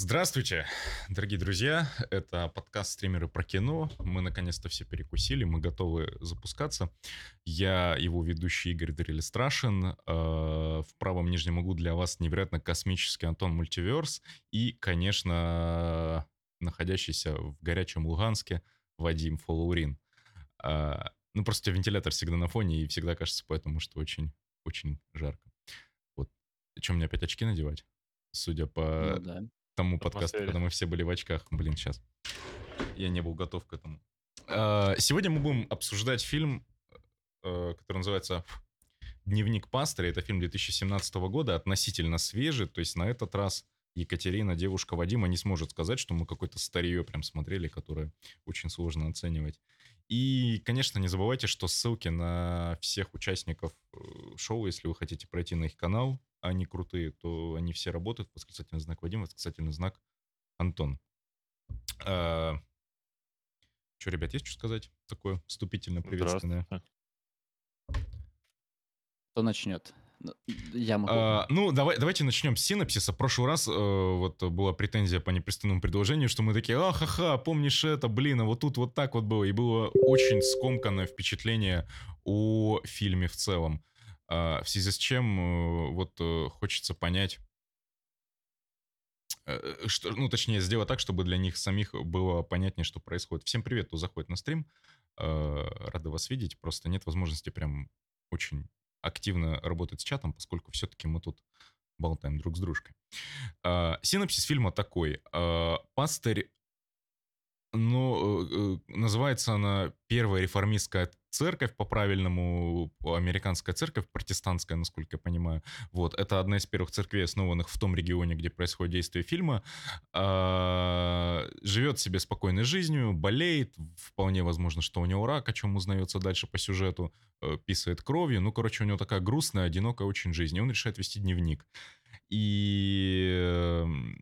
Здравствуйте, дорогие друзья. Это подкаст «Стримеры про кино». Мы наконец-то все перекусили, мы готовы запускаться. Я его ведущий Игорь Дарили Страшин. Э, В правом нижнем углу для вас невероятно космический Антон Мультиверс. И, конечно, находящийся в горячем Луганске Вадим Фоллаурин. Э, Ну, просто вентилятор всегда на фоне, и всегда кажется поэтому, что очень, очень жарко. Вот. Чем мне опять очки надевать? Судя по Ну да. Тому подкасту, когда мы все были в очках. Блин, сейчас. Я не был готов к этому. А, Сегодня мы будем обсуждать фильм, э, который называется «Дневник пастыря». Это фильм 2017 года, относительно свежий. То есть на этот раз Екатерина, девушка Вадима, не сможет сказать, что мы какое-то старье прям смотрели, которое очень сложно оценивать. И, конечно, не забывайте, что ссылки на всех участников э, шоу, если вы хотите пройти на их канал, они крутые, то они все работают. Восклицательный знак Вадим, восклицательный знак Антон. Что, ребят, есть что сказать? Такое вступительно приветственное. Кто начнет? Ну, Я могу. А, ну, давай, давайте начнем с синопсиса. В прошлый раз э, вот была претензия по непристойному предложению, что мы такие, а-ха-ха, помнишь это, блин, а вот тут вот так вот было. И было очень скомканное впечатление о фильме в целом. А, в связи с чем э, вот э, хочется понять, э, что, ну, точнее, сделать так, чтобы для них самих было понятнее, что происходит. Всем привет, кто заходит на стрим. Рады вас видеть. Просто нет возможности прям очень активно работать с чатом, поскольку все-таки мы тут болтаем друг с дружкой. А, Синопсис фильма такой. А, Пастырь, ну, называется она Первая реформистская церковь, по-правильному, американская церковь, протестантская, насколько я понимаю. Вот, это одна из первых церквей, основанных в том регионе, где происходит действие фильма. А, Живет себе спокойной жизнью, болеет, вполне возможно, что у него рак, о чем узнается дальше по сюжету, э, писает кровью. Ну, короче, у него такая грустная, одинокая очень жизнь. И он решает вести дневник. И эм,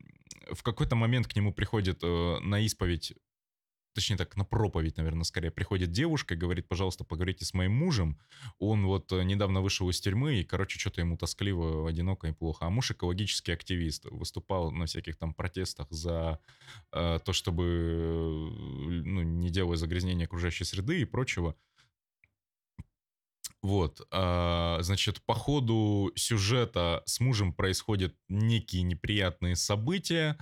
в какой-то момент к нему приходит э, на исповедь точнее так, на проповедь, наверное, скорее, приходит девушка и говорит, пожалуйста, поговорите с моим мужем. Он вот э, недавно вышел из тюрьмы, и, короче, что-то ему тоскливо, одиноко и плохо. А муж экологический активист, выступал на всяких там протестах за э, то, чтобы э, ну, не делать загрязнения окружающей среды и прочего. Вот, а, значит, по ходу сюжета с мужем происходят некие неприятные события,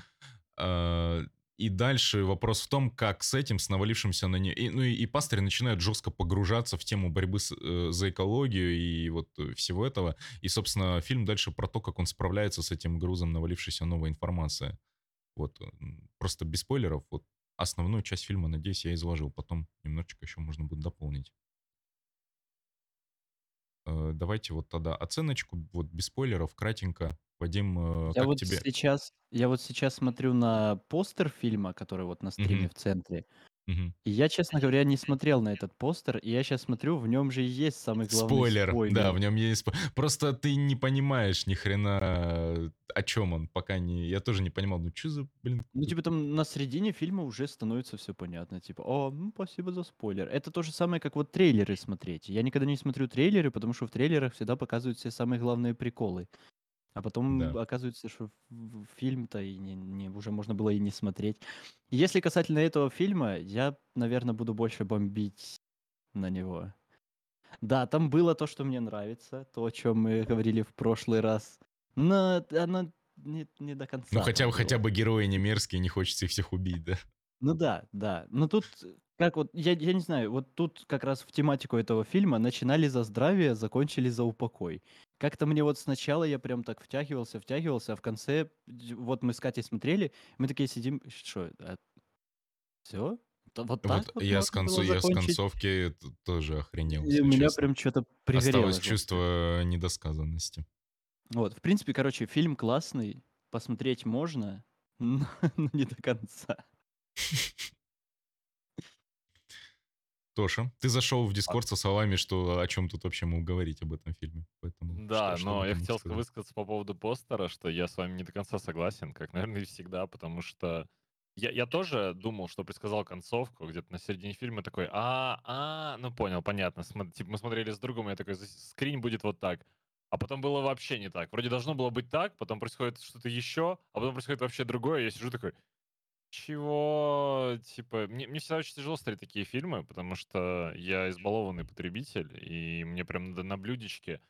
а, и дальше вопрос в том, как с этим, с навалившимся на нее... И, ну и, и пастырь начинает жестко погружаться в тему борьбы с, э, за экологию и вот э, всего этого. И, собственно, фильм дальше про то, как он справляется с этим грузом навалившейся новой информации. Вот, м, просто без спойлеров, вот основную часть фильма, надеюсь, я изложил. Потом немножечко еще можно будет дополнить. Э, Давайте вот тогда оценочку, вот без спойлеров, кратенько. Вадим, э, Я вот тебе? сейчас, я вот сейчас смотрю на постер фильма, который вот на стриме Мгм. в центре. Мгм. И я, честно говоря, не смотрел на этот постер, и я сейчас смотрю, в нем же и есть самый главный Спойлер, спойлер. да, в нем есть... Просто ты не понимаешь ни хрена, о чем он, пока не... Я тоже не понимал, ну что за, блин... Ну, типа там на середине фильма уже становится все понятно. Типа, о, ну, спасибо за спойлер. Это то же самое, как вот трейлеры смотреть. Я никогда не смотрю трейлеры, потому что в трейлерах всегда показывают все самые главные приколы. А потом Да. оказывается, что в- фильм-то и не, не- уже можно было и не смотреть. Если касательно этого фильма, я, наверное, буду больше бомбить на него. Да, там было то, что мне нравится, то, о чем мы говорили в прошлый раз. Но оно не, не до конца. Ну хотя там бы, хотя бы герои не мерзкие, не хочется их всех убить, да? Ну да, да. Но тут, как вот, я, я не знаю, вот тут как раз в тематику этого фильма начинали за здравие, закончили за упокой. Как-то мне вот сначала я прям так втягивался, втягивался, а в конце, вот мы с Катей смотрели, мы такие сидим, что, все? Вот так Вот вот я с, концу, я с концовки тоже охренел, И меня честно. прям что-то пригорело. Осталось чувство недосказанности. Вот, в принципе, короче, фильм классный, посмотреть можно, но но не до конца. Тоша, ты зашел в Дискорд со словами, что о чем тут вообще мог говорить об этом фильме. Поэтому Да, что- но я хотел сказать? высказаться по поводу постера, что я с вами не до конца согласен, как, наверное, и всегда, потому что я, я тоже думал, что предсказал концовку, где-то на середине фильма такой, а, а, ну понял, понятно. Смо- типа мы смотрели с другом, я такой, «За- скрин будет вот так. а потом было вообще не так. Вроде должно было быть так, потом происходит что-то еще, а потом происходит вообще другое, я сижу такой, чего? Типа, мне, мне всегда очень тяжело смотреть такие фильмы, потому что я избалованный потребитель, и мне прям надо на блюдечке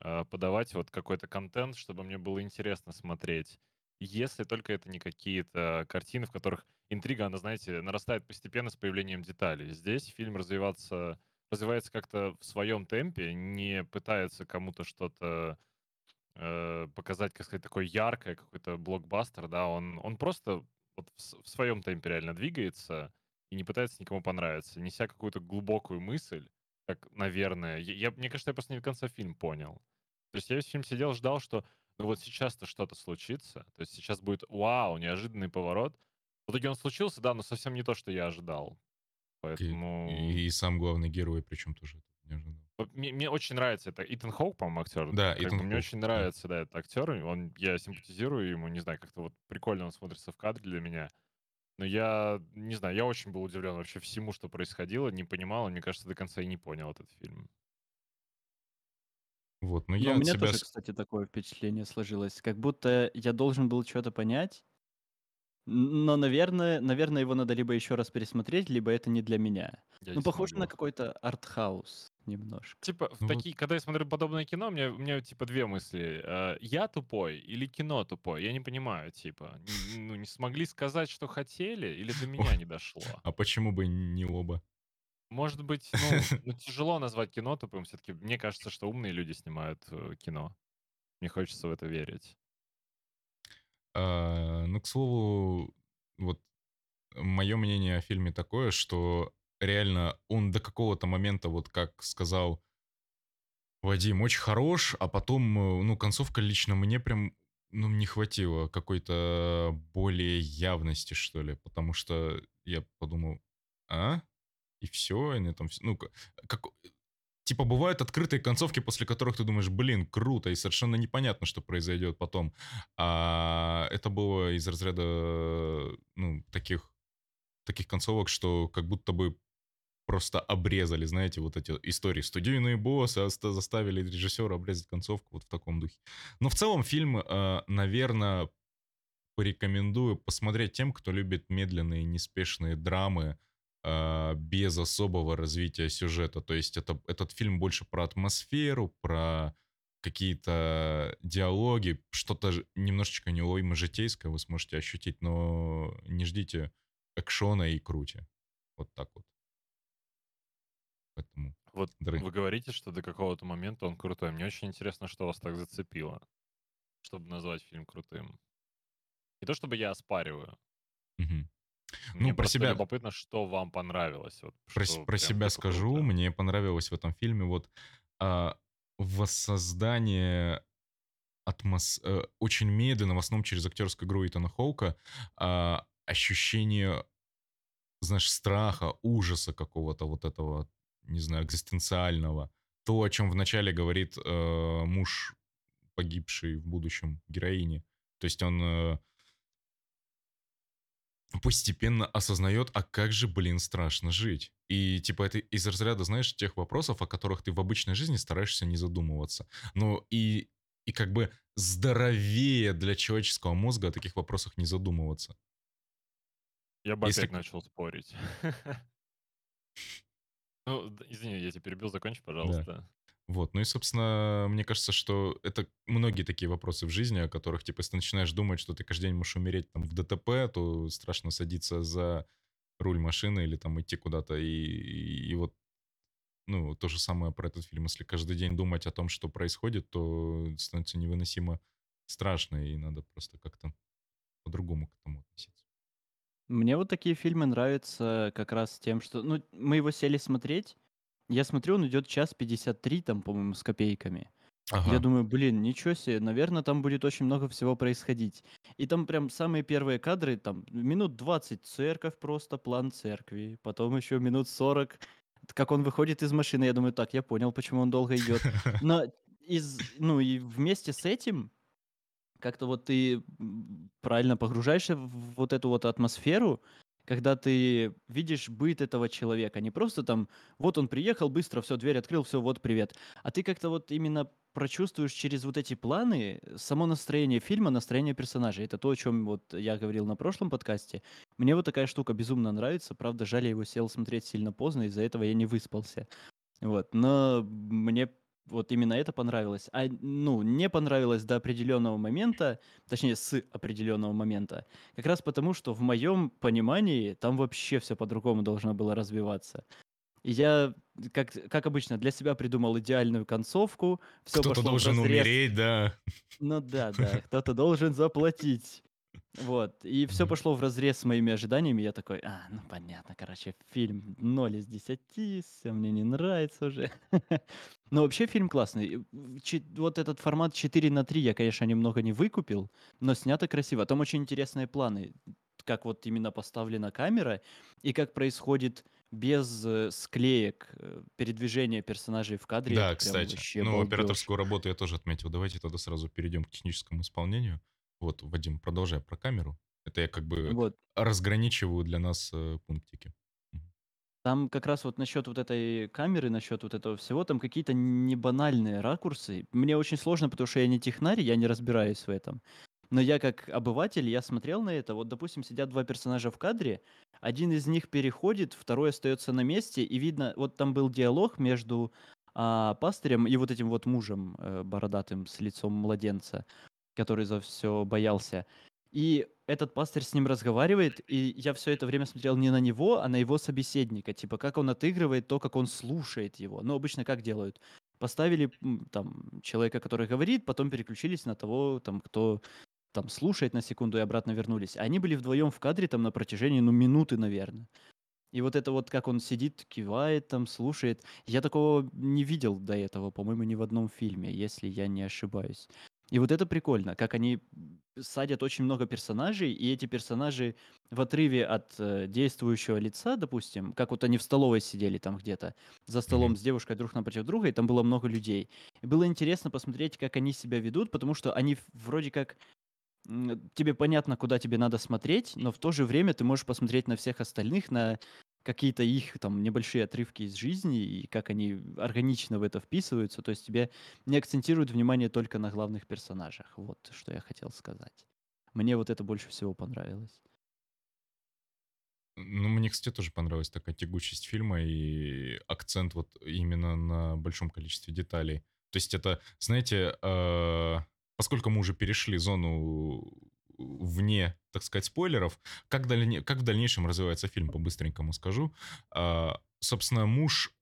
э, подавать вот какой-то контент, чтобы мне было интересно смотреть. Если только это не какие-то картины, в которых интрига, она, знаете, нарастает постепенно с появлением деталей. Здесь фильм развиваться, развивается как-то в своем темпе, не пытается кому-то что-то э, показать, как сказать, такое яркое, какой-то блокбастер, да, он, он просто вот в, в своем темпе реально двигается и не пытается никому понравиться, неся какую-то глубокую мысль, как, наверное, я, я, мне кажется, я просто не до конца фильм понял. То есть я весь фильм сидел, ждал, что ну вот сейчас-то что-то случится, то есть сейчас будет вау, неожиданный поворот. В итоге он случился, да, но совсем не то, что я ожидал. Поэтому... И, и сам главный герой, причем тоже не ожидал. Мне, мне очень нравится это Итан Хоук, по-моему, актер. Да, как Итан бы, Мне Хоук, очень нравится, да, этот актер. Он, я симпатизирую ему, не знаю, как-то вот прикольно он смотрится в кадре для меня. Но я, не знаю, я очень был удивлен вообще всему, что происходило, не понимал, и, мне кажется, до конца и не понял этот фильм. Вот, но Но я у меня себя... тоже, кстати, такое впечатление сложилось. Как будто я должен был что-то понять, но, наверное, наверное, его надо либо еще раз пересмотреть, либо это не для меня. Я Ну, похоже на какой-то артхаус немножко. Типа, в Ну вот- такие, когда я смотрю подобное кино, у меня, у меня типа две мысли. Э, Я тупой или кино тупой? Я не понимаю, типа. Ну, не смогли сказать, что хотели, или до меня не дошло? А почему бы не оба? Может быть, ну, ну, тяжело назвать кино тупым. Все-таки мне кажется, что умные люди снимают э, кино. Мне хочется в это верить. А, ну, к слову, вот мое мнение о фильме такое, что реально он до какого-то момента, вот как сказал Вадим, очень хорош, а потом, э, ну, концовка лично мне прям, ну, не хватило какой-то более явности, что ли, потому что я подумал, а? И все, и на этом всё. Ну, как, типа, бывают открытые концовки, после которых ты думаешь, блин, круто, и совершенно непонятно, что произойдет потом. А это было из разряда, ну, таких, таких концовок, что как будто бы просто обрезали, знаете, вот эти истории. Студийные боссы заставили режиссера обрезать концовку вот в таком духе. Но в целом фильм, наверное, порекомендую посмотреть тем, кто любит медленные, неспешные драмы э, без особого развития сюжета. То есть это, этот фильм больше про атмосферу, про какие-то диалоги, что-то немножечко неуловимо житейское вы сможете ощутить, но не ждите экшона и крути. Вот так вот. Поэтому, Вот дорогие- вы говорите, что до какого-то момента он крутой. Мне очень интересно, что вас так зацепило, чтобы назвать фильм крутым. Не то чтобы я оспариваю. Мгм. Мне Ну, про себя- любопытно, что вам понравилось. Вот, про, про себя скажу, круто. мне понравилось в этом фильме вот а, воссоздание атмос... э, очень медленно, в основном через актерскую игру Итана Хоука, а, ощущение, знаешь, страха, ужаса какого-то вот этого, не знаю, экзистенциального. То, о чем вначале говорит э, муж погибшей в будущем героини. То есть он э, постепенно осознает, а как же, блин, страшно жить. И типа это из разряда, знаешь, тех вопросов, о которых ты в обычной жизни стараешься не задумываться. Ну и, и как бы здоровее для человеческого мозга о таких вопросах не задумываться. Я бы Если опять начал спорить. Ну, извини, я тебя перебил, закончи, пожалуйста. Вот, ну и, собственно, мне кажется, что это многие такие вопросы в жизни, о которых, типа, если ты начинаешь думать, что ты каждый день можешь умереть там в ДТП, то страшно садиться за руль машины или там идти куда-то. И, и, и вот, ну, то же самое про этот фильм. Если каждый день думать о том, что происходит, то становится невыносимо страшно, и надо просто как-то по-другому к этому относиться. Мне вот такие фильмы нравятся как раз тем, что... Ну, мы его сели смотреть. Я смотрю, он идет час 53, там, по-моему, с копейками. Ага. Я думаю, блин, ничего себе, наверное, там будет очень много всего происходить. И там прям самые первые кадры, там минут 20 церковь просто, план церкви. Потом еще минут 40, как он выходит из машины. Я думаю, так, я понял, почему он долго идет. Но из, ну и вместе с этим как-то вот ты правильно погружаешься в вот эту вот атмосферу, когда ты видишь быт этого человека, не просто там, вот он приехал, быстро все, дверь открыл, все, вот, привет. А ты как-то вот именно прочувствуешь через вот эти планы само настроение фильма, настроение персонажей. Это то, о чем вот я говорил на прошлом подкасте. Мне вот такая штука безумно нравится. Правда, жаль, я его сел смотреть сильно поздно, из-за этого я не выспался. Вот. Но мне вот именно это понравилось. А, ну, не понравилось до определенного момента, точнее, с определенного момента, как раз потому, что в моем понимании там вообще все по-другому должно было развиваться. И я, как, как обычно, для себя придумал идеальную концовку. Все Кто-то должен умереть, да. Ну да, да, кто-то должен заплатить. Вот. И все пошло в разрез с моими ожиданиями. Я такой, а, ну понятно, короче, фильм 0 из 10, все мне не нравится уже. Но вообще фильм классный. Вот этот формат 4 на 3 я, конечно, немного не выкупил, но снято красиво. Там очень интересные планы, как вот именно поставлена камера и как происходит без э, склеек э, передвижение персонажей в кадре. Да, кстати. Ну, операторскую работу я тоже отметил. Давайте тогда сразу перейдем к техническому исполнению. Вот, Вадим, продолжай про камеру. Это я как бы вот. разграничиваю для нас э, пунктики. Там как раз вот насчет вот этой камеры, насчет вот этого всего, там какие-то не банальные ракурсы. Мне очень сложно, потому что я не технарь, я не разбираюсь в этом. Но я как обыватель, я смотрел на это. Вот, допустим, сидят два персонажа в кадре, один из них переходит, второй остается на месте, и видно, вот там был диалог между а, пастырем и вот этим вот мужем э, бородатым с лицом младенца который за все боялся. И этот пастырь с ним разговаривает, и я все это время смотрел не на него, а на его собеседника, типа как он отыгрывает то, как он слушает его. Ну, обычно как делают? Поставили там человека, который говорит, потом переключились на того, там, кто там слушает на секунду и обратно вернулись. Они были вдвоем в кадре там на протяжении, ну, минуты, наверное. И вот это вот, как он сидит, кивает там, слушает. Я такого не видел до этого, по-моему, ни в одном фильме, если я не ошибаюсь. И вот это прикольно, как они садят очень много персонажей, и эти персонажи в отрыве от э, действующего лица, допустим, как вот они в столовой сидели там где-то, за столом mm-hmm. с девушкой друг напротив друга, и там было много людей. И было интересно посмотреть, как они себя ведут, потому что они вроде как тебе понятно, куда тебе надо смотреть, но в то же время ты можешь посмотреть на всех остальных, на какие-то их там небольшие отрывки из жизни и как они органично в это вписываются. То есть тебе не акцентируют внимание только на главных персонажах. Вот что я хотел сказать. Мне вот это больше всего понравилось. Ну, мне, кстати, тоже понравилась такая тягучесть фильма и акцент вот именно на большом количестве деталей. То есть это, знаете, э, поскольку мы уже перешли зону вне, так сказать, спойлеров, как, дальне, как в дальнейшем развивается фильм, по-быстренькому скажу. А, собственно, муж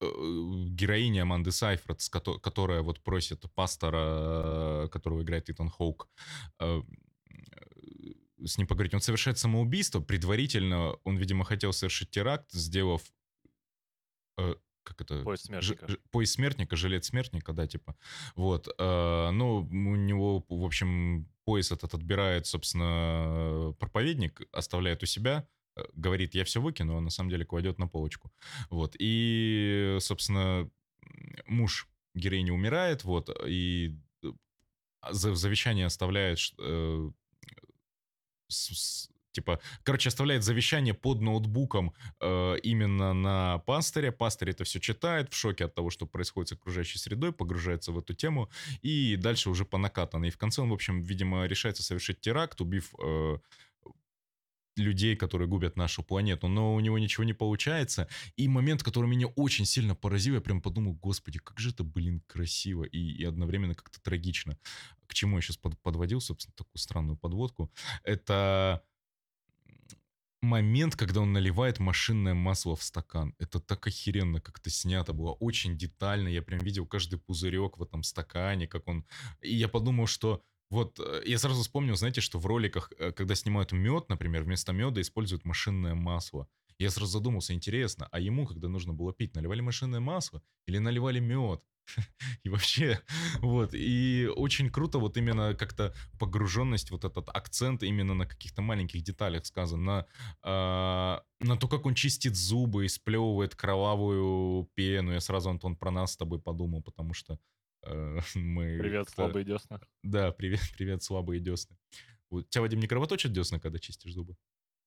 э, героини Аманды Сайфред, которая вот просит пастора, которого играет Итан Хоук, э, с ним поговорить. Он совершает самоубийство. Предварительно он, видимо, хотел совершить теракт, сделав э, как это? Поезд смертника. Ж, поезд смертника, жилет смертника, да, типа. Вот. Э, ну, у него, в общем, пояс этот отбирает, собственно, проповедник, оставляет у себя, э, говорит, я все выкину, а на самом деле кладет на полочку. Вот. И, собственно, муж героини умирает, вот, и за завещание оставляет э, с, Типа, короче, оставляет завещание под ноутбуком э, именно на пастыре. Пастырь это все читает, в шоке от того, что происходит с окружающей средой, погружается в эту тему и дальше уже по накатанной. И в конце он, в общем, видимо, решается совершить теракт, убив э, людей, которые губят нашу планету, но у него ничего не получается. И момент, который меня очень сильно поразил, я прям подумал, господи, как же это, блин, красиво и, и одновременно как-то трагично. К чему я сейчас под, подводил, собственно, такую странную подводку. Это момент, когда он наливает машинное масло в стакан. Это так охеренно как-то снято было, очень детально. Я прям видел каждый пузырек в этом стакане, как он... И я подумал, что вот э, я сразу вспомнил, знаете, что в роликах, э, когда снимают мед, например, вместо меда используют машинное масло. Я сразу задумался, интересно, а ему, когда нужно было пить, наливали машинное масло или наливали мед? И вообще, вот, и очень круто вот именно как-то погруженность, вот этот акцент именно на каких-то маленьких деталях сказан, на, э, на то, как он чистит зубы и сплевывает кровавую пену. Я сразу, Антон, про нас с тобой подумал, потому что э, мы... Привет, слабые десны. Да, привет, привет, слабые десны. У тебя, Вадим, не кровоточат десны, когда чистишь зубы?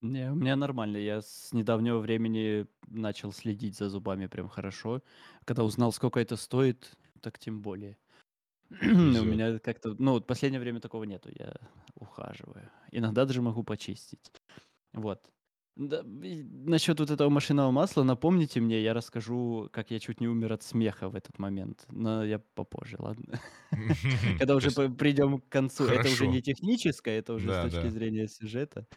Не, у меня нормально. Я с недавнего времени начал следить за зубами прям хорошо. Когда узнал, сколько это стоит, так тем более. У Везет. меня как-то, ну, вот последнее время такого нету, я ухаживаю. Иногда даже могу почистить. Вот. Да, насчет вот этого машинного масла, напомните мне, я расскажу, как я чуть не умер от смеха в этот момент. Но я попозже, ладно? Когда То уже есть, придем к концу. Это уже не техническое, это уже с Да, точки да. зрения сюжета.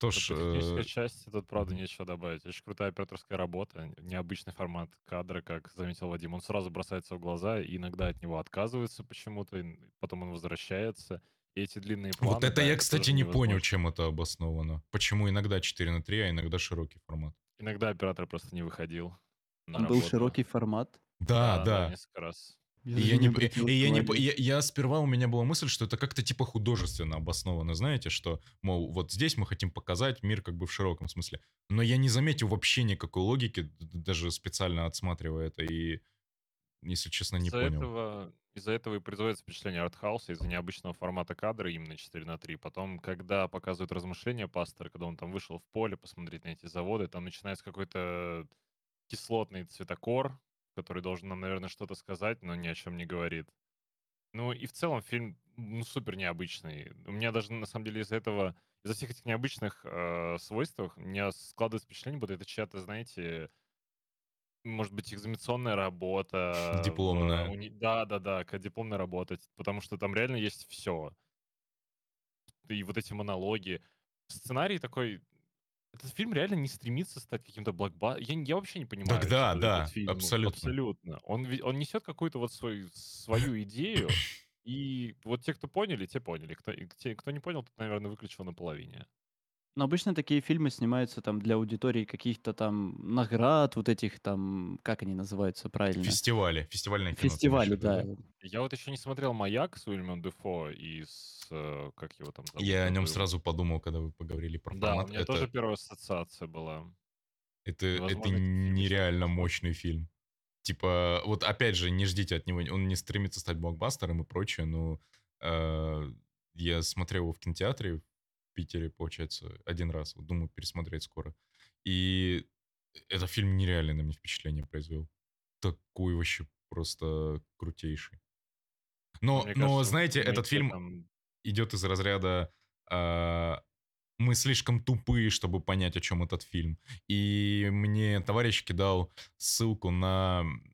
Да, Тош, по технической э, части тут, правда, нечего добавить. Очень крутая операторская работа, необычный формат кадра, как заметил Вадим. Он сразу бросается в глаза, и иногда от него отказываются почему-то, потом он возвращается. И эти длинные вот планы, это да, я, кстати, не понял, невозможно. чем это обосновано. Почему иногда 4 на 3, а иногда широкий формат? Иногда оператор просто не выходил на Там был работу. широкий формат. Да, Да, да, да. несколько раз. Я И я не и, я не, я, я сперва у меня была мысль, что это как-то типа художественно обосновано, знаете, что, мол, вот здесь мы хотим показать мир как бы в широком смысле. Но я не заметил вообще никакой логики, даже специально отсматривая это, и, если честно, не Из-за понял. этого, из-за этого и производится впечатление артхауса, из-за необычного формата кадра именно 4 на 3. Потом, когда показывают размышления пастора, когда он там вышел в поле посмотреть на эти заводы, там начинается какой-то кислотный цветокор, который должен нам, наверное, что-то сказать, но ни о чем не говорит. Ну и в целом фильм ну, супер необычный. У меня даже на самом деле из-за этого, из-за всех этих необычных э, свойств, у меня складывается впечатление, будто это чья-то, знаете, может быть, экзаменационная работа. Дипломная. уни- Да, да, да, дипломная работа. Потому что там реально есть все. И вот эти монологи. Сценарий такой. Этот фильм реально не стремится стать каким-то блокбастером. Я, я вообще не понимаю, Так да, что да, фильм. абсолютно. Абсолютно. Он, он несет какую-то вот свою, свою идею. И вот те, кто поняли, те поняли. Кто, те, кто не понял, тот, наверное, выключил наполовине. Но обычно такие фильмы снимаются там для аудитории каких-то там наград, вот этих там, как они называются правильно? Фестивали, фестивальное кино. ты имеешь в Фестивали, виду, да. Я вот еще не смотрел «Маяк» с Уильямом Дефо и с... э, Как его там зовут? Я о нем забыл. сразу подумал, когда вы поговорили про Да, у формат. меня это, тоже первая ассоциация была. это, это Возможно, нереально мощный фильм. Типа, вот опять же, не ждите от него, он не стремится стать блокбастером и прочее, но э, я смотрел его в кинотеатре Питере, получается, один раз. Вот думаю, пересмотреть скоро. И этот фильм нереально на меня впечатление произвел. Такой вообще просто крутейший. Но, Мне но кажется, знаете, этот фильм там идет из разряда а, мы слишком тупые, чтобы понять, о чем этот фильм. И мне товарищ кидал ссылку на м,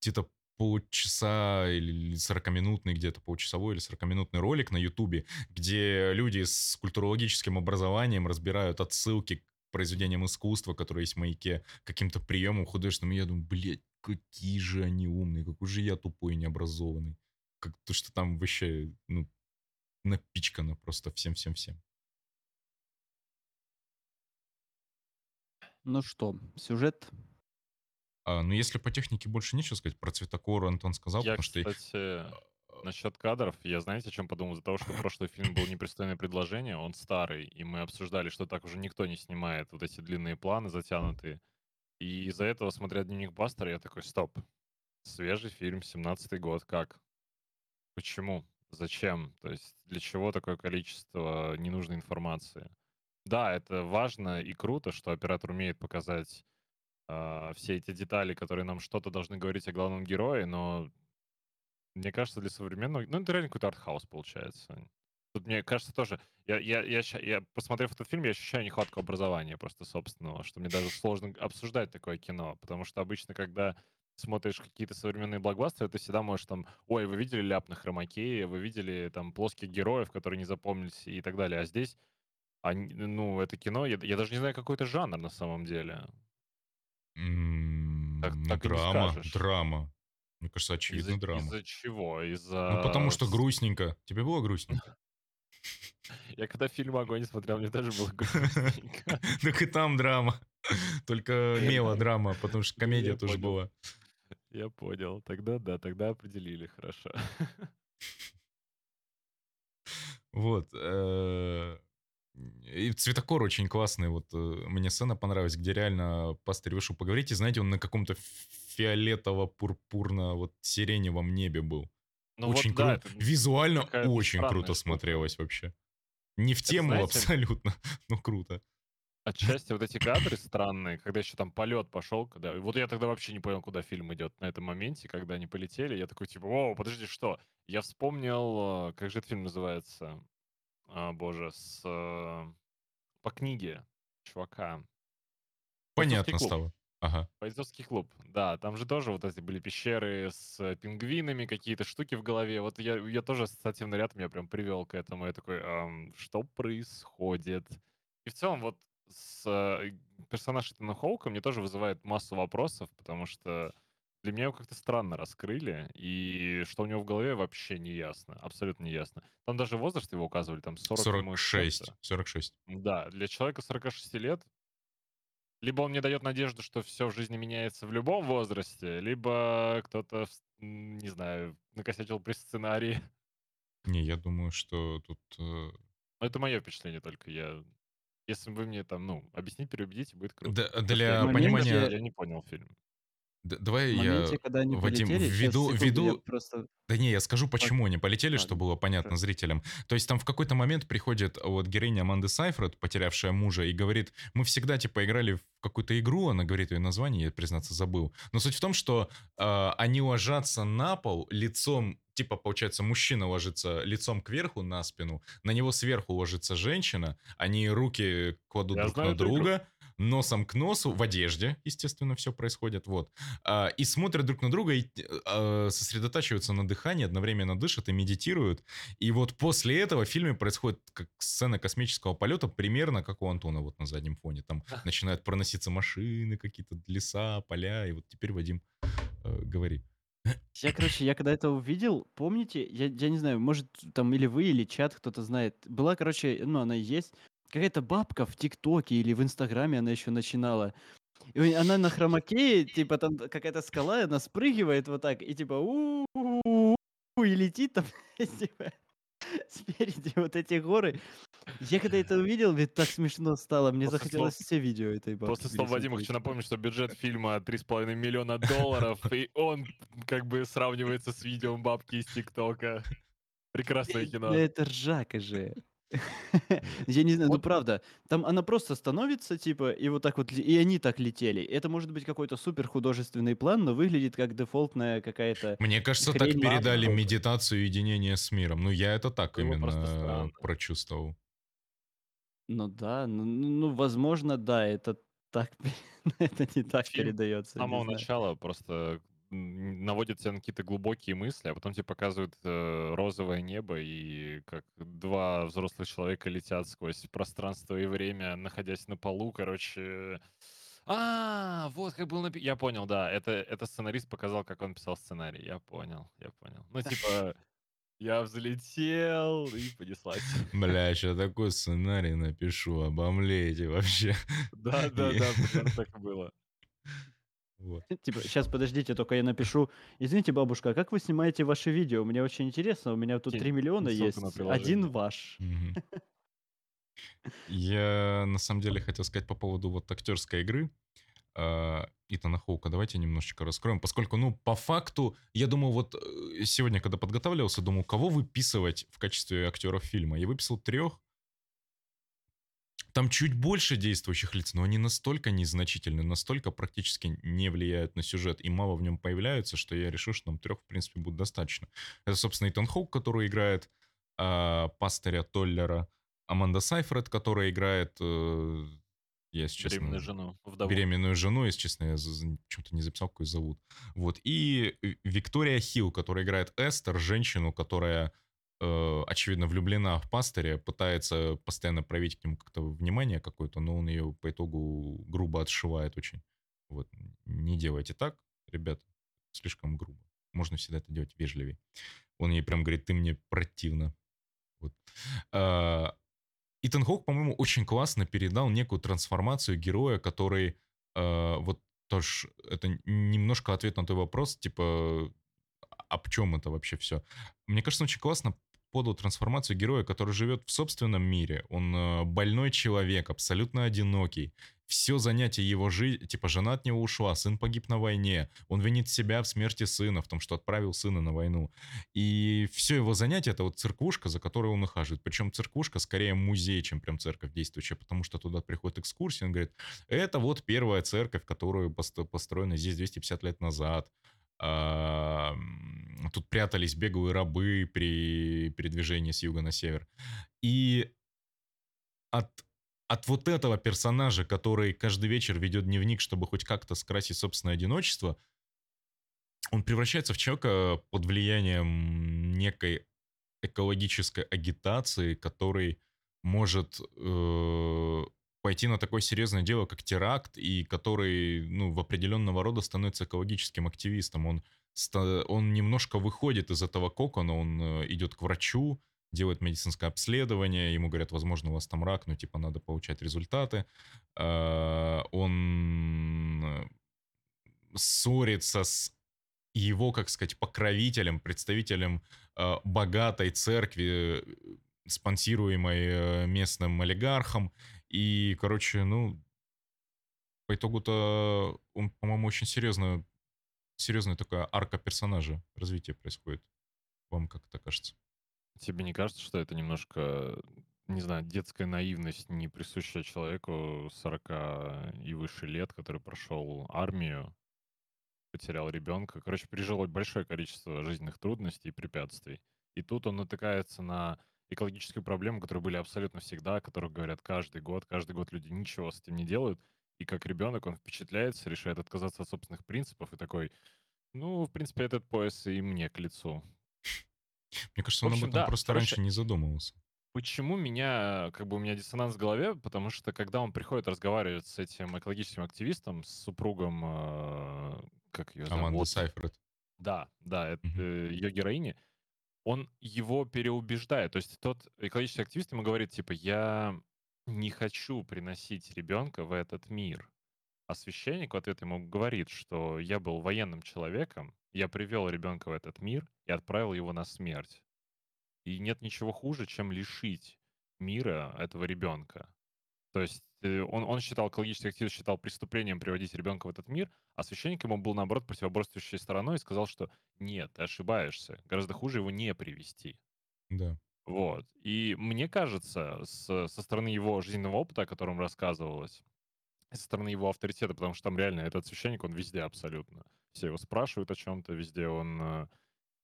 где-то полчаса или 40-минутный, где-то полчасовой или 40-минутный ролик на Ютубе, где люди с культурологическим образованием разбирают отсылки к произведениям искусства, которые есть в маяке, каким-то приемам художественным. И я думаю, блядь, какие же они умные, какой же я тупой и необразованный. Как то, что там вообще, ну, напичкано просто всем-всем-всем. Ну что, сюжет? А, ну, если по технике больше нечего сказать, про цветокор Антон сказал, Я, потому что... кстати, насчет кадров, я знаете, о чем подумал? Из-за того, что прошлый фильм был непристойное предложение, он старый, и мы обсуждали, что так уже никто не снимает вот эти длинные планы затянутые. И из-за этого, смотря «Дневник Бастера», я такой, стоп, свежий фильм, 17-й год, как? Почему? Зачем? То есть для чего такое количество ненужной информации? Да, это важно и круто, что оператор умеет показать а, все эти детали, которые нам что-то должны говорить о главном герое, но мне кажется, для современного... Ну, это реально какой-то артхаус получается. Тут, мне кажется, тоже... Я, я, я, я, посмотрев этот фильм, я ощущаю нехватку образования просто собственного, что мне даже сложно обсуждать такое кино, потому что обычно, когда смотришь какие-то современные блокбастеры, ты всегда можешь там, ой, вы видели ляп на вы видели там плоских героев, которые не запомнились и так далее. А здесь, они- ну, это кино, я, я даже не знаю, какой это жанр на самом деле. Так- ну, так драма, драма. Мне кажется, очевидно, Из-за, драма. из-за чего? Из-за... Ну, потому что грустненько. Тебе было грустненько? Я когда фильм «Огонь» смотрел, мне тоже было грустненько. Так и там драма. Только мелодрама, потому что комедия тоже была. Я понял. Тогда да, тогда определили, хорошо. Вот. И цветокор очень классный. Вот э, мне сцена понравилась, где реально пастырь вышел поговорить. И знаете, он на каком-то фиолетово-пурпурно вот сиреневом небе был. Ну очень вот да, круто. это Визуально очень круто штука. смотрелось вообще. Не в тему знаете- абсолютно, но круто. отчасти вот эти кадры странные, когда еще там полет пошел, когда... Вот я тогда вообще не понял, куда фильм идет на этом моменте, когда они полетели. Я такой, типа, о, подожди, что? Я вспомнил, э, как же этот фильм называется? А, боже, с... э, По книге чувака. Понятно стало. Ага. Бойцовский клуб, да, там же тоже вот эти были пещеры с пингвинами, какие-то штуки в голове. Вот я, я тоже ассоциативный ряд меня прям привел к этому. Я такой, «Ам, что происходит? И в целом вот с э, персонаж Итана Хоука мне тоже вызывает массу вопросов, потому что для меня его как-то странно раскрыли, и что у него в голове вообще не ясно, абсолютно не ясно. Там даже возраст его указывали, там 40 ему с 46. чем-то. 46. Да, для человека 46 лет либо он мне дает надежду, что все в жизни меняется в любом возрасте, либо кто-то, не знаю, накосячил при сценарии. Не, я думаю, что тут... э, это мое впечатление только. Я, если вы мне там, ну, объяснить, переубедите, будет круто. д- Потому что для я понимания... Я не понял фильм. Д- Давай В я, моменте, когда они Вадим, полетели, введу, секунду, я введу просто... Да не, я скажу, почему они полетели, А, чтобы было понятно хорошо. зрителям. То есть там в какой-то момент приходит вот героиня Аманды Сайфред, потерявшая мужа, и говорит, мы всегда типа играли в какую-то игру, она говорит ее название, я, признаться, забыл. Но суть в том, что э, они ложатся на пол лицом, типа, получается, мужчина ложится лицом кверху на спину, на него сверху ложится женщина, они руки кладут Я друг знаю на эту игру. Носом к носу, в одежде, естественно, все происходит, вот. А, и смотрят друг на друга и э, сосредотачиваются на дыхании, одновременно дышат и медитируют. И вот после этого в фильме происходит как сцена космического полета, примерно как у Антона вот на заднем фоне. Там начинают проноситься машины, какие-то леса, поля, и вот теперь Вадим э, говори. Я, короче, я когда это увидел, помните, я, я не знаю, может, там или вы, или чат кто-то знает. Была, короче, ну, она есть, какая-то бабка в ТикТоке или в Инстаграме она еще начинала. И она на хромакее, типа там какая-то скала, она спрыгивает вот так, и типа у и летит там, типа, спереди вот эти горы. Я когда это увидел, мне так смешно стало, мне После захотелось слов- все видео этой бабки После слов Вадима хочу напомнить, что бюджет фильма 3,5 миллиона долларов, и он как бы сравнивается с видео бабки из ТикТока. Прекрасное кино. это ржака же. Я не знаю, ну Вот. правда, там она просто становится, типа, и вот так вот, ле- и они так летели. Это может быть какой-то супер художественный план, но выглядит как дефолтная какая-то... Мне кажется, так Хрень передали медитацию единения с миром. Ну, я это так Было просто именно странно. прочувствовал. Ну да, ну, ну, ну, возможно, да, это так, это не так Фильм передается, С не самого знаю. начала просто наводит тебя на какие-то глубокие мысли, а потом тебе показывают э, розовое небо и как два взрослых человека летят сквозь пространство и время, находясь на полу, короче. А, вот как был напи- Я понял, да. Это, это сценарист показал, как он писал сценарий. Я понял, я понял. Ну, типа, я взлетел и понеслась. Бля, сейчас такой сценарий напишу, обомлейте вообще. Да, да, да, примерно так и было. Вот. Типа, сейчас подождите, только я напишу. Извините, бабушка, а как вы снимаете ваши видео? Мне очень интересно, у меня тут Кинь 3 миллиона есть, на один ваш. Мгм. Я на самом деле хотел сказать по поводу вот актерской игры э, Итана Хоука. Давайте немножечко раскроем, поскольку, ну, по факту, я думаю, вот э, сегодня, когда подготавливался, думал, кого выписывать в качестве актеров фильма. Я выписал трех. Там чуть больше действующих лиц, но они настолько незначительны, настолько практически не влияют на сюжет и мало в нем появляются, что я решил, что нам трех, в принципе, будет достаточно. Это, собственно, Итан Хоук, который играет а, пастыря Толлера, Аманда Сайфред, которая играет, э, я, если честно, Беременную жену, вдову. беременную жену, если честно, я почему-то не записал, какой зовут. Вот. И э, Виктория Хилл, которая играет Эстер, женщину, которая, э, очевидно, влюблена в пастыря, пытается постоянно проявить к нему как-то внимание какое-то, но он ее по итогу грубо отшивает очень. Вот. Не делайте так, ребят, слишком грубо. Можно всегда это делать вежливее. Он ей прям говорит, ты мне противно. Вот. А, Итан Хоук, по-моему, очень классно передал некую трансформацию героя, который э, вот тоже это немножко ответ на твой вопрос, типа, об чем это вообще все? Мне кажется, очень классно подал трансформацию героя, который живет в собственном мире. Он э, больной человек, абсолютно одинокий. Все занятие его жизни, типа жена от него ушла, сын погиб на войне, он винит себя в смерти сына, в том, что отправил сына на войну. И все его занятие это вот церквушка, за которой он ухаживает. Причем церквушка скорее музей, чем прям церковь действующая, потому что туда приходит экскурсия, он говорит, это вот первая церковь, которую построена здесь 250 лет назад тут прятались беговые рабы при передвижении с юга на север. И от, от вот этого персонажа, который каждый вечер ведет дневник, чтобы хоть как-то скрасить собственное одиночество, он превращается в человека под влиянием некой экологической агитации, который может э, пойти на такое серьезное дело, как теракт, и который, ну, в определенного рода становится экологическим активистом. Он, он немножко выходит из этого кокона, он э, идет к врачу, делает медицинское обследование, ему говорят, возможно, у вас там рак, но типа надо получать результаты. А, он э, ссорится с его, как сказать, покровителем, представителем э, богатой церкви, спонсируемой местным олигархом, и, короче, ну, по итогу-то он, по-моему, очень серьезно, серьезная такая арка персонажа, развитие происходит. Вам как это кажется? Тебе не кажется, что это немножко, не знаю, детская наивность, не присущая человеку 40 и выше лет, который прошел армию, потерял ребенка, короче, пережил большое количество жизненных трудностей и препятствий. И тут он натыкается на экологические проблемы, которые были абсолютно всегда, о которых говорят каждый год. Каждый год люди ничего с этим не делают. И как ребенок он впечатляется, решает отказаться от собственных принципов и такой, ну, в принципе, этот пояс и мне к лицу. Мне кажется, он общем, об этом да, просто короче, раньше не задумывался. Почему меня, как бы у меня диссонанс в голове? Потому что когда он приходит разговаривать с этим экологическим активистом, с супругом, э, как ее зовут? Аманда Сайфред. Да, да, это угу. ее героини он его переубеждает. То есть тот экологический активист ему говорит, типа, я не хочу приносить ребенка в этот мир. А священник в ответ ему говорит, что я был военным человеком, я привел ребенка в этот мир и отправил его на смерть. И нет ничего хуже, чем лишить мира этого ребенка. То есть он, он считал, экологический активист считал преступлением приводить ребенка в этот мир, а священник ему был, наоборот, противоборствующей стороной и сказал, что нет, ты ошибаешься, гораздо хуже его не привести. Да. Вот. И мне кажется, с, со стороны его жизненного опыта, о котором рассказывалось, со стороны его авторитета, потому что там реально этот священник, он везде абсолютно. Все его спрашивают о чем-то, везде он э,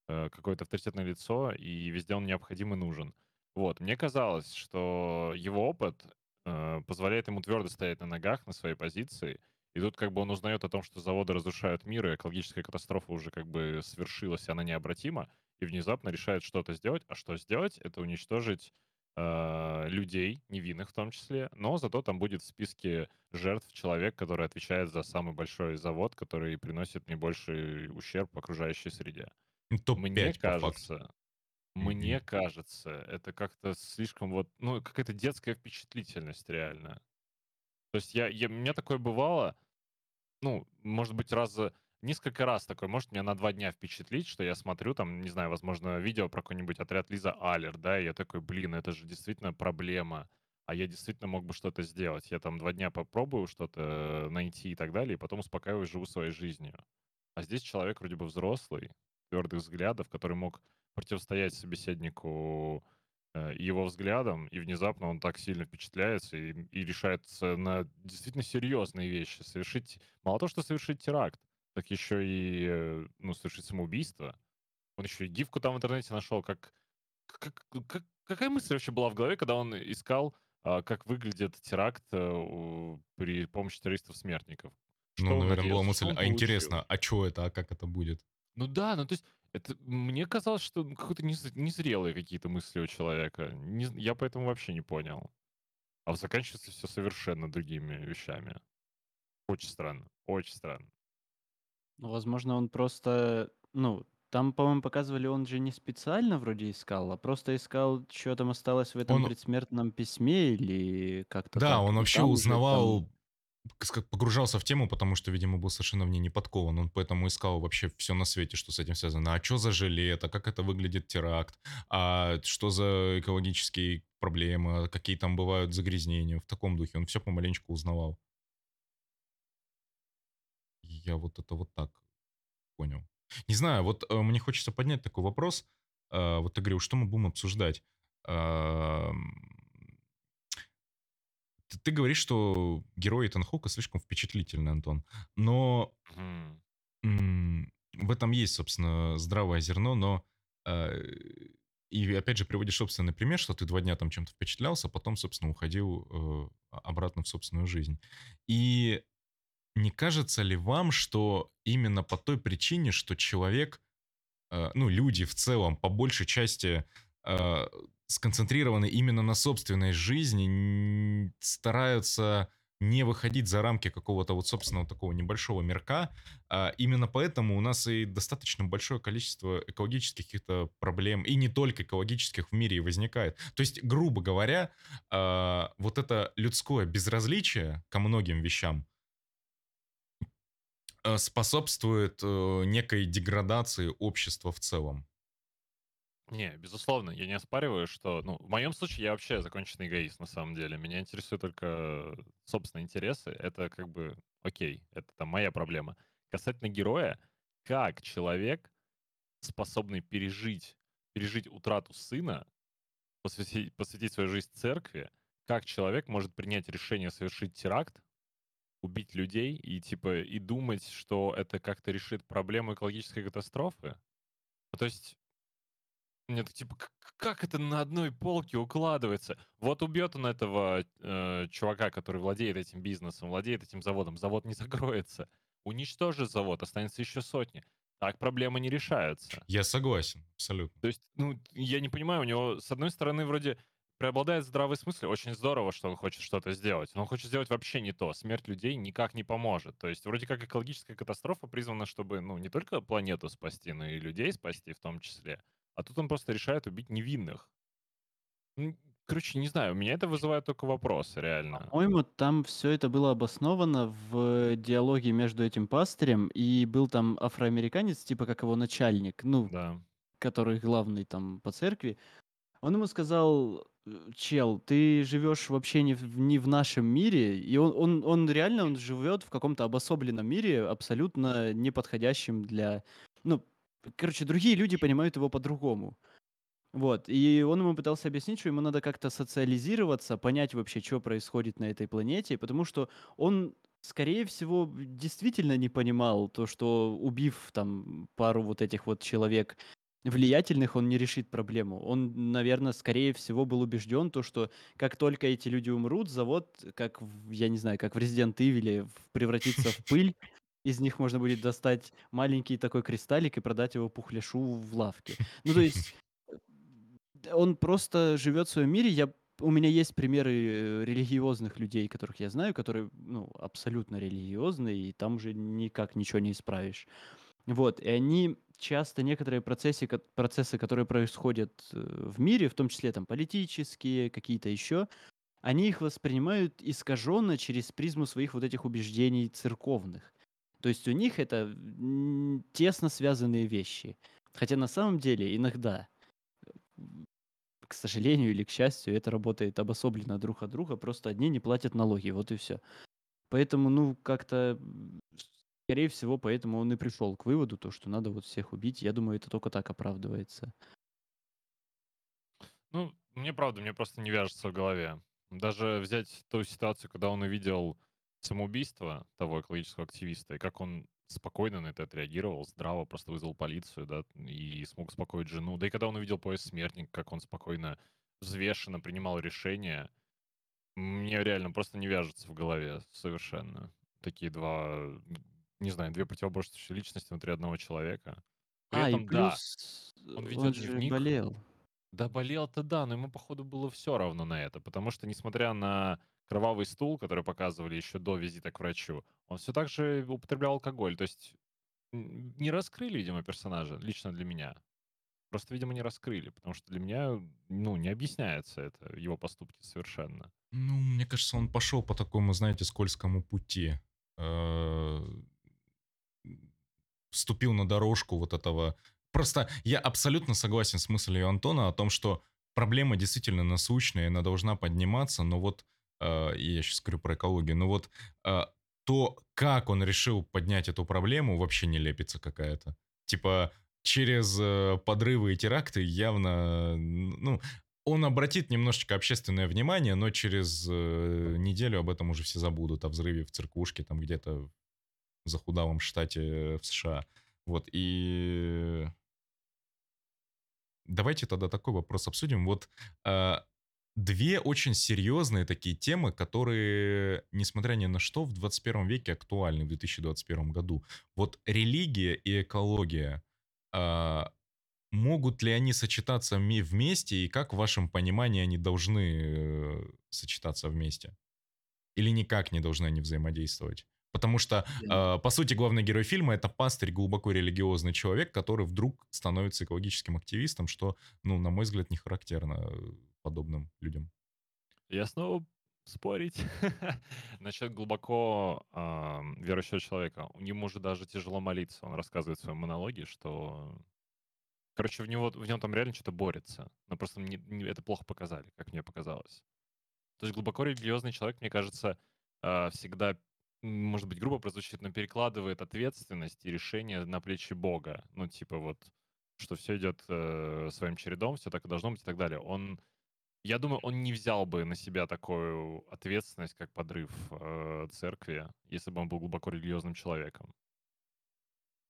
э какое-то авторитетное лицо, и везде он необходим и нужен. Вот, мне казалось, что его опыт Э, позволяет ему твердо стоять на ногах, на своей позиции. И тут как бы он узнает о том, что заводы разрушают мир, и экологическая катастрофа уже как бы свершилась, и она необратима, и внезапно решает что-то сделать. А что сделать? Это уничтожить э, людей, невинных в том числе, но зато там будет в списке жертв человек, который отвечает за самый большой завод, который приносит наибольший ущерб окружающей среде. Топ Мне кажется, мне кажется, это как-то слишком вот, ну, какая-то детская впечатлительность реально. То есть я, я, у меня такое бывало, ну, может быть, раз несколько раз такое, может меня на два дня впечатлить, что я смотрю там, не знаю, возможно, видео про какой-нибудь отряд Лиза Аллер, да, и я такой, блин, это же действительно проблема, а я действительно мог бы что-то сделать. Я там два дня попробую что-то найти и так далее, и потом успокаиваюсь, живу своей жизнью. А здесь человек вроде бы взрослый, твердых взглядов, который мог противостоять собеседнику э, его взглядам, и внезапно он так сильно впечатляется и, и решается на действительно серьезные вещи. Совершить, мало того, что совершить теракт, так еще и, э, ну, совершить самоубийство. Он еще и гифку там в интернете нашел, как, как, как какая мысль вообще была в голове, когда он искал, а, как выглядит теракт а, при помощи террористов-смертников? ну, наверное, была мысль, а интересно, а что это, а как это будет? Ну да, ну то есть это мне казалось, что ну, какие-то незрелые какие-то мысли у человека. Не, я поэтому вообще не понял. А заканчивается все совершенно другими вещами. Очень странно, очень странно. Ну, возможно, он просто, ну, там, по-моему, показывали, он же не специально вроде искал, а просто искал, что там осталось в этом он... предсмертном письме или как-то Да, так. он вообще узнавал там погружался в тему, потому что, видимо, был совершенно в ней не подкован. Он поэтому искал вообще все на свете, что с этим связано. А что за жилет, а как это выглядит теракт, а что за экологические проблемы, какие там бывают загрязнения. В таком духе он все помаленечку узнавал. Я вот это вот так понял. Не знаю, вот э, мне хочется поднять такой вопрос. Э, вот ты говорил, что мы будем обсуждать? Э, ты, ты говоришь, что герой Итан Хоука слишком впечатлительный, Антон. Но м- в этом есть, собственно, здравое зерно, но э, и опять же приводишь собственный пример, что ты два дня там чем-то впечатлялся, а потом, собственно, уходил э, обратно в собственную жизнь. И не кажется ли вам, что именно по той причине, что человек, э, ну, люди в целом, по большей части э, сконцентрированы именно на собственной жизни, стараются не выходить за рамки какого-то вот собственного такого небольшого мирка. А именно поэтому у нас и достаточно большое количество экологических каких-то проблем, и не только экологических в мире возникает. То есть, грубо говоря, а, вот это людское безразличие ко многим вещам а, способствует э, некой деградации общества в целом. Не, безусловно, я не оспариваю, что, ну, в моем случае я вообще законченный эгоист, на самом деле. Меня интересуют только собственные интересы. Это как бы окей, это там моя проблема. Касательно героя, как человек, способный пережить, пережить утрату сына, посвятить, посвятить свою жизнь церкви, как человек может принять решение совершить теракт, убить людей и типа и думать, что это как-то решит проблему экологической катастрофы? То есть нет, типа, как это на одной полке укладывается? Вот убьет он этого э, чувака, который владеет этим бизнесом, владеет этим заводом, завод не закроется. Уничтожит завод, останется еще сотни. Так проблемы не решаются. Я согласен, абсолютно. То есть, ну, я не понимаю, у него, с одной стороны, вроде преобладает здравый смысл. Очень здорово, что он хочет что-то сделать. Но он хочет сделать вообще не то. Смерть людей никак не поможет. То есть вроде как экологическая катастрофа призвана, чтобы, ну, не только планету спасти, но и людей спасти в том числе. А тут он просто решает убить невинных. Короче, не знаю, у меня это вызывает только вопросы, реально. По-моему, там все это было обосновано в диалоге между этим пастырем и был там афроамериканец, типа как его начальник, ну, Да. который главный там по церкви. Он ему сказал, «Э, чел, ты живешь вообще не в, не в нашем мире, и он, он, он реально он живет в каком-то обособленном мире, абсолютно неподходящем для, ну, Короче, другие люди понимают его по-другому. Вот, и он ему пытался объяснить, что ему надо как-то социализироваться, понять вообще, что происходит на этой планете, потому что он, скорее всего, действительно не понимал то, что убив там пару вот этих вот человек влиятельных, он не решит проблему. Он, наверное, скорее всего был убежден то, что как только эти люди умрут, завод, как, в, я не знаю, как в Resident Evil превратится в пыль, из них можно будет достать маленький такой кристаллик и продать его пухляшу в лавке. Ну, то есть э, он просто живет в своем мире. Я, у меня есть примеры э, религиозных людей, которых я знаю, которые ну, абсолютно религиозные, и там уже никак ничего не исправишь. Вот, и они часто некоторые процессы, процессы, которые происходят э, в мире, в том числе там политические, какие-то еще, они их воспринимают искаженно через призму своих вот этих убеждений церковных. То есть у них это тесно связанные вещи. Хотя на самом деле иногда, к сожалению или к счастью, это работает обособленно друг от друга, просто одни не платят налоги, вот и все. Поэтому, ну, как-то, скорее всего, поэтому он и пришел к выводу, то, что надо вот всех убить. Я думаю, это только так оправдывается. Ну, мне правда, мне просто не вяжется в голове. Даже взять ту ситуацию, когда он увидел самоубийство того экологического активиста, и как он спокойно на это отреагировал, здраво просто вызвал полицию, да, и смог успокоить жену. Да и когда он увидел поезд смертник, как он спокойно, взвешенно принимал решения, мне реально просто не вяжется в голове совершенно. Такие два, не знаю, две противоборствующие личности внутри одного человека. При а, этом, и плюс да, он ведет он дневник. болел. Да, болел-то да, но ему, походу, было все равно на это, потому что, несмотря на кровавый стул, который показывали еще до визита к врачу, он все так же употреблял алкоголь. То есть не раскрыли, видимо, персонажа, лично для меня. Просто, видимо, не раскрыли, потому что для меня, ну, не объясняется это, его поступки совершенно. Ну, мне кажется, он пошел по такому, знаете, скользкому пути. Э, Вступил на дорожку вот этого... Просто я абсолютно согласен с мыслью Антона о том, что проблема действительно насущная, она должна подниматься, но вот, я сейчас говорю про экологию, но вот э, то, как он решил поднять эту проблему, вообще не лепится какая-то. Типа, через э, подрывы и теракты явно, ну, он обратит немножечко общественное внимание, но через э, неделю об этом уже все забудут, о взрыве в церквушке там где-то в захудалом штате в США. Вот, и давайте тогда такой вопрос обсудим. Вот э, две очень серьезные такие темы, которые, несмотря ни на что, в 21 веке актуальны в 2021 году. Вот религия и экология. Э, могут ли они сочетаться вместе, и как в вашем понимании они должны э, сочетаться вместе? Или никак не должны они взаимодействовать? Потому что, э, по сути, главный герой фильма это пастырь, глубоко религиозный человек, который вдруг становится экологическим активистом, что, ну, на мой взгляд, не характерно подобным людям. Я снова спорить насчет глубоко э, верующего человека. У него же даже тяжело молиться. Он рассказывает в своем монологе, что Короче, в, него, в нем там реально что-то борется. Но просто мне, не, это плохо показали, как мне показалось. То есть глубоко религиозный человек, мне кажется, э, всегда, может быть, грубо прозвучит, но перекладывает ответственность и решение на плечи Бога. Ну, типа вот, что все идет э, своим чередом, все так и должно быть и так далее. Он, я думаю, он не взял бы на себя такую ответственность, как подрыв э, церкви, если бы он был глубоко религиозным человеком.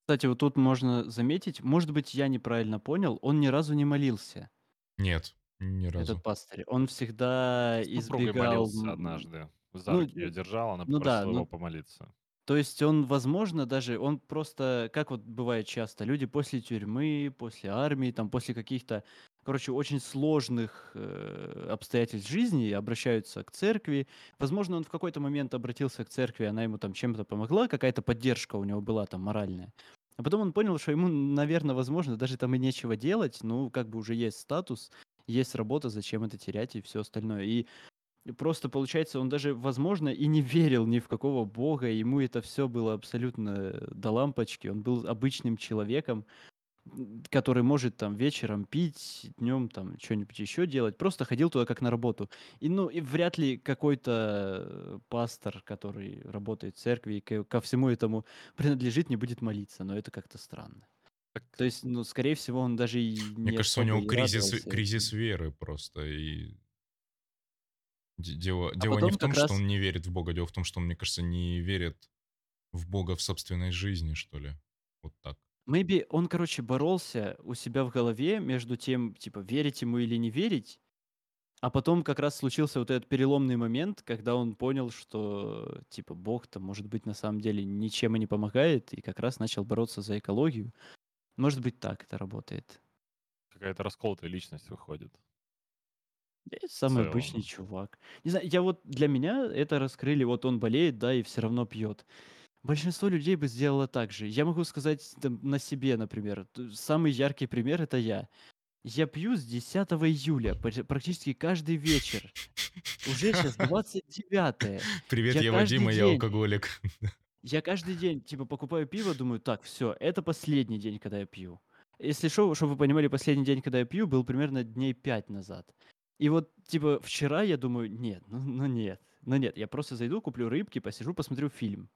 Кстати, вот тут можно заметить, может быть, я неправильно понял, он ни разу не молился, Нет, ни разу. этот пастырь. Он всегда С избегал... молился однажды. За Ну, руки ее держал, она ну да, попросила его ну, помолиться. то есть он, возможно, даже, он просто, как вот бывает часто, люди после тюрьмы, после армии, там, после каких-то, короче, очень сложных э, обстоятельств жизни обращаются к церкви. Возможно, он в какой-то момент обратился к церкви, она ему там чем-то помогла, какая-то поддержка у него была там моральная. А потом он понял, что ему, наверное, возможно, даже там и нечего делать. Ну, как бы уже есть статус, есть работа, зачем это терять и все остальное. И просто, получается, он даже, возможно, и не верил ни в какого бога. Ему это все было абсолютно до лампочки. Он был обычным человеком который может там вечером пить, днем там что-нибудь еще делать, просто ходил туда как на работу. И ну и вряд ли какой-то пастор, который работает в церкви и ко, ко всему этому принадлежит, не будет молиться, но это как-то странно. Так, То есть, ну, скорее всего, он даже и Мне не кажется, у него кризис, радовался кризис веры просто. И де- дело, А дело не в том, как что раз он не верит в Бога, дело в том, что он, мне кажется, не верит в Бога в собственной жизни, что ли. Вот так. Maybe он, короче, боролся у себя в голове между тем, типа, верить ему или не верить, а потом как раз случился вот этот переломный момент, когда он понял, что, типа, Бог-то, может быть, на самом деле ничем и не помогает, и как раз начал бороться за экологию. Может быть, так это работает. Какая-то расколотая личность выходит в самый обычный чувак. Не знаю, я вот для меня это раскрыли, вот он болеет, да, и все равно пьет. Большинство людей бы сделало так же. Я могу сказать там, на себе, например. т- Самый яркий пример это я. Я пью с 10 июля, пр- практически каждый вечер. Уже сейчас 29 Привет, Я я каждый Вадима, я день, алкоголик. я каждый день, типа, покупаю пиво, думаю, так, все, это последний день, когда я пью. Если что, чтобы вы понимали, последний день, когда я пью, был примерно дней 5 назад. И вот, типа, вчера я думаю, нет, ну, ну нет, ну нет, я просто зайду, куплю рыбки, посижу, посмотрю фильм.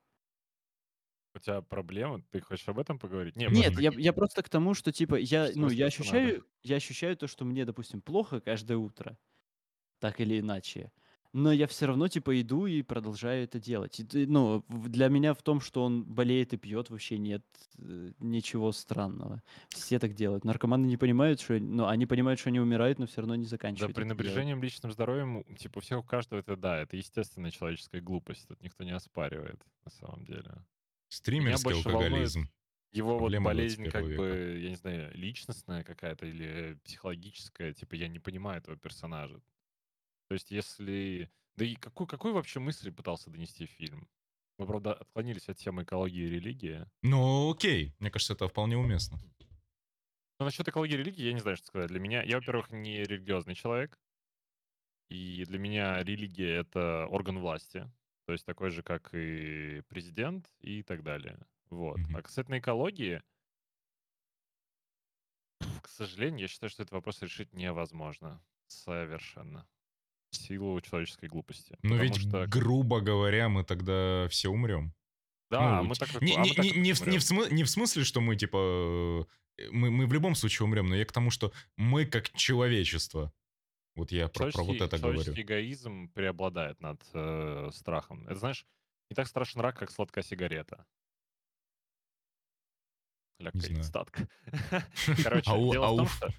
У тебя проблемы? Ты хочешь об этом поговорить? Не, Нет, я, я просто к тому, что, типа, я, ну, я надо? ощущаю, я ощущаю то, что мне, допустим, плохо каждое утро, так или иначе. Но я все равно, типа, иду и продолжаю это делать. И ты- ну, в- для меня в том, что он болеет и пьет, вообще нет э, ничего странного. Все так делают. Наркоманы не понимают, что... Ну, они понимают, что они умирают, но все равно не Да, заканчивают это делать. пренебрежением личным здоровьем, у- типа, у всех у каждого это, да, это естественная человеческая глупость. Тут никто не оспаривает, на самом деле. Стримерский алкоголизм. его вот болезнь, 21 как века. бы, я не знаю, личностная какая-то или психологическая, типа, я не понимаю этого персонажа. То есть, если... Да и какую, какую вообще мысль пытался донести фильм? Мы, правда, отклонились от темы экологии и религии. Ну, окей. Мне кажется, это вполне уместно. Но насчет экологии и религии я не знаю, что сказать. Для меня, я, во-первых, не религиозный человек. И для меня религия это орган власти, то есть такой же, как и президент и так далее. Вот. Мгм. А касательно экологии, к сожалению, я считаю, что этот вопрос решить невозможно. Совершенно. В силу человеческой глупости. Но Потому ведь, что... грубо говоря, мы тогда все умрем. Да, Ну, мы так не, а мы не- так не- не в, не, в умрем. смы- не в смысле, что мы типа э, мы, мы в любом случае умрем, но я к тому, что мы как человечество. Вот я про, про вот это говорю. эгоизм преобладает над э, страхом. Это, знаешь, не так страшен рак, как сладкая сигарета. Ля Не Кейт знаю. Статк. Короче, Ау, дело в том, что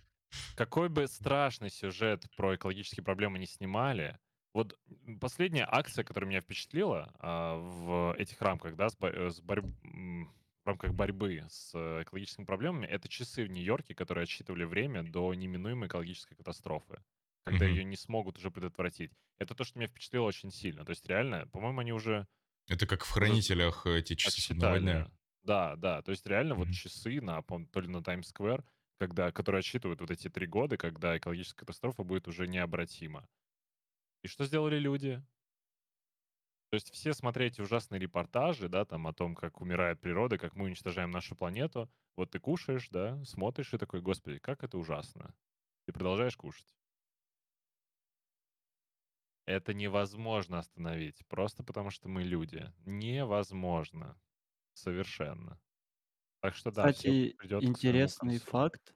какой бы страшный сюжет про экологические проблемы не снимали, вот последняя акция, которая меня впечатлила а, в этих рамках, да, с бо- э, с борь- в рамках борьбы с э, экологическими проблемами, это часы в Нью-Йорке, которые отсчитывали время до неминуемой экологической катастрофы, когда ее не смогут уже предотвратить. Это то, что меня впечатлило очень сильно. То есть реально, по-моему, они уже Это как в уже хранителях эти часы судного дня. Да, да. То есть реально вот часы на, то ли на Таймс-сквер, когда, которые отсчитывают вот эти три года, когда экологическая катастрофа будет уже необратима. И что сделали люди? То есть все смотреть ужасные репортажи, да, там о том, как умирает природа, как мы уничтожаем нашу планету. Вот ты кушаешь, да, смотришь и такой, господи, как это ужасно. И продолжаешь кушать. Это невозможно остановить, просто потому что мы люди. Невозможно. Совершенно. Так что да, Кстати, придет интересный факт.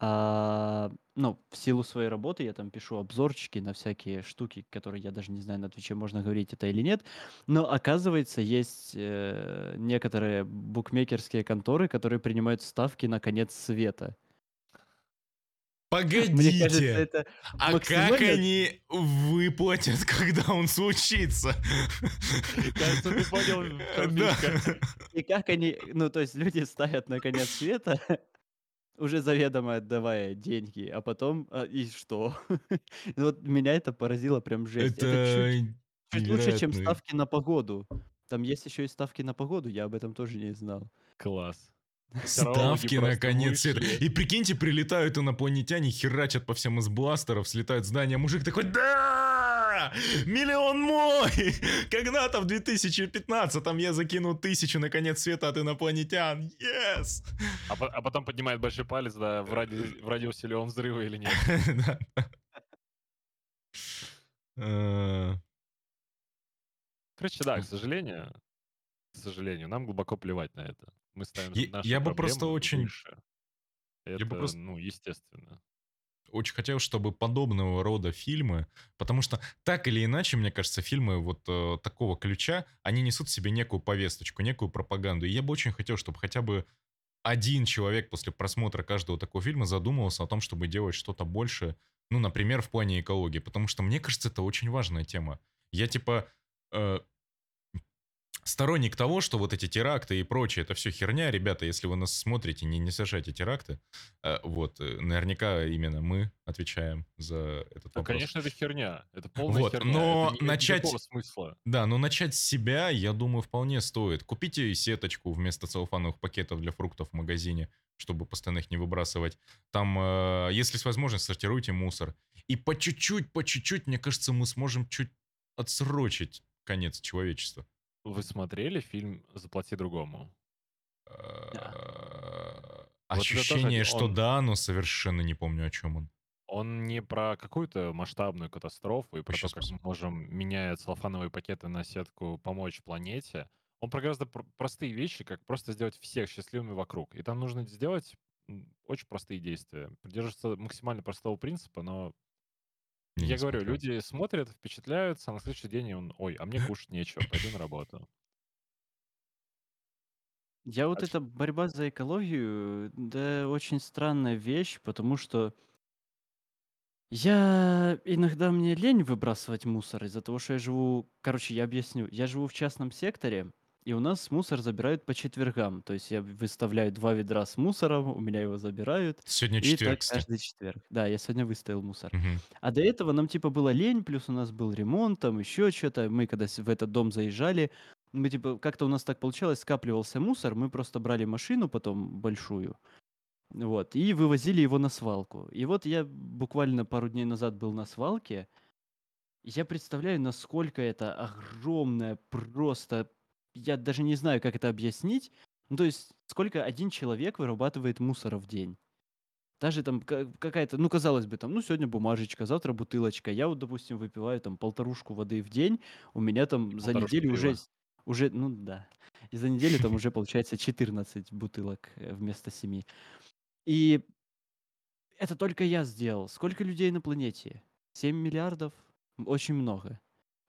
А, ну, в силу своей работы я там пишу обзорчики на всякие штуки, которые я даже не знаю, на Твиче можно говорить это или нет. Но оказывается, есть э, некоторые букмекерские конторы, которые принимают ставки на конец света. Мне кажется, Погодите! это А как они выплатят, когда он случится? Кажется, ты понял, Да. И как они... Ну, то есть люди ставят на конец света, уже заведомо отдавая деньги, а потом... а, и что? Вот меня это поразило прям жесть. Это чуть Это Чуть лучше, чем ставки на погоду. Там есть еще и ставки на погоду, я об этом тоже не знал. Класс. Ставки на просто конец света. вышли. И прикиньте, прилетают инопланетяне, херачат по всем из бластеров, слетают в здание. Мужик такой, да! Миллион мой! Когда-то в 2015-м я закину тысячу на конец света от инопланетян. Yes! А, а потом поднимает большой палец, да, в, ради- в радиусе ли он взрыва или нет. Э, Короче, да, к сожалению, к сожалению, нам глубоко плевать на это. Мы ставим Я- наши я бы просто очень- выше. бы Это, просто- ну, естественно. очень хотел, чтобы подобного рода фильмы, потому что так или иначе, мне кажется, фильмы вот э, такого ключа, они несут в себе некую повесточку, некую пропаганду. И я бы очень хотел, чтобы хотя бы один человек после просмотра каждого такого фильма задумывался о том, чтобы делать что-то больше, ну, например, в плане экологии, потому что мне кажется, это очень важная тема. Я типа э, сторонник того, что вот эти теракты и прочее, это все херня, ребята, если вы нас смотрите, не, не совершайте теракты. Э, Вот, э, наверняка именно мы отвечаем за этот Ну, вопрос. конечно, это херня. Это полная Вот, херня. но это не- начать- смысла. Да, но начать с себя, я думаю, вполне стоит. Купите сеточку вместо целлофановых пакетов для фруктов в магазине, чтобы постоянно их не выбрасывать. Там, э, если есть возможность, сортируйте мусор. И по чуть-чуть, по чуть-чуть, мне кажется, мы сможем чуть отсрочить конец человечества. Вы смотрели фильм «Заплати другому»? Э, Вот это тоже Ощущение, один- что он- да, но совершенно не помню, о чем он. Он не про какую-то масштабную катастрофу и про то, как мы можем, меняя целлофановые пакеты на сетку, помочь планете. Он про гораздо пр- простые вещи, как просто сделать всех счастливыми вокруг. И там нужно сделать м, очень простые действия. Придерживаться максимально простого принципа, но Не, я не говорю, смотрел. люди смотрят, впечатляются, а на следующий день он, ой, а мне кушать нечего, пойду на работу. Я вот А ч- эта борьба за экологию, да, очень странная вещь, потому что я иногда мне лень выбрасывать мусор из-за того, что я живу, короче, я объясню, я живу в частном секторе, и у нас мусор забирают по четвергам, то есть я выставляю два ведра с мусором, у меня его забирают, Сегодня и четверг, так кстати. каждый четверг. Да, я сегодня выставил мусор. Мгм. А до этого нам типа было лень, плюс у нас был ремонт, там еще что-то. Мы когда в этот дом заезжали, мы типа как-то у нас так получалось, скапливался мусор, мы просто брали машину потом большую, вот, и вывозили его на свалку. И вот я буквально пару дней назад был на свалке, Я представляю, насколько это огромное, просто... Я даже не знаю, как это объяснить. Ну, то есть, сколько один человек вырабатывает мусора в день. Даже там какая-то, ну, казалось бы, там, ну, сегодня бумажечка, завтра бутылочка. Я вот, допустим, выпиваю там полторушку воды в день, у меня там за неделю уже, уже, ну, да, и за неделю там уже получается 14 бутылок э, вместо 7. И это только я сделал. Сколько людей на планете? 7 миллиардов? Очень много.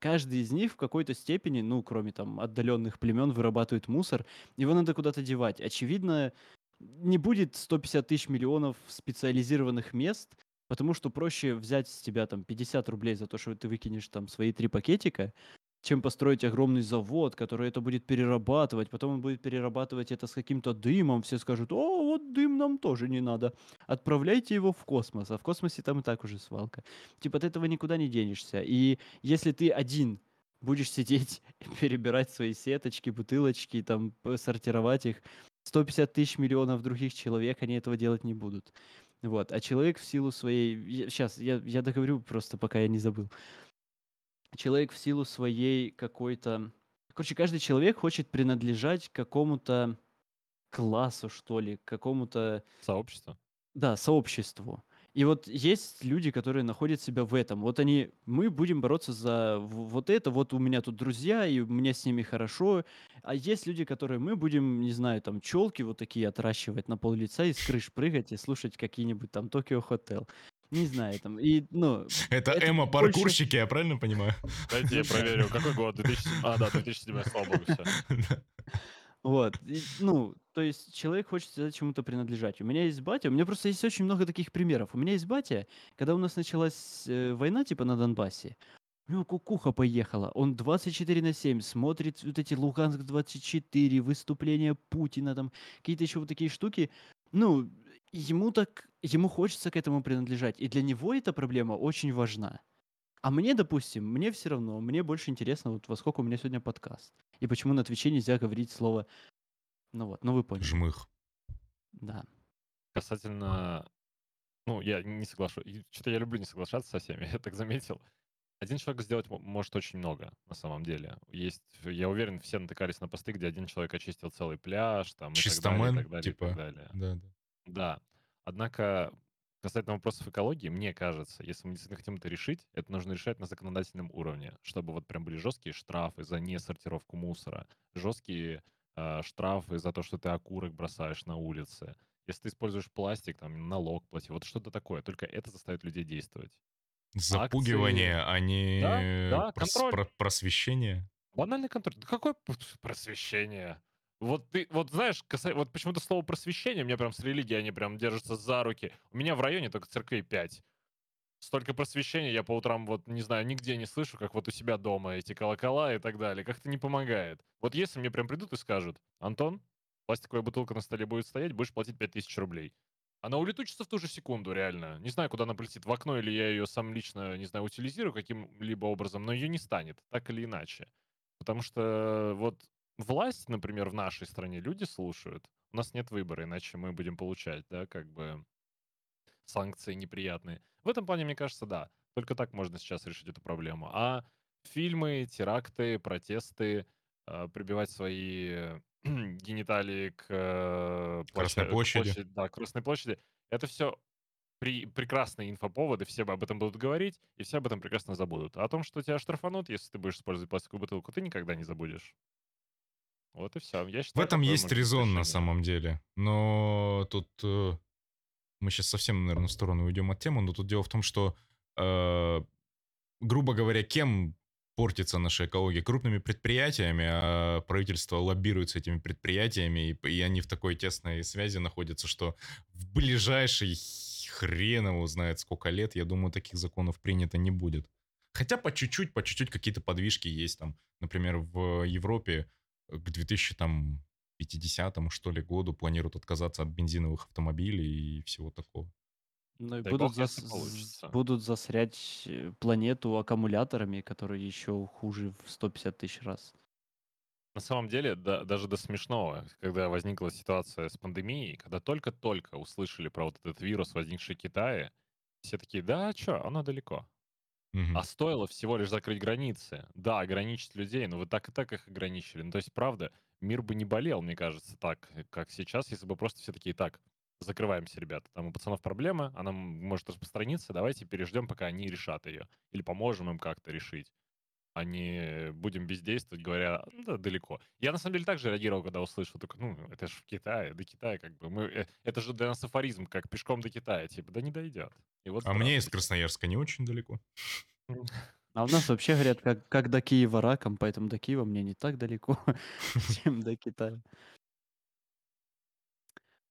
Каждый из них в какой-то степени, ну, кроме там отдаленных племен, вырабатывает мусор. Его надо куда-то девать. Очевидно, не будет 150 тысяч миллионов специализированных мест, потому что проще взять с тебя там 50 рублей за то, что ты выкинешь там свои три пакетика, чем построить огромный завод, который это будет перерабатывать, потом он будет перерабатывать это с каким-то дымом, все скажут, о, вот дым нам тоже не надо, отправляйте его в космос, а в космосе там и так уже свалка. Типа от этого никуда не денешься. И если ты один будешь сидеть, перебирать свои сеточки, бутылочки, там, сортировать их, 150 тысяч миллионов других человек, они этого делать не будут. Вот. А человек в силу своей... Сейчас, я, я договорю просто, пока я не забыл человек в силу своей какой-то... Короче, каждый человек хочет принадлежать какому-то классу, что ли, какому-то... Сообществу? Да, сообществу. И вот есть люди, которые находят себя в этом. Вот они, мы будем бороться за вот это, вот у меня тут друзья, и мне с ними хорошо. А есть люди, которые мы будем, не знаю, там, челки вот такие отращивать на пол лица и с крыш прыгать и слушать какие-нибудь там Токио Хотел. Не знаю, там, и, ну... Это, это Эмо больше... паркурщики, я правильно понимаю? Дайте я проверю, какой год? 2007? А, да, 2007, слава богу, все. Вот, и, ну, то есть человек хочет всегда чему-то принадлежать. У меня есть батя, у меня просто есть очень много таких примеров. У меня есть батя, когда у нас началась э, война, типа, на Донбассе, у него кукуха поехала. Он 24 на 7 смотрит вот эти Луганск-24, выступления Путина, там, какие-то еще вот такие штуки. Ну, ему так, ему хочется к этому принадлежать, и для него эта проблема очень важна. А мне, допустим, мне все равно, мне больше интересно, вот во сколько у меня сегодня подкаст. И почему на Твиче нельзя говорить слово, ну вот, ну вы поняли. Жмых. Да. Касательно, ну, я не соглашусь. Что-то я люблю не соглашаться со всеми, я так заметил. Один человек сделать может очень много, на самом деле. Есть, я уверен, все натыкались на посты, где один человек очистил целый пляж, там, Чистомен, и так далее, и так далее, типа, и так далее. Да, да. Да. Однако, касательно вопросов экологии, мне кажется, если мы действительно хотим это решить, это нужно решать на законодательном уровне, чтобы вот прям были жесткие штрафы за несортировку мусора, жесткие э, штрафы за то, что ты окурок бросаешь на улице. Если ты используешь пластик, там, налог плати, вот что-то такое. Только это заставит людей действовать. Запугивание, Акции... а не да, да, прос- про- просвещение. Банальный контроль. Да какое просвещение? Вот ты, вот знаешь, каса... вот почему-то слово просвещение, у меня прям с религией они прям держатся за руки. У меня в районе только церквей 5. Столько просвещения я по утрам вот, не знаю, нигде не слышу, как вот у себя дома эти колокола и так далее. Как-то не помогает. Вот если мне прям придут и скажут, Антон, пластиковая бутылка на столе будет стоять, будешь платить 5000 рублей. Она улетучится в ту же секунду, реально. Не знаю, куда она полетит, в окно, или я ее сам лично, не знаю, утилизирую каким-либо образом, но ее не станет, так или иначе. Потому что вот власть, например, в нашей стране люди слушают. У нас нет выбора, иначе мы будем получать, да, как бы санкции неприятные. В этом плане, мне кажется, да. Только так можно сейчас решить эту проблему. А фильмы, теракты, протесты, э, прибивать свои гениталии к, э, Красной площади. Площади. Да, Красной площади. Это все при, прекрасные инфоповоды, все об этом будут говорить, и все об этом прекрасно забудут. А о том, что тебя штрафанут, если ты будешь использовать пластиковую бутылку, ты никогда не забудешь. Вот и все. Я считаю, В этом есть резон на самом деле. Но тут э, мы сейчас совсем, наверное, в сторону уйдем от темы, но тут дело в том, что, э, грубо говоря, кем портится наша экология? Крупными предприятиями, а правительство лоббирует с этими предприятиями, и, и они в такой тесной связи находятся, что в ближайший хрен его знает сколько лет, я думаю, таких законов принято не будет. Хотя по чуть-чуть, по чуть-чуть какие-то подвижки есть там. Например, в Европе к 2050 что ли году планируют отказаться от бензиновых автомобилей и всего такого. Ну и будут, зас... будут засрять э, планету аккумуляторами, которые еще хуже в 150 тысяч раз. На самом деле, да, даже до смешного, когда возникла ситуация с пандемией, когда только-только услышали про вот этот вирус, возникший в Китае, все такие, да, что, оно далеко. Мгм. А стоило всего лишь закрыть границы. Да, ограничить людей, но вы так и так их ограничили. Ну, то есть, правда, мир бы не болел, мне кажется, так, э, как сейчас, если бы просто все такие, так, закрываемся, ребята. Там у пацанов проблема, она м- может распространиться, давайте переждем, пока они решат ее. Или поможем им как-то решить. А не будем бездействовать, говоря, «Ну да, далеко. Я на самом деле также реагировал, когда услышал, только, ну, это же в Китае, до Китая как бы. Мы, э, это же для нас афоризм, как пешком до Китая. Типа, да не дойдет. И вот А мне из. Красноярска не очень далеко. А у нас вообще говорят, как, как до Киева раком, поэтому до Киева мне не так далеко, чем до Китая.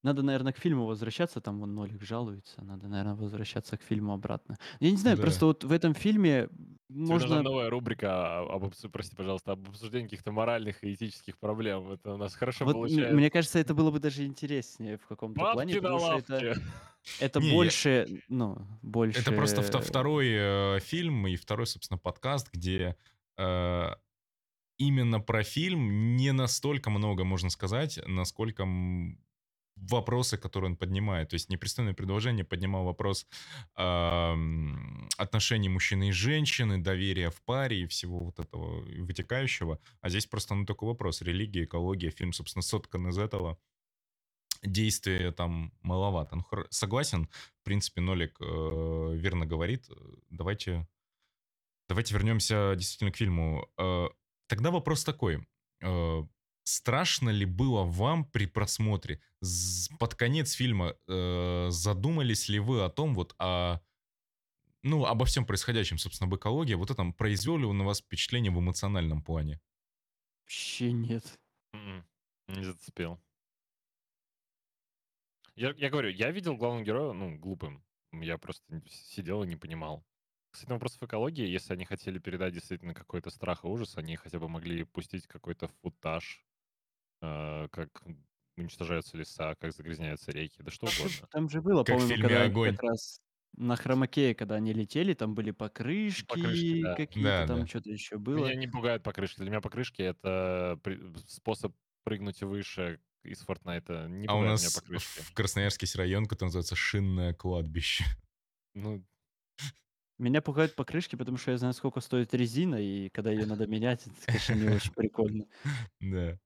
Надо, наверное, к фильму возвращаться, там вон Нолик жалуется, надо, наверное, возвращаться к фильму обратно. Я не знаю, Да. просто вот в этом фильме Тебе нужна можно... новая рубрика об, обсу- прости, пожалуйста, об обсуждении каких-то моральных и этических проблем. Это у нас хорошо Вот м- получается. мне кажется, это было бы даже интереснее в каком-то плане, Бабки на потому что это, лавке. это Не, я- больше, ну, больше... Это просто вто- второй э, фильм и второй, собственно, подкаст, где э, именно про фильм не настолько много можно сказать, насколько м, вопросы, которые он поднимает. То есть непристойное предложение поднимал вопрос ам, отношений мужчины и женщины, доверия в паре и всего вот этого вытекающего. А здесь просто ну, такой вопрос. Религия, экология. Фильм, собственно, соткан из этого. Действия там маловато. Ну, хор- согласен. В принципе, Нолик э, верно говорит. Давайте, давайте вернемся действительно к фильму. Э, тогда вопрос такой. Э, страшно ли было вам при просмотре? Под конец фильма э, задумались ли вы о том, вот о, ну, обо всем происходящем, собственно, в экологии, вот этом произвел ли он на вас впечатление в эмоциональном плане? Вообще нет. М-м, Не зацепил. Я, я говорю, я видел главного героя, ну, глупым. Я просто сидел и не понимал. Кстати, вопросов экологии, если они хотели передать действительно какой-то страх и ужас, они хотя бы могли пустить какой-то футаж, э, как уничтожаются леса, как загрязняются реки, да что угодно. Там же было, Как в по-моему, когда «Огонь». как раз на хромакее, когда они летели, там были Покрышки, покрышки да. какие-то, Да, там да. что-то еще было. Меня не пугают покрышки. Для меня покрышки — это при- способ прыгнуть выше из Фортнайта. Не А у пугают меня нас покрышки. в Красноярске есть район, который называется Шинное кладбище. Ну, Меня пугают покрышки, потому что я знаю, сколько стоит резина, и когда ее надо менять, это, конечно, не очень прикольно. Да.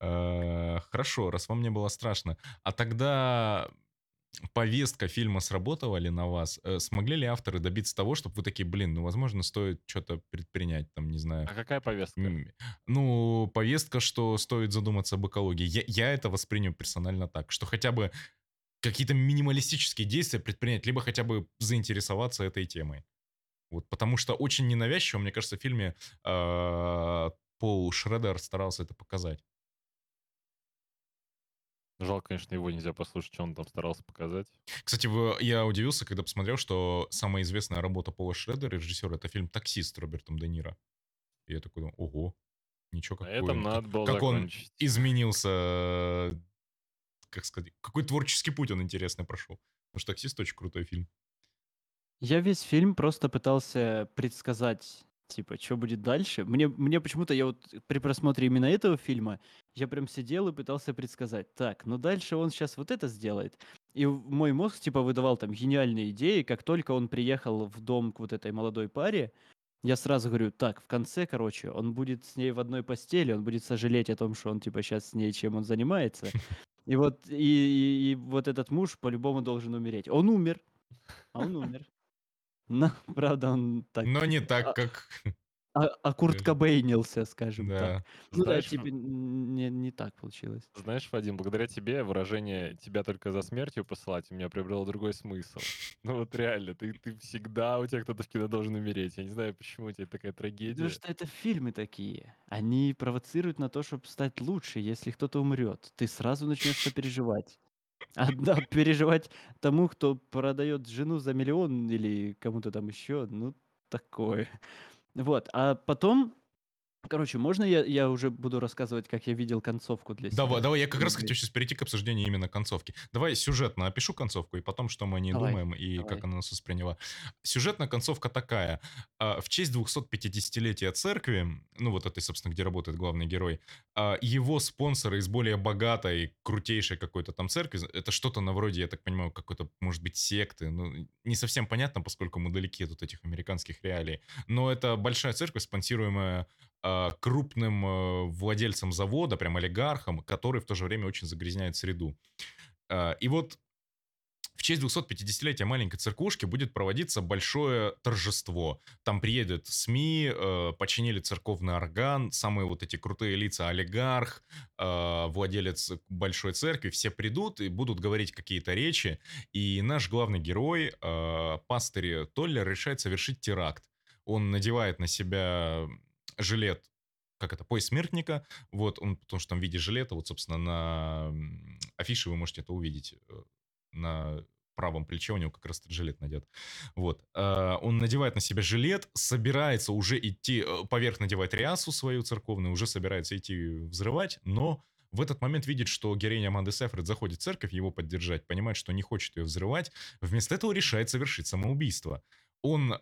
Э, Хорошо, раз вам не было страшно. А тогда повестка фильма сработала ли на вас? Э, Смогли ли авторы добиться того, чтобы вы такие, блин, ну, возможно, стоит что-то предпринять, там, не знаю. а какая повестка? Ну, повестка, что стоит задуматься об экологии. Я, я это воспринял персонально так, что хотя бы какие-то минималистические действия предпринять, либо хотя бы заинтересоваться этой темой. Вот, потому что очень ненавязчиво, мне кажется, в фильме э, Пол Шредер старался это показать. Жалко, конечно, его нельзя послушать, что он там старался показать. Кстати, я удивился, когда посмотрел, что самая известная работа Пола Шредера, режиссера, это фильм «Таксист» с Робертом Де Ниро. И я такой, думаю, ого, ничего На какой этом он- надо было как он закончить. изменился, э, как сказать, какой творческий путь он интересный прошел. Потому что «Таксист» очень крутой фильм. Я весь фильм просто пытался предсказать, типа, что будет дальше. Мне, мне почему-то, я вот при просмотре именно этого фильма, я прям сидел и пытался предсказать. Так, ну дальше он сейчас вот это сделает. И мой мозг, типа, выдавал там гениальные идеи. Как только он приехал в дом к вот этой молодой паре, я сразу говорю, так, в конце, короче, он будет с ней в одной постели, он будет сожалеть о том, что он, типа, сейчас с ней, чем он занимается. И вот, и, и- и вот этот муж по-любому должен умереть. Он умер. А он умер. Но, правда, он так... Но не а- так, как... А, а Курт Даже- Кобейнился, скажем так. Да. Ну да, Знаешь, типа, н- не, не так получилось. Знаешь, Вадим, благодаря тебе выражение «тебя только за смертью посылать» у меня приобрело другой смысл. Ну вот реально, ты, ты всегда, у тебя кто-то в кино должен умереть. Я не знаю, почему у тебя такая трагедия. Потому что это фильмы такие. Они провоцируют на то, чтобы стать лучше, если кто-то умрет. Ты сразу начнешь сопереживать. Да, переживать тому, кто продает жену за миллион или кому-то там еще, ну, такое. Вот, а потом Короче, можно я, я уже буду рассказывать, как я видел концовку для себя? Давай, давай, я как раз хотел сейчас перейти к обсуждению именно концовки. Давай сюжетно опишу концовку, и потом, что мы о ней Давай, думаем, и давай. как она нас восприняла. Сюжетная концовка такая. А, В честь 250-летия церкви, ну вот этой, собственно, где работает главный герой, а, его спонсоры из более богатой, крутейшей какой-то там церкви, это что-то на вроде, я так понимаю, какой-то, может быть, секты, ну, не совсем понятно, поскольку мы далеки от этих американских реалий, но это большая церковь, спонсируемая крупным э, владельцем завода, прям олигархом, который в то же время очень загрязняет среду. А, И вот в честь 250-летия маленькой церквушки будет проводиться большое торжество. Там приедут СМИ, э, починили церковный орган, самые вот эти крутые лица, олигарх, э, владелец большой церкви, все придут и будут говорить какие-то речи. И наш главный герой, э, пастырь Толлер, решает совершить теракт. Он надевает на себя жилет как это, пояс смертника, вот, он, потому что там в виде жилета, вот, собственно, на афише вы можете это увидеть, э, на правом плече у него как раз этот жилет надет. Вот. А, Он надевает на себя жилет, собирается уже идти, э, поверх надевает рясу свою церковную, уже собирается идти взрывать, но в этот момент видит, что героиня Аманды Сейфрид заходит в церковь его поддержать, понимает, что не хочет ее взрывать, вместо этого решает совершить самоубийство. Он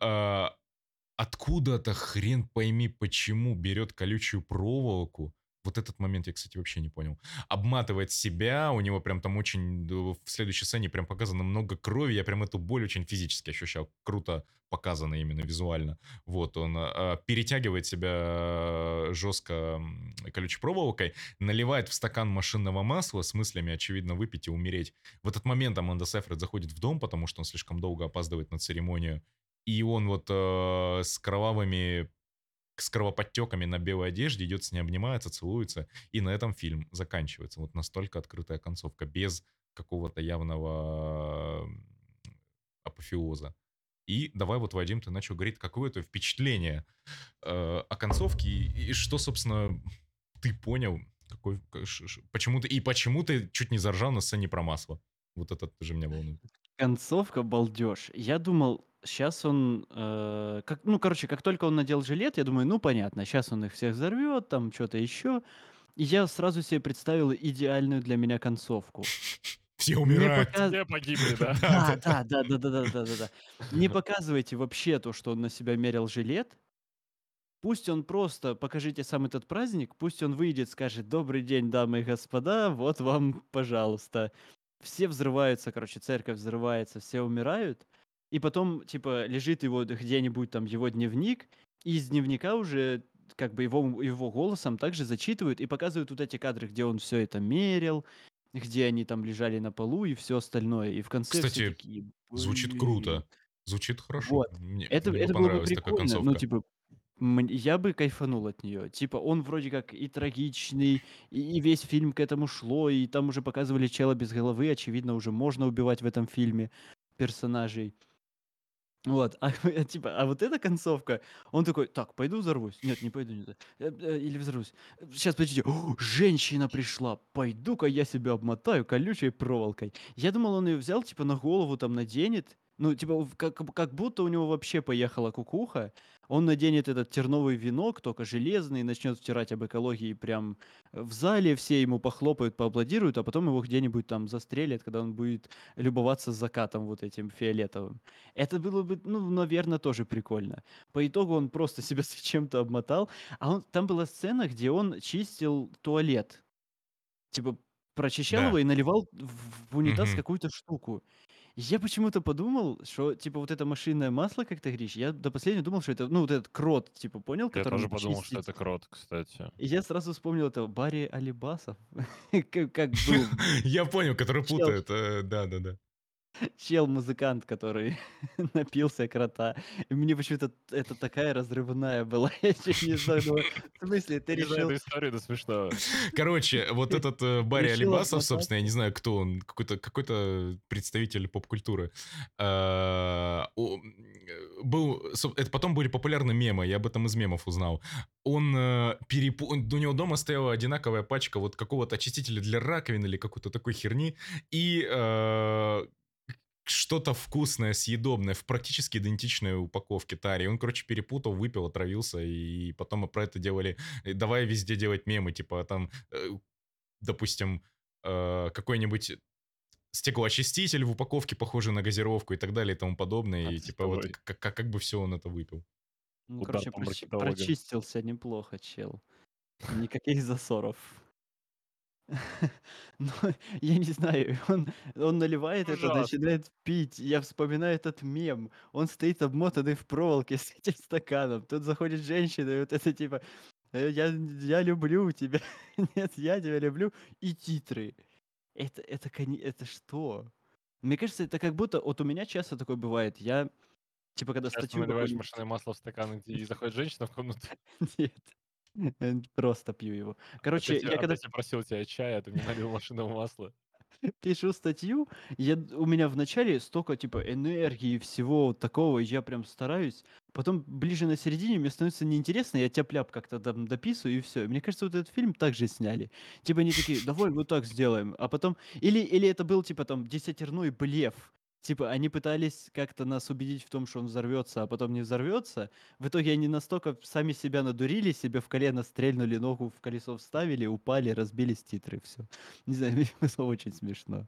откуда-то хрен пойми почему берет колючую проволоку. Вот этот момент я, кстати, вообще не понял. Обматывает себя, у него прям там очень... э, В следующей сцене прям показано много крови, я прям эту боль очень физически ощущал. Круто показано именно визуально. Вот, он э, перетягивает себя жестко м, колючей проволокой, наливает в стакан машинного масла с мыслями, очевидно, выпить и умереть. В этот момент Аманда Сейфрид заходит в дом, потому что он слишком долго опаздывает на церемонию. И он вот э, с кровавыми, с кровоподтеками на белой одежде идет с ней, обнимается, целуется. И на этом фильм заканчивается. Вот настолько открытая концовка, без какого-то явного апофеоза. И давай вот, Вадим, ты начал говорить, какое то впечатление э, о концовке, и, и что, собственно, ты понял, какой, почему ты, и почему ты чуть не заржал на сцене про масло. Вот это тоже меня волнует. Концовка балдеж. Я думал, сейчас он, э, как, ну, короче, как только он надел жилет, я думаю, ну, понятно, сейчас он их всех взорвет, там что-то еще. И я сразу себе представил идеальную для меня концовку. Все Не умирают. показ- Все погибли, да? Да, да, да, да, да, да, да, да, да. Не показывайте вообще то, что он на себя мерил жилет. Пусть он просто, покажите сам этот праздник, пусть он выйдет, скажет, добрый день, дамы и господа, вот вам, пожалуйста. Все взрываются, короче, церковь взрывается, все умирают. И потом, типа, лежит его где-нибудь там его дневник, и из дневника уже как бы его, его голосом также зачитывают и показывают вот эти кадры, где он все это мерил, где они там лежали на полу и все остальное. И в конце Кстати, такие, Звучит круто. Звучит хорошо. Вот. Мне, Это, мне это было бы прикольно, ну, типа, я бы кайфанул от нее. Типа, он вроде как и трагичный, и, и весь фильм к этому шло, и там уже показывали чела без головы, очевидно, уже можно убивать в этом фильме персонажей. Вот, а, типа, а вот эта концовка, он такой, так, пойду взорвусь. Нет, не пойду, не знаю. Э, э, Или взорвусь. Сейчас, подождите, О, женщина пришла, пойду-ка я себя обмотаю колючей проволокой. Я думал, он ее взял, типа, на голову там наденет, ну, типа, как, как будто у него вообще поехала кукуха. Он наденет этот терновый венок, только железный, начнет втирать об экологии прям в зале, все ему похлопают, поаплодируют, а потом его где-нибудь там застрелят, когда он будет любоваться закатом вот этим фиолетовым. Это было бы, ну, наверное, тоже прикольно. По итогу он просто себя с чем-то обмотал. А он, там была сцена, где он чистил туалет. Типа прочищал Да. его и наливал в, унитаз Мгм. какую-то штуку. Я почему-то подумал, что, типа, вот это машинное масло, как ты говоришь, я до последнего думал, что это, ну, вот этот крот, типа, понял, Я который тоже подумал, что это крот, кстати. И я сразу вспомнил этого Барри Алибасов, как как был Я понял, который Чел. путает. э, Да-да-да. чел-музыкант, который напился крота. И мне почему-то это такая разрывная была. Я чуть не знаю, думаю, в смысле, ты Не знаю решил... эту историю, это смешно. Короче, вот этот э, Барри Алибасов, собственно, я не знаю, кто он, какой-то какой представитель поп-культуры, э, о- э, был, со- это потом были популярны мемы, я об этом из мемов узнал. Он э, перепу... он- у него дома стояла одинаковая пачка вот какого-то очистителя для раковин или какой-то такой херни, и э, что-то вкусное, съедобное в практически идентичной упаковке тари. Он, короче, перепутал, выпил, отравился, и потом мы про это делали. э, Давай везде делать мемы, типа там, э, допустим, э, какой-нибудь стеклоочиститель в упаковке, похожий на газировку и так далее и тому подобное. И типа вот Отстой. как, как, как бы все он это выпил. Ну, Удар короче, прочистился неплохо, чел. Никаких засоров. Ну, я не знаю, он, он наливает это, Ужасно. начинает пить. Я вспоминаю этот мем. Он стоит обмотанный в проволоке с этим стаканом. Тут заходит женщина, и вот это типа «Э, я, я люблю тебя. Нет, я тебя люблю. И титры. Это, это, коне- это что? Мне кажется, это как будто... Вот у меня часто такое бывает. Я, типа, когда Часто статью наливаешь какую-нибудь- машинное масло в стакан, и заходит женщина в комнату. Нет. Просто пью его. Короче, я, я когда я просил тебя чая, а ты мне налил машинного масла. пишу статью, я, у меня вначале столько типа энергии, всего такого, я прям стараюсь. Потом ближе на середине мне становится неинтересно, я тяп-ляп как-то там дописываю, и все. Мне кажется, вот этот фильм также сняли. Типа они такие, давай вот так сделаем. А потом... Или, или это был типа там десятерной блеф. Типа они пытались как-то нас убедить в том, что он взорвется, а потом не взорвется. В итоге они настолько сами себя надурили, себе в колено стрельнули, ногу в колесо вставили, упали, разбились титры, все. Не знаю, мне было очень смешно.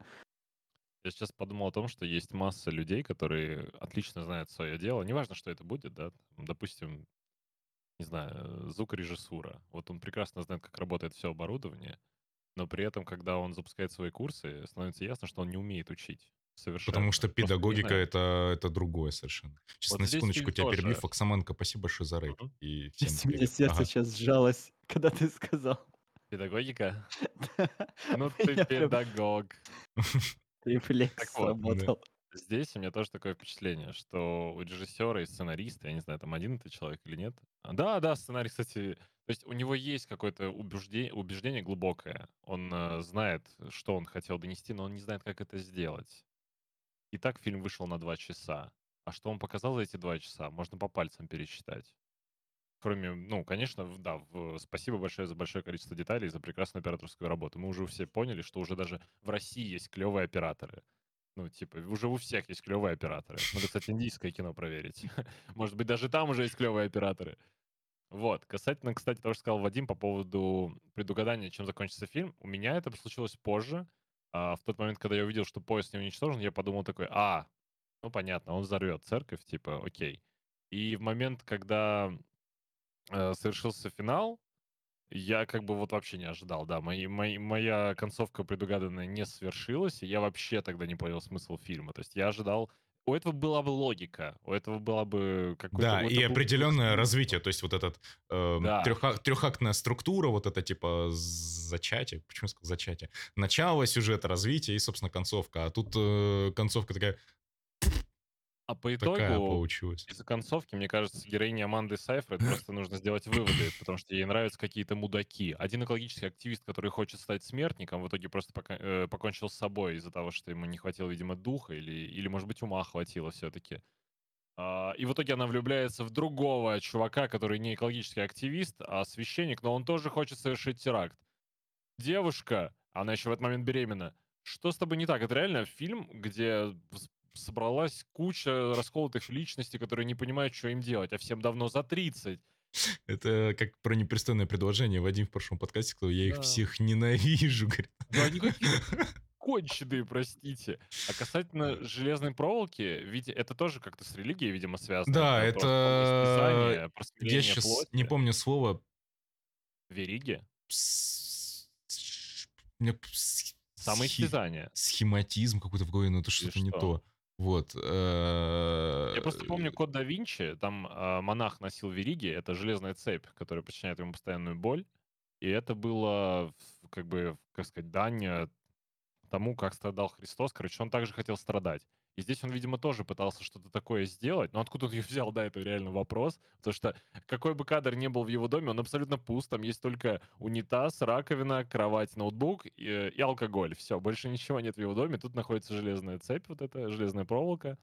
Я сейчас подумал о том, что есть масса людей, которые отлично знают свое дело. Неважно, что это будет, да. Допустим, не знаю, звукорежиссура. Вот он прекрасно знает, как работает все оборудование, но при этом, когда он запускает свои курсы, становится ясно, что он не умеет учить. Совершенно. Потому что педагогика это, это другое совершенно. Сейчас Вот на здесь секундочку тебя перебью. тоже. Фоксаманка, спасибо большое за рейд. Мгм. И всем меня привет. сердце Ага. сейчас сжалось, когда ты сказал. Педагогика? Ну ты педагог. Рефлекс сработал. Здесь у меня тоже такое впечатление, что у режиссера и сценариста, я не знаю, там один это человек или нет. А, Да, да, сценарий, кстати, то есть у него есть какое-то убеждение, убеждение глубокое. Он э, знает, что он хотел донести, но он не знает, как это сделать. И так фильм вышел на два часа. А что он показал за эти два часа, можно по пальцам пересчитать. Кроме, ну, конечно, да, спасибо большое за большое количество деталей, за прекрасную операторскую работу. Мы уже все поняли, что уже даже в России есть клевые операторы. Ну, типа, уже у всех есть клевые операторы. Надо, кстати, индийское кино проверить. Может быть, даже там уже есть клевые операторы. Вот. Касательно, кстати, того, что сказал Вадим по поводу предугадания, чем закончится фильм, у меня это случилось позже. А, в тот момент, когда я увидел, что поезд не уничтожен, я подумал такой, а, ну, понятно, он взорвет церковь, типа, окей. И в момент, когда э, совершился финал, я как бы вот вообще не ожидал, да, мои, мои- моя концовка предугаданная не свершилась, и я вообще тогда не понял смысл фильма. То есть я ожидал... У этого была бы логика, у этого была бы какой-то... Да, и был определенное смысл. развитие, то есть вот этот Да. трехактная структура, вот это типа зачатие, почему я сказал зачатие, начало сюжета, развитие и, собственно, концовка. А тут э, концовка такая, А по такая итогу, получилась. из-за концовки, мне кажется, героине Аманды Сайфред просто нужно сделать выводы, потому что ей нравятся какие-то мудаки. Один экологический активист, который хочет стать смертником, в итоге просто пока- э, покончил с собой из-за того, что ему не хватило, видимо, духа или, или может быть, ума хватило все-таки. и в итоге она влюбляется в другого чувака, который не экологический активист, а священник, но он тоже хочет совершить теракт. Девушка, она еще в этот момент беременна. Что с тобой не так? Это реально фильм, где собралась куча расколотых личностей, которые не понимают, что им делать, а всем давно за 30. Это как про непристойное предложение Вадим в прошлом подкасте сказал, я их Да. всех ненавижу. говорит. Да они какие конченые, простите. А касательно железной проволоки, ведь это тоже как-то с религией, видимо, связано. Да, это- Я сейчас плоти. не помню слово. Вериги? Самоистязание. Схематизм какой-то в голове, но это что-то не то. Вот. э, Я просто помню Код да Винчи, там а, монах носил вериги, это железная цепь, которая причиняет ему постоянную боль. И это было, как бы, как сказать, дань э, тому, как страдал Христос. Короче, он также хотел страдать. И здесь он, видимо, тоже пытался что-то такое сделать. Но откуда он ее взял, да, это реально вопрос. Потому что какой бы кадр ни был в его доме, он абсолютно пуст. Там есть только унитаз, раковина, кровать, ноутбук и, э, и алкоголь. Все, больше ничего нет в его доме. Тут находится железная цепь, вот эта железная проволока.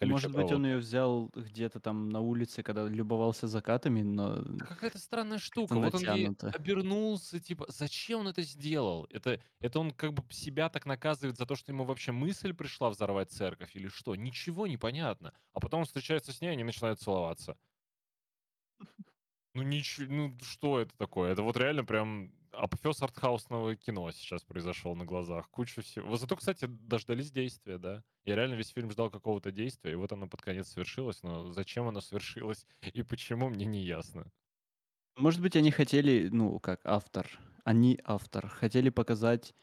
Может быть, он проволока. ее взял где-то там на улице, когда любовался закатами, но Какая-то странная штука. Вот он ей натянуто. обернулся, типа, зачем он это сделал? Это, это он как бы себя так наказывает за то, что ему вообще мысль пришла взорвать церковь или что? Ничего не понятно. А потом он встречается с ней, они начинают целоваться. Ну ничего, ну что это такое? Это вот реально прям апофеоз артхаусного кино сейчас произошел на глазах. Куча всего. Зато, кстати, дождались действия, да. Я реально весь фильм ждал какого-то действия, и вот оно под конец свершилось, но зачем оно свершилось и почему, мне не ясно. Может быть, они хотели, ну, как автор, они автор, хотели показать,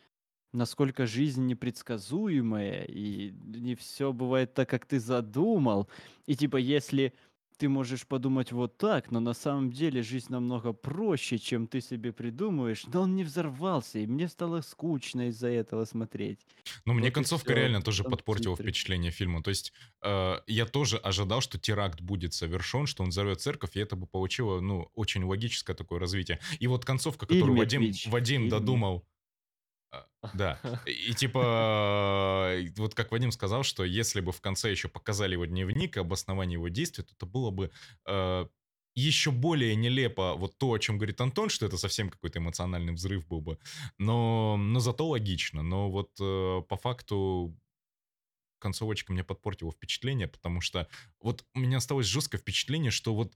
насколько жизнь непредсказуемая, и не все бывает так, как ты задумал. И типа, если ты можешь подумать вот так, но на самом деле жизнь намного проще, чем ты себе придумываешь, но он не взорвался, и мне стало скучно из-за этого смотреть. Ну, мне Вот и концовка всё. реально тоже подпортила титры. впечатление фильма. То есть э, я тоже ожидал, что теракт будет совершен, что он взорвет церковь, и это бы получило, ну, очень логическое такое развитие. И вот концовка, которую Фильме, Вадим, Твич, Вадим фильме. додумал, да. И типа, вот как Вадим сказал, что если бы в конце еще показали его дневник, обоснование его действий, то это было бы э, еще более нелепо вот то, о чем говорит Антон, что это совсем какой-то эмоциональный взрыв был бы. Но, но зато логично. Но вот э, по факту концовочка мне подпортила впечатление, потому что вот у меня осталось жесткое впечатление, что вот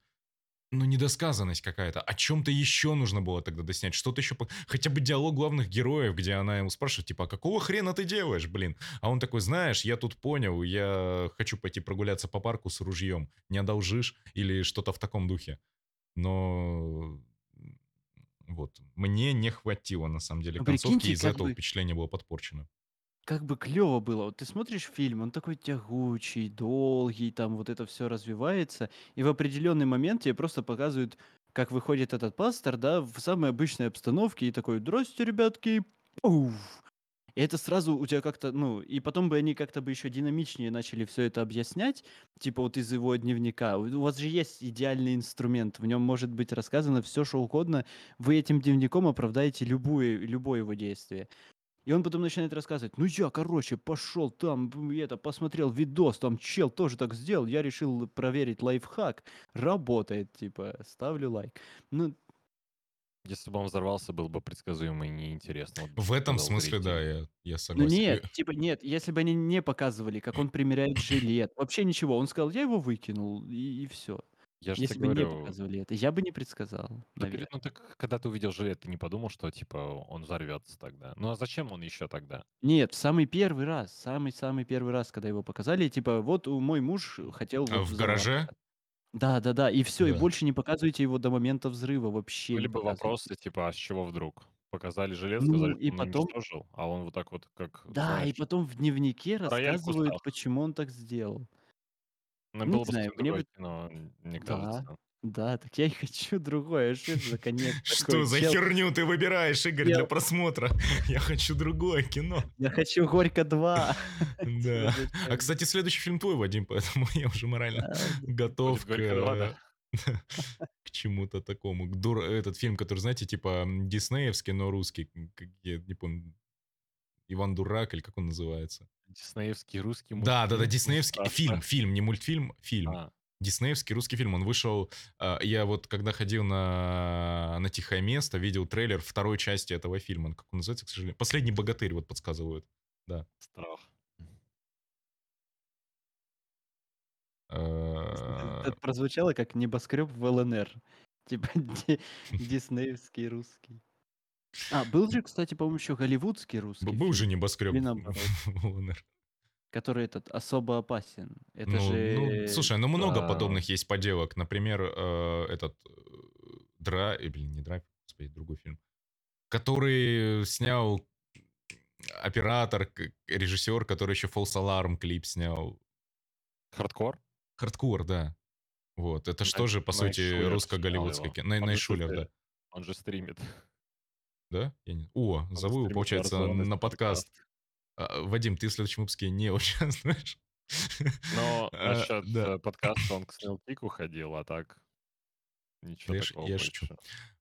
ну, недосказанность какая-то. О чем-то еще нужно было тогда доснять. Что-то еще... Хотя бы диалог главных героев, где она ему спрашивает, типа, а какого хрена ты делаешь, блин? А он такой, знаешь, я тут понял, я хочу пойти прогуляться по парку с ружьем. Не одолжишь? Или что-то в таком духе. Но... Вот. Мне не хватило, на самом деле, Ну, концовки, из-за этого бы- впечатление было подпорчено. Как бы клево было. Вот ты смотришь фильм, он такой тягучий, долгий, там вот это все развивается, и в определенный момент тебе просто показывают, как выходит этот пастор, да, в самой обычной обстановке, и такой, здрасте, ребятки, уф». И это сразу у тебя как-то, ну, и потом бы они как-то бы еще динамичнее начали все это объяснять, типа вот из его дневника. У вас же есть идеальный инструмент, в нем может быть рассказано все, что угодно. Вы этим дневником оправдаете любое, любое его действие. И он потом начинает рассказывать, ну я, короче, пошел там, м, это, посмотрел видос, там чел тоже так сделал, я решил проверить лайфхак, работает, типа, ставлю лайк. Ну, Если бы он взорвался, было бы предсказуемо и неинтересно. Вот В этом смысле, да, зритель. я, я ну согласен. нет, типа нет, если бы они не показывали, как он примеряет жилет, вообще ничего, он сказал, я его выкинул, и, все. Я же Если тебе бы не говорю, показывали это, я бы не предсказал, ну, ну так когда ты увидел жилет, ты не подумал, что типа он взорвется тогда? Ну а зачем он еще тогда? Нет, в самый первый раз, самый-самый первый раз, когда его показали, типа, вот у- мой муж хотел А вот в взорваться. гараже? Да, да, да, и все, и Да. больше не показывайте его до момента взрыва, вообще Были не бы показывайте. вопросы, типа, а с чего вдруг? Показали жилет, Ну, сказали, и что он потом- уничтожил, а он вот так вот, как, Да, и знаешь, потом в дневнике рояль в рассказывают, почему он так сделал. Ну, не было бы знаю, совсем мне другое бы- кино, мне Да. кажется. Да, так я и хочу другое. Что это за конец Что такой? за Чел, херню ты выбираешь, Игорь, Чел. для просмотра? Я хочу другое кино. Я хочу Горько 2. Да. А, кстати, следующий фильм твой, Вадим, поэтому я уже морально готов Будет к, «Горько 2», да? к чему-то такому. К дур- Этот фильм, который, знаете, типа м, диснеевский, но русский. как Я не помню. Иван Дурак, или как он называется? Диснеевский русский Да, да, да, мультфильм. диснеевский фильм, фильм, не мультфильм, фильм. А, Диснеевский русский фильм. Он вышел. а, Я вот когда ходил на, на тихое место, видел трейлер второй части этого фильма. Как он называется, к сожалению? Последний богатырь, вот подсказывают. страх. Э, Это прозвучало как небоскреб в ЛНР. Типа ди- диснеевский русский. А, был же, кстати, по-моему, еще голливудский русский Был же фильм, небоскреб или наоборот? который этот особо опасен. Это Ну, же... ну, слушай, ну много да. подобных есть поделок. Например, э, этот э, Драйв, блин, не Драйв, господи, другой фильм, который снял оператор, режиссер, который еще False Alarm клип снял. Хардкор? Хардкор, да. Вот, это что же, по сути, русско-голливудское снял кино. же Найшулер, да. Он же стримит. Да? Я не- О, Он зову его, получается, на из подкаст. А, Вадим, ты в следующем выпуске не участвуешь. Но А, насчет да. э, подкаста он к Снелкику ходил, а так ничего Я такого я шучу.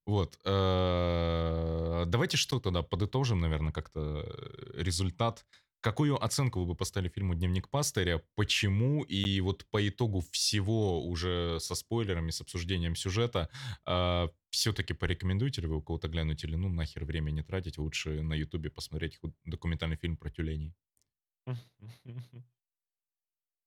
Вот. э, Давайте что тогда подытожим, наверное, как-то э, результат какую оценку вы бы поставили фильму «Дневник пастыря», почему, и вот по итогу всего уже со спойлерами, с обсуждением сюжета, э, все-таки порекомендуете ли вы у кого-то глянуть или ну нахер время не тратить, лучше на ютубе посмотреть документальный фильм про тюленей?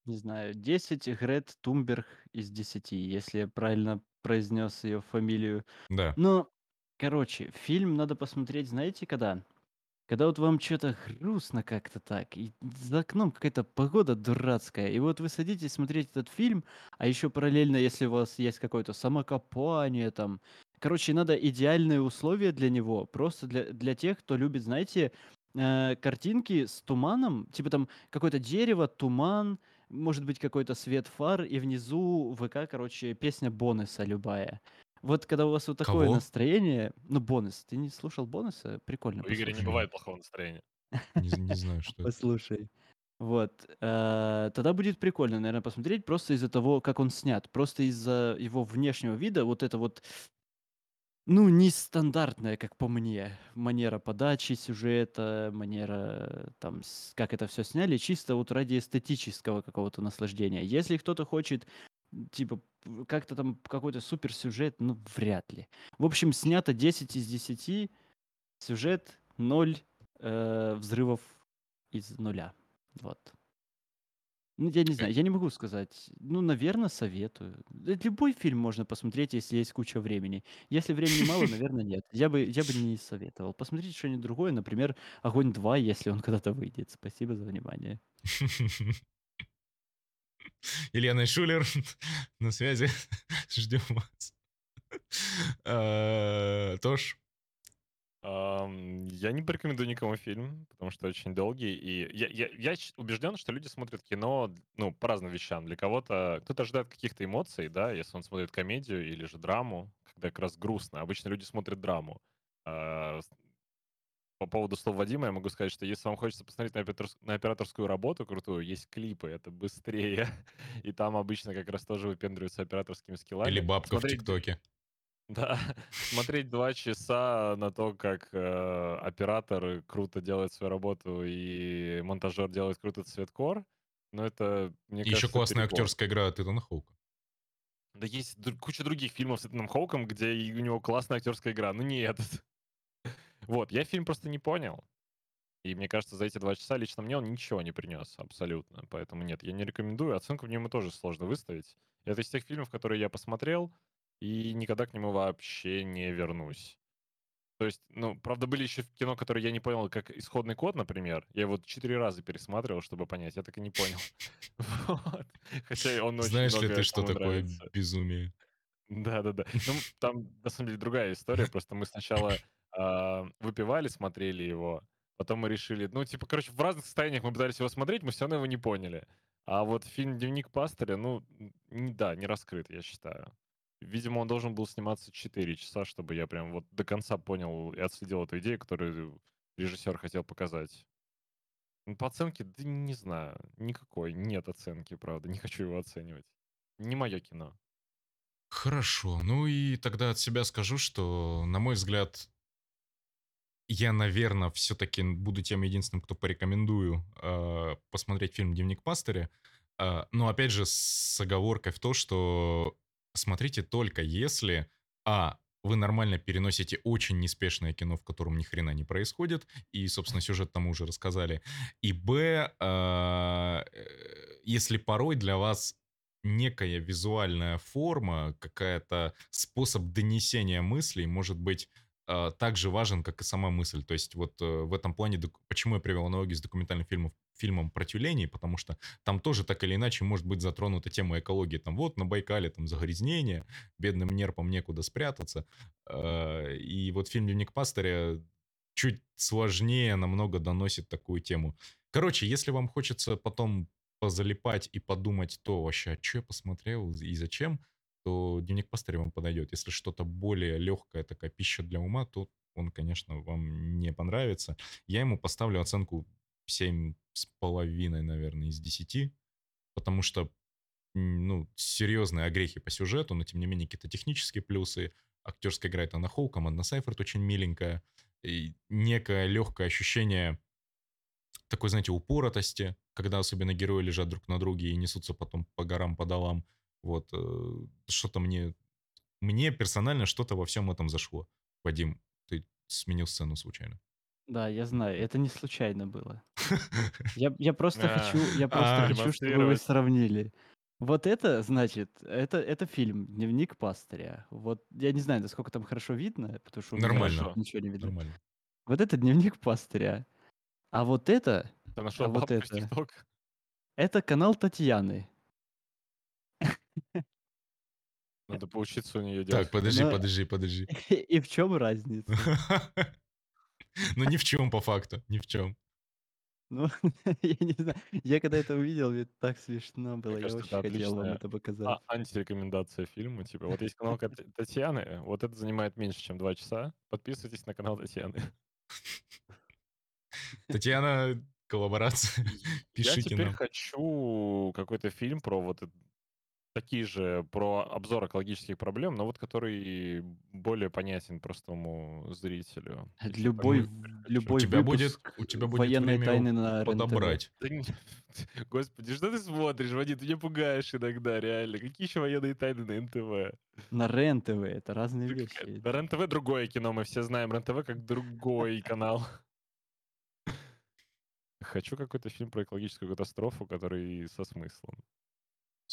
Не знаю, 10 Грет Тумберг из 10, если я правильно произнес ее фамилию. Да. Но, короче, фильм надо посмотреть, знаете, когда? Когда вот вам что-то грустно как-то так, и за окном какая-то погода дурацкая, и вот вы садитесь смотреть этот фильм, а еще параллельно, если у вас есть какое-то самокопание там, короче, надо идеальные условия для него, просто для, для тех, кто любит, знаете, э, картинки с туманом, типа там какое-то дерево, туман, может быть какой-то свет фар, и внизу ВК, короче, песня бонуса любая. Вот когда у вас вот такое Кого? настроение, ну, бонус, ты не слушал бонуса? Прикольно, У Игоря не бывает плохого настроения. Не, знаю, что это. Послушай. Вот. э, Тогда будет прикольно, наверное, посмотреть просто из-за того, как он снят. Просто из-за его внешнего вида, вот это вот, ну, нестандартная, как по мне, манера подачи сюжета, манера, там, с- как это все сняли, чисто вот ради эстетического какого-то наслаждения. Если кто-то хочет, типа, как-то там какой-то суперсюжет, ну, вряд ли. В общем, снято 10 из 10, сюжет 0, э, взрывов из нуля. Вот. Ну, я не знаю, я не могу сказать. Ну, наверное, советую. Да Любой фильм можно посмотреть, если есть куча времени. Если времени мало, наверное, нет. Я бы, я бы не советовал. Посмотрите что-нибудь другое, например, «Огонь 2», если он когда-то выйдет. Спасибо за внимание. Илья Шулер на связи. Ждем вас. Э, Тош, Я не порекомендую никому фильм, потому что очень долгий. И я, я, я убежден, что люди смотрят кино ну, по разным вещам. Для кого-то кто-то ожидает каких-то эмоций, да, если он смотрит комедию или же драму, когда как раз грустно. Обычно люди смотрят драму. По поводу слов Вадима я могу сказать, что если вам хочется посмотреть на, операторс- на операторскую работу крутую, есть клипы, это быстрее. И там обычно как раз тоже выпендриваются операторскими скиллами. или бабка в Смотреть ТикТоке. да, смотреть два часа на то, как э, оператор круто делает свою работу и монтажер делает круто цветкор, ну это, мне И еще кажется, классная перебор. актерская игра от Итана Хоука. Да есть куча других фильмов с Этаном Хоуком, где у него классная актерская игра, но не этот. Вот, я фильм просто не понял. И мне кажется, за эти два часа лично мне он ничего не принес, абсолютно. Поэтому нет, я не рекомендую. Оценку в нему тоже сложно выставить. Это из тех фильмов, которые я посмотрел, и никогда к нему вообще не вернусь. То есть, ну, правда, были еще кино, которые я не понял, как «Исходный код», например. Я его четыре раза пересматривал, чтобы понять. Я так и не понял. Хотя он очень Знаешь ли ты, что такое безумие? Да-да-да. Ну, там, на самом деле, другая история. Просто мы сначала а, выпивали, смотрели его, потом мы решили... Ну, типа, короче, в разных состояниях мы пытались его смотреть, мы все равно его не поняли. А вот фильм «Дневник пастыря», ну, н- да, не раскрыт, я считаю. Видимо, он должен был сниматься 4 часа, чтобы я прям вот до конца понял и отследил эту идею, которую режиссер хотел показать. Ну, По оценке, да не знаю, никакой, нет оценки, правда, не хочу его оценивать. Не мое кино. Хорошо, ну и тогда от себя скажу, что, на мой взгляд, я, наверное, все-таки буду тем единственным, кто порекомендую э, посмотреть фильм «Дневник пастыря». Э, но, опять же, с оговоркой в то, что смотрите только если, а, вы нормально переносите очень неспешное кино, в котором ни хрена не происходит, и, собственно, сюжет тому уже рассказали, и, б, э, э, если порой для вас некая визуальная форма, какая-то способ донесения мыслей может быть э, так же важен, как и сама мысль. То есть вот э, в этом плане, док- почему я привел аналогию с документальным фильмом, фильмом про тюленей, потому что там тоже так или иначе может быть затронута тема экологии. Там вот на Байкале там загрязнение, бедным нерпам некуда спрятаться. Э, И вот фильм «Дневник пастыря» чуть сложнее намного доносит такую тему. Короче, если вам хочется потом позалипать и подумать то вообще, а что я посмотрел и зачем, то дневник пастыря вам подойдет. Если что-то более легкая такая пища для ума, то он, конечно, вам не понравится. Я ему поставлю оценку 7 с половиной, наверное, из 10, потому что, ну, серьезные огрехи по сюжету, но, тем не менее, какие-то технические плюсы. Актерская игра это на Хоуком, Анна Сайферт очень миленькая. И некое легкое ощущение такой, знаете, упоротости, когда особенно герои лежат друг на друге и несутся потом по горам, по долам. Вот, э, что-то мне, мне персонально что-то во всем этом зашло. Вадим, ты сменил сцену случайно. Да, я знаю, это не случайно было. Я, я просто А, хочу, я просто а, хочу, чтобы вы сравнили. Вот это, значит, это, это фильм «Дневник пастыря». Вот я не знаю, насколько там хорошо видно, потому что Нормально, Хорошо. ничего не видно. нормально. Вот это «Дневник пастыря». А вот это, Ты а нашел вот бабку из это, это канал Татьяны. Надо поучиться у нее Так, делать. подожди, Но- подожди, подожди. И в чем разница? Ну ни в чем по факту, ни в чем. Ну, я не знаю. Я когда это увидел, мне так смешно было. Я кажется, очень хотел вам отличная это показать. А, антирекомендация фильма. Типа, вот есть канал Кат- Татьяны, вот это занимает меньше, чем два часа. Подписывайтесь на канал Татьяны. Татьяна, коллаборация. Я Пишите теперь нам. хочу какой-то фильм про вот это- такие же, про обзор экологических проблем, но вот который более понятен простому зрителю. Типа, Любой, теперь хочу. У любой тебя будет, у тебя будет военной тайны на подобрать. Да не- Господи, что ты смотришь, Вадим? Ты меня пугаешь иногда, реально. Какие еще военные тайны на НТВ? На РЕН-ТВ. Это разные Ты вещи. Да, РЕН-ТВ другое кино, мы все знаем РЕН-ТВ как другой канал. Хочу какой-то фильм про экологическую катастрофу, который со смыслом.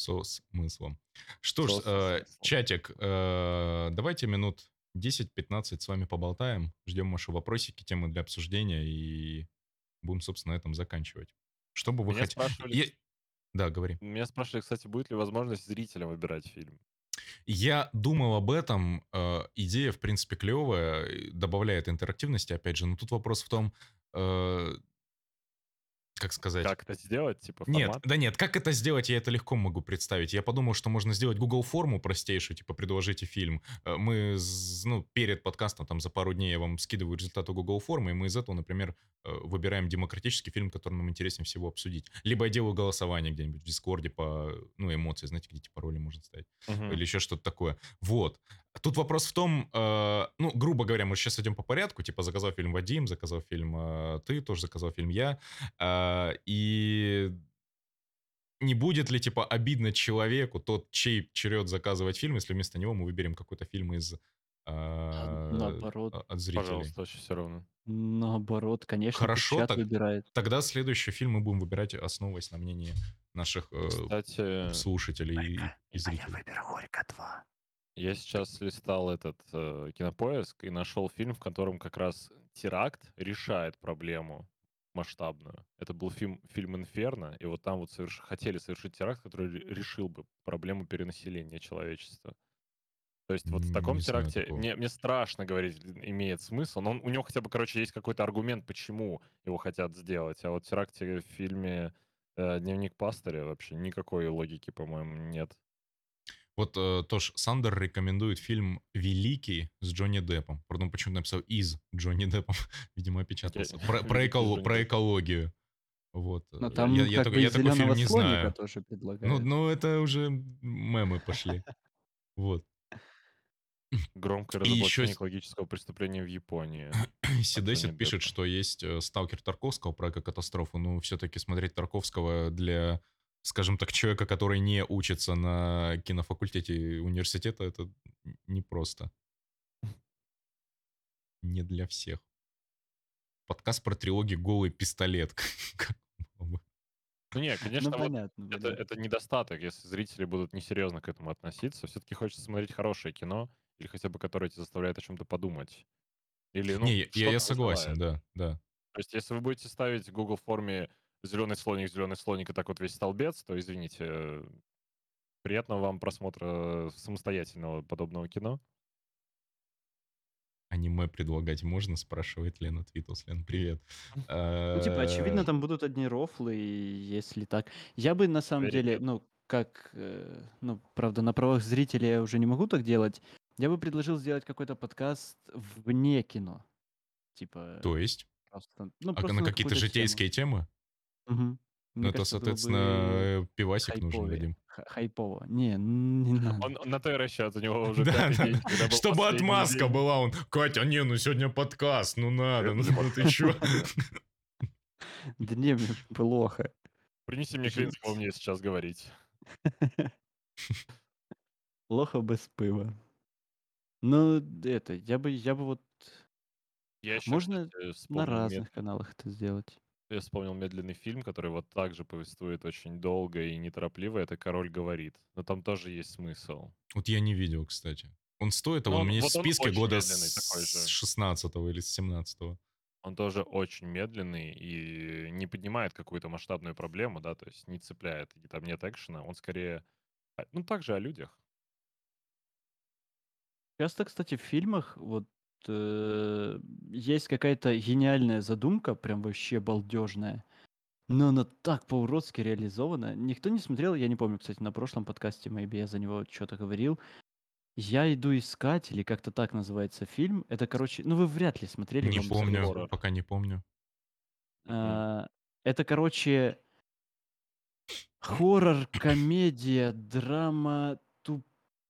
Со смыслом. Что ж, Со- со э, чатик, э, давайте минут 10-15 с вами поболтаем. Ждем ваши вопросики, темы для обсуждения и будем, собственно, на этом заканчивать. Что бы вы Меня хотели... спрашивали, Да, говори. меня спрашивали, кстати, будет ли возможность зрителям выбирать фильм. Я думал об этом. э, идея, в принципе, клевая, добавляет интерактивности, опять же. Но тут вопрос в том, э, как сказать... Как это сделать? Типа Нет, формат? да нет, как это сделать, я это легко могу представить. Я подумал, что можно сделать Google форму простейшую, типа предложите фильм. Э, Мы, ну, перед подкастом, там, за пару дней я вам скидываю результаты Google формы, и мы из этого, например, э, выбираем демократический фильм, который нам интереснее всего обсудить. Либо я делаю голосование где-нибудь в Дискорде по, ну, эмоции, знаете, где типа роли можно ставить Мгм. или еще что-то такое. Вот. Тут вопрос в том, э, ну, грубо говоря, мы сейчас идем по порядку, типа заказал фильм Вадим, заказал фильм э, ты, тоже заказал фильм я, э, и не будет ли, типа, обидно человеку тот, чей черед заказывать фильм, если вместо него мы выберем какой-то фильм из... э, наоборот. От зрителей. Пожалуйста, очень все равно. Наоборот, конечно, Хорошо, так- выбирает. Тогда следующий фильм мы будем выбирать, основываясь на мнении наших э, Кстати, слушателей и, и зрителей. выберу Горько 2. Я сейчас листал этот э, кинопоиск и нашел фильм, в котором как раз теракт решает проблему масштабную. Это был фильм, фильм «Инферно», и вот там вот соверш- хотели совершить теракт, который ре- решил бы проблему перенаселения человечества. То есть вот в таком не теракте, мне, мне страшно говорить, имеет смысл, но он- у него хотя бы, короче, есть какой-то аргумент, почему его хотят сделать. А вот в теракте в фильме э, «Дневник пастыря» вообще никакой логики, по-моему, нет. Вот э, тоже Сандер рекомендует фильм «Великий» с Джонни Деппом. Пардон, почему написал «из» Джонни Деппом? Видимо, опечатался. Про, про эколо- про экологию. Вот. Но э, там я, я как такой, бы я такой фильм не знаю. тоже предлагают. Ну, ну, это уже мемы пошли. Вот. Громкое И еще разоблачение с- экологического преступления в Японии. Сидесит пишет, что есть э, сталкер Тарковского про экокатастрофу. Ну, все-таки смотреть Тарковского для, скажем так, человека, который не учится на кинофакультете университета, это непросто. Не для всех. Подкаст про трилогию «Голый пистолет». Как было бы. Ну не, конечно, Ну, вот понятно. это, понятно. это недостаток, если зрители будут несерьезно к этому относиться. Все-таки хочется смотреть хорошее кино, или хотя бы которое тебя заставляет о чем-то подумать. Или, ну, Не, я- я, согласен, вызывает. да, да. То есть, если вы будете ставить в Google форме зеленый слоник, зеленый слоник и так вот весь столбец, то извините, э, приятного вам просмотра самостоятельного подобного кино. Аниме предлагать можно, спрашивает Лена Твитлс. Лен, привет. Ну, типа, очевидно, Э, там будут одни рофлы, если так. Я бы на самом деле, ну, как, э, ну, правда, на правах зрителя я уже не могу так делать. Я бы предложил сделать какой-то подкаст вне кино. Типа, То есть? просто, ну, А просто на на какие-то житейские темы? Мгм. Ну, Мне это, кажется, было соответственно, э, пивасик нужен, хайповее. Х- Хайпово. Не, н- не надо. Он, он на то и расчет, у него уже Да, пятый да, день, да. когда был Чтобы последний отмазка день. была, он, Катя, не, ну сегодня подкаст, ну надо, ну ну ты чё? Да не, мне плохо. Принеси мне клинского мне сейчас говорить. Плохо без пива. Ну, это, я бы я бы вот Я еще, Можно на вспомнил разных каналах это сделать. Я вспомнил медленный фильм, который вот так же повествует очень долго и неторопливо. Это "Король говорит". Но там тоже есть смысл. Вот я не видел, кстати. Он стоит Ну, того, у он меня есть в вот он списке года с же. 16 или с 17 Он тоже очень медленный и не поднимает какую-то масштабную проблему, да, то есть не цепляет, и там нет экшена. Он скорее, а, ну, также о людях. Часто, кстати, в фильмах вот, э, есть какая-то гениальная задумка, прям вообще балдежная, но она так по-уродски реализована. Никто не смотрел, я не помню, кстати, на прошлом подкасте maybe я за него что то говорил. "Я иду искать" или как-то так называется фильм. Это, короче, ну, вы вряд ли смотрели, Не помню, повезло. пока не помню. А, это, короче хоррор, комедия, драма,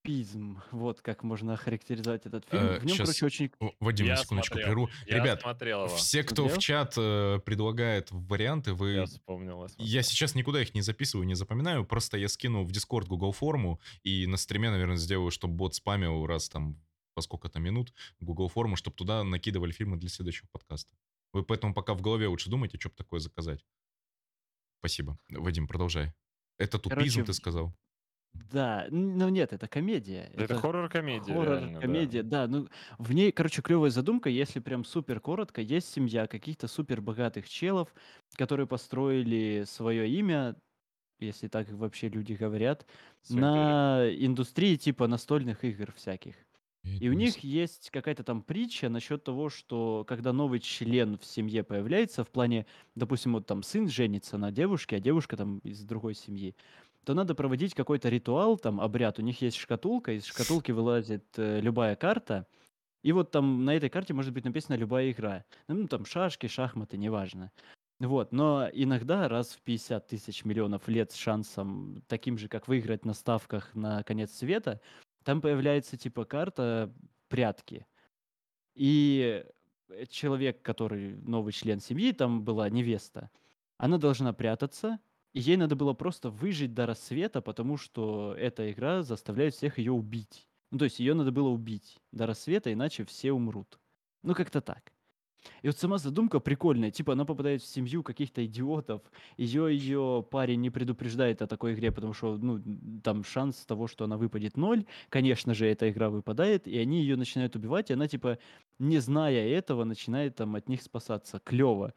тупизм. Вот как можно охарактеризовать этот фильм. Э, В нем, короче, очень Вадим, на Я секундочку смотрел, прерву. я Ребят, смотрел его. все, кто в Смотрел? чат э, предлагает варианты, Я вы... вспомнил, я Я сейчас никуда их не записываю, не запоминаю, просто я скину в Discord Google форму и на стриме, наверное, сделаю, чтобы бот спамил раз там по сколько-то минут Google форму, чтобы туда накидывали фильмы для следующего подкаста. Вы поэтому пока в голове лучше думайте, что бы такое заказать. Спасибо. Вадим, продолжай. Это тупизм, Короче, ты сказал? Да, н но нет, это комедия. Да это Это хоррор-комедия реально, да. хоррор-комедия, да. Ну, в ней, короче, клевая задумка, если прям супер коротко. Есть семья каких-то супер богатых челов, которые построили свое имя, если так вообще люди говорят, перьям. на индустрии типа настольных игр всяких. И у них есть какая-то там притча насчет того, что когда новый член в семье появляется, в плане, допустим, вот там сын женится на девушке, а девушка там из другой семьи, то надо проводить какой-то ритуал, там обряд. У них есть шкатулка, из шкатулки вылазит э, любая карта, и вот там на этой карте может быть написана любая игра. Ну, там шашки, шахматы, неважно. Вот, но иногда раз в 50 тысяч миллионов лет с шансом таким же, как выиграть на ставках на конец света, там появляется типа карта прятки. И э, человек, который новый член семьи, там была невеста, она должна прятаться, и ей надо было просто выжить до рассвета, потому что эта игра заставляет всех ее убить. Ну, то есть ее надо было убить до рассвета, иначе все умрут. Ну, как-то так. И вот сама задумка прикольная. Типа она попадает в семью каких-то идиотов. Ее ее парень не предупреждает о такой игре, потому что ну, там шанс того, что она выпадет ноль. Конечно же, эта игра выпадает, и они ее начинают убивать, и она типа, не зная этого, начинает там от них спасаться. Клево.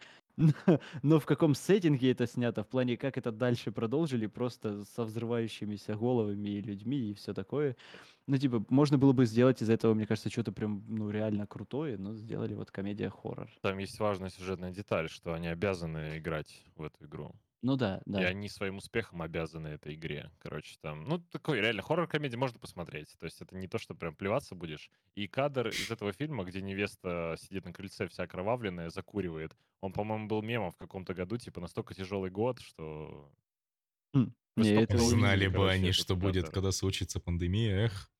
Но в каком сеттинге это снято, в плане, как это дальше продолжили, просто со взрывающимися головами и людьми и все такое. Ну, типа, можно было бы сделать из этого, мне кажется, что-то прям, ну, реально крутое, но сделали вот комедия-хоррор. Там есть важная сюжетная деталь, что они обязаны играть в эту игру. Ну да, И да. они своим успехом обязаны этой игре. Короче, там, ну, такой реально хоррор-комедия можно посмотреть. То есть это не то, что прям плеваться будешь. И кадр из этого фильма, где невеста сидит на крыльце вся окровавленная, закуривает, он, по-моему, был мемом в каком-то году, типа настолько тяжелый год, что... Хм, Вы Не, столько этого не увидели, Знали видел. бы короче, они, этот что будет, кадр. когда случится пандемия, эх.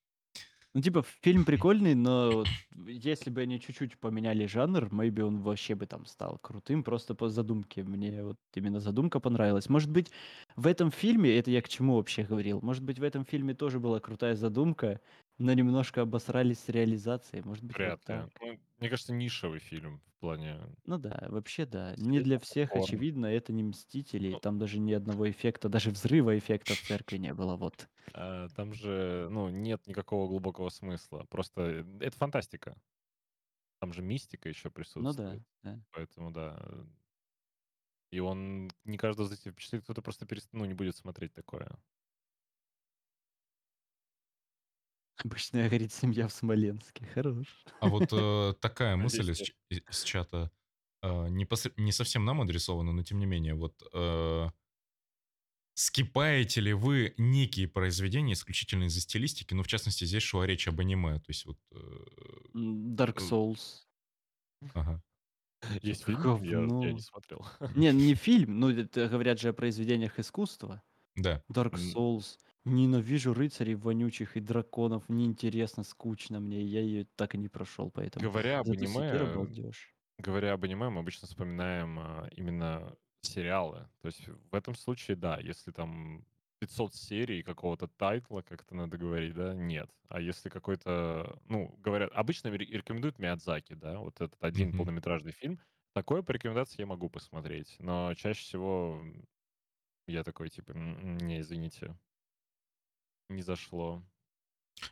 Ну, типа, фильм прикольный, но если бы они чуть-чуть поменяли жанр, maybe он вообще бы там стал крутым, просто по задумке. Мне вот именно задумка понравилась. Может быть, в этом фильме, это я к чему вообще говорил, может быть, в этом фильме тоже была крутая задумка, но немножко обосрались с реализацией. Может быть, Вряд ли. Ну, мне кажется, нишевый фильм в плане... Ну да, вообще да. Не для всех, попкорна. очевидно, это не Мстители. Ну, Там даже ни одного эффекта, даже взрыва эффекта в церкви не было. Вот. а, там же, ну, нет никакого глубокого смысла. Просто э, это фантастика. Там же мистика еще Ну присутствует. да, да. Поэтому, да. И он не каждого зрителя впечатлит, кто-то просто перест... ну, не будет смотреть такое. Обычная горит семья в Смоленске. Хорош. А вот э, такая мысль из, из- чата э, не, посре- не совсем нам адресована, но тем не менее, вот э, скипаете ли вы некие произведения исключительно из-за стилистики? Ну, в частности, здесь шла речь об аниме, то есть вот... э, М, Dark э, Souls. ага. Есть фильм? Я, я Говно. не смотрел. Не, не фильм, ну это говорят же о произведениях искусства. Да. Dark Souls. Ненавижу рыцарей вонючих и драконов. Неинтересно, скучно мне. Я ее так и не прошел, поэтому. Говоря об аниме, балдеж. Говоря об аниме, мы обычно вспоминаем а, именно сериалы. То есть в этом случае, да, если там 500 серий какого-то тайтла, как это надо говорить, да, нет. А если какой-то, ну, говорят, обычно ре- рекомендуют Миядзаки, да, вот этот один Мгм. полнометражный фильм, такое по рекомендации я могу посмотреть, но чаще всего я такой, типа, «М, не, извините, не зашло.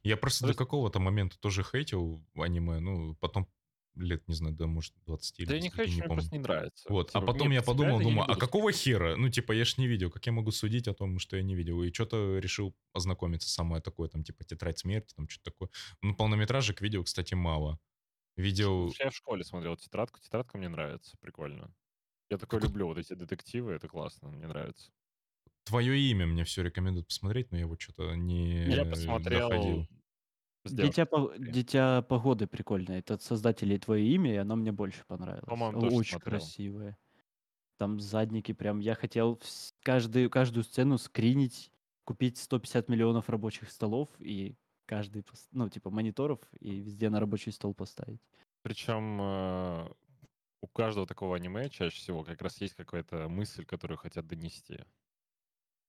Я просто То до есть, какого-то момента тоже хейтил аниме, ну, потом лет, не знаю, да, может, 20 или да я не 10, хочу, не мне помню. просто не нравится. Вот, а Типа, потом мне я подумал, принципиально, я думаю, а какого хера? Ну, типа, я ж не видел, как я могу судить о том, что я не видел? И что-то решил ознакомиться самое такое, там, типа, тетрадь смерти, там, что-то такое. Ну, полнометражек видел, кстати, мало. Видел... Я в школе смотрел тетрадку, тетрадка мне нравится, прикольно. Я такой Как... люблю вот эти детективы, это классно, мне нравится. Твое имя мне все рекомендуют посмотреть, но я вот что-то Я не посмотрел доходил. Дитя, по-. Дитя погоды прикольное. Это от создателей твое имя, и оно мне больше понравилось. По-моему, тоже Очень смотрел. красивое. Там задники прям. Я хотел вс- каждую, каждую сцену скринить, купить 150 миллионов рабочих столов и каждый, ну, типа мониторов, и везде на рабочий стол поставить. Причем э, у каждого такого аниме чаще всего как раз есть какая-то мысль, которую хотят донести.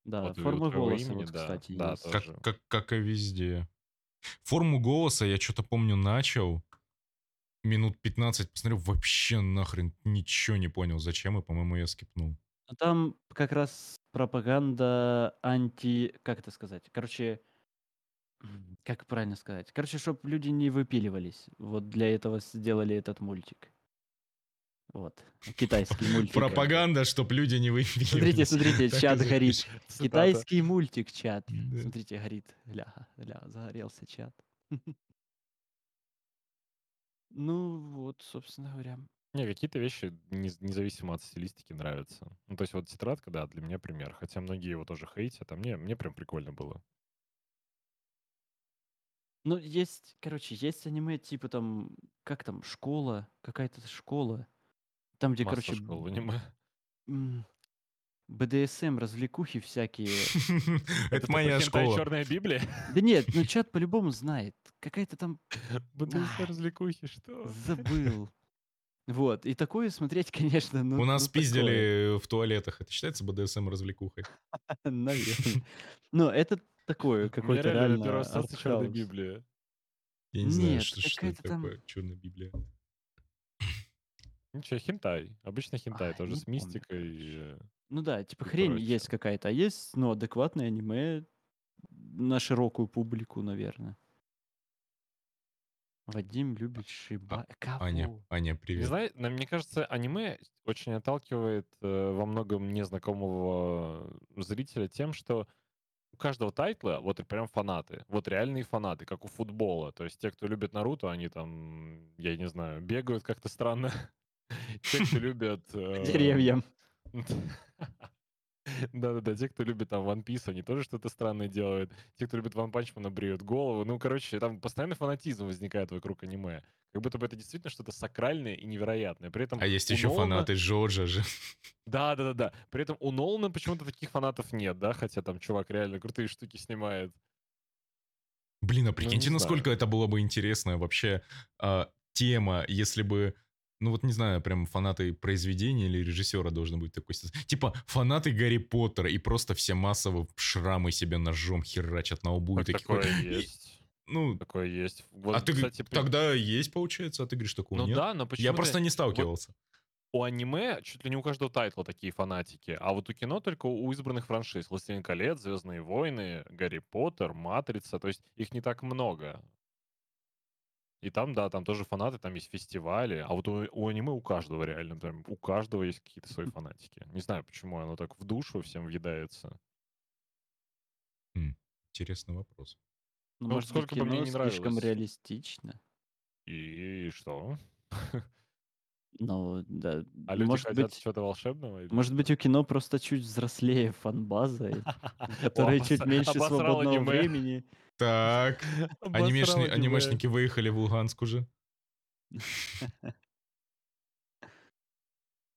Да, Вот и у форма твоего голоса, имени, вот, да, кстати, да, есть. Как, тоже. как, как и везде. Форму голоса я что-то помню начал. Минут 15 посмотрел, вообще нахрен ничего не понял, зачем, и, по-моему, я скипнул. А Там как раз пропаганда анти... Как это сказать? Короче, м, как правильно сказать? Короче, чтобы люди не выпиливались. Вот для этого сделали этот мультик. Вот. Китайский мультик. Пропаганда, чтоб люди не выпили. Смотрите, смотрите, чат горит. Китайский мультик, чат. Да. Смотрите, горит. Ля, ля, загорелся чат. Ну вот, собственно говоря. Не, какие-то вещи не- независимо от стилистики нравятся. Ну, то есть вот тетрадка, да, для меня пример. Хотя многие его тоже хейтят, а мне, мне прям прикольно было. Ну, есть, короче, есть аниме типа там, как там, школа, какая-то школа. Там, где, короче, в аниме. м, БДСМ, развлекухи всякие. Это моя школа. Черная Библия? Да нет, ну чат по-любому знает. Какая-то там БДСМ Ай. развлекухи, что? забыл. Вот, и такое смотреть, конечно, ну У нас ну, такое. пиздили в туалетах. Это считается БДСМ развлекухой? Наверное. Но это такое, У меня какое-то реально реально первое ассоциация Черная артхаус. Библия. Я не знаю, Нет, что, что это какая-то там- такое. Черная Библия. Ничего, хентай. Обычно хентай, Ай, тоже не с помню, мистикой. э, Ну да, типа И хрень прочее. есть какая-то, а есть, ну, адекватное аниме на широкую публику, наверное. Вадим любит Шиба... Кого? Аня, Аня, Не привет. знаю, но мне кажется, аниме очень отталкивает э, во многом незнакомого зрителя тем, что у каждого тайтла вот и прям фанаты. Вот реальные фанаты, как у футбола. То есть те, кто любит Наруто, они там, я не знаю, бегают как-то странно. Те, кто любят... э, Деревьям. Да-да-да, те, кто любит там One Piece, они тоже что-то странное делают. Те, кто любит One Punch Man, бреют голову. Ну, короче, там постоянно фанатизм возникает вокруг аниме. Как будто бы это действительно что-то сакральное и невероятное. При этом А есть еще Нолана- фанаты Джорджа же. Да, да, да, да. При этом у Нолана почему-то таких фанатов нет, да, хотя там чувак реально крутые штуки снимает. Блин, а не прикиньте, знаю. насколько это было бы интересная вообще а, тема, если бы, ну вот не знаю, прям фанаты произведения или режиссера должен быть такой. Типа фанаты Гарри Поттера и просто все массово шрамы себе ножом херачат на лбу. и Так такие, такое «И- есть. Ну, Такое есть. Вот, а ты, кстати, тогда есть, получается, а ты говоришь, такого Ну нет? да, но почему Я просто не сталкивался. у аниме чуть ли не у каждого title а такие фанатики, а вот у кино только у избранных франшиз. «Властелин колец», «Звездные войны», «Гарри Поттер», «Матрица». То есть их не так много. И там, да, там тоже фанаты, там есть фестивали. А вот у, у аниме у каждого реально, прям у каждого есть какие-то свои фанатики. Не знаю, почему оно так в душу всем въедается. Интересный вопрос. Ну, Ну, может сколько бы мне не слишком нравилось. реалистично. И что? Ну, да. А люди может хотят быть, чего-то волшебного? или может быть, у кино просто чуть взрослее фан-база, и- у которой чуть меньше свободного времени. Так, анимешни- аниме. анимешники выехали в Луганск уже.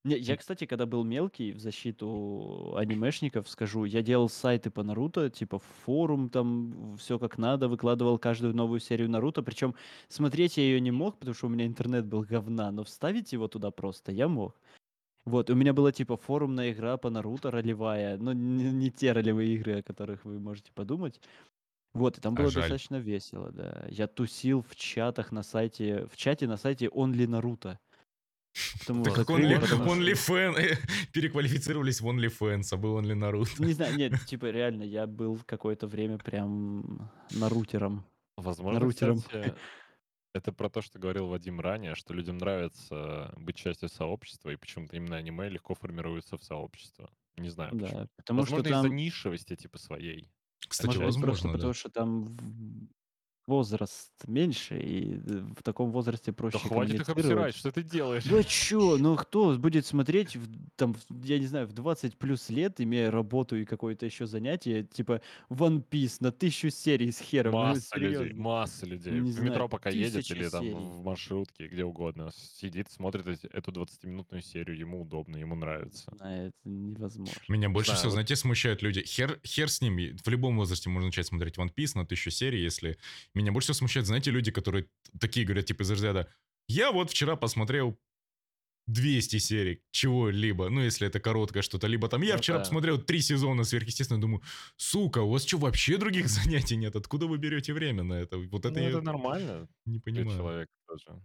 Не, я, кстати, когда был мелкий, в защиту анимешников скажу, я делал сайты по Наруто, типа форум там, все как надо, выкладывал каждую новую серию Наруто, причем смотреть я ее не мог, потому что у меня интернет был говна, но вставить его туда просто я мог. Вот, у меня была типа форумная игра по Наруто ролевая, но не, не те ролевые игры, о которых вы можете подумать. Вот, и там А было жаль. достаточно весело, да. Я тусил в чатах на сайте, в чате на сайте Only Naruto. Потом его Так как закрыли, Only, потому что- OnlyFan, э, переквалифицировались в OnlyFans, а был Only Naruto. Не знаю, нет, типа реально, я был какое-то время прям нарутером. Возможно, Нарутером. кстати, это про то, что говорил Вадим ранее, что людям нравится быть частью сообщества, и почему-то именно аниме легко формируется в сообщество. Не знаю почему. Да, потому Возможно, что там... из-за нишевости типа своей. Кстати, может быть, просто возможно, да. потому что там возраст меньше, и в таком возрасте проще Да хватит их коммуницировать. обсирать, что ты делаешь? Да чё, ну кто будет смотреть, в- там, в- я не знаю, в 20 плюс лет, имея работу и какое-то еще занятие, типа One Piece на тысячу серий с хером, ну, Масса людей, серьезно. масса людей. Не в знаю, метро пока едет тысяча или там серий. в маршрутке, где угодно, сидит, смотрит эти- эту 20-минутную серию, ему удобно, ему нравится. А, это невозможно. Меня больше знаю, всего, вот- знаете, смущают люди. Хер, хер с ними. В любом возрасте можно начать смотреть One Piece на тысячу серий, если... Меня больше всего смущают, знаете, люди, которые такие говорят, типа, из разряда, я вот вчера посмотрел 200 серий чего-либо, ну, если это короткое что-то, либо там, я Ну вчера да. посмотрел три сезона сверхъестественно, думаю, сука, у вас что, вообще других занятий нет? Откуда вы берете время на это? Вот это Ну, я это нормально не для понимаю. человека тоже.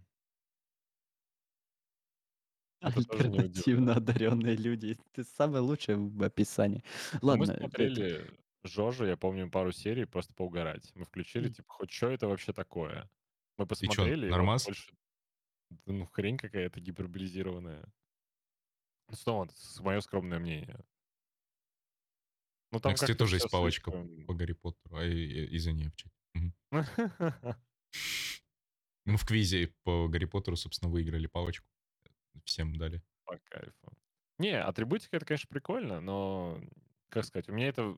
Это Альтернативно одаренные люди. Это самое лучшее в описании. Ну, Ладно, Мы смотрели Жожа, я помню, пару серий просто поугарать. Мы включили, М. типа, хоть что это вообще такое? Мы посмотрели, и вот нормас? больше... Да Ну, хрень какая-то гиперболизированная. Ну, снова, мое скромное мнение. Ну, У меня, кстати, как-то тоже всё есть палочка слишком- по Гарри Поттеру. А, и- и- извини. Мгм. Мы в квизе по Гарри Поттеру, собственно, выиграли палочку. Всем дали. По кайфу. Не, атрибутика это, конечно, прикольно, но, как сказать, у меня это э,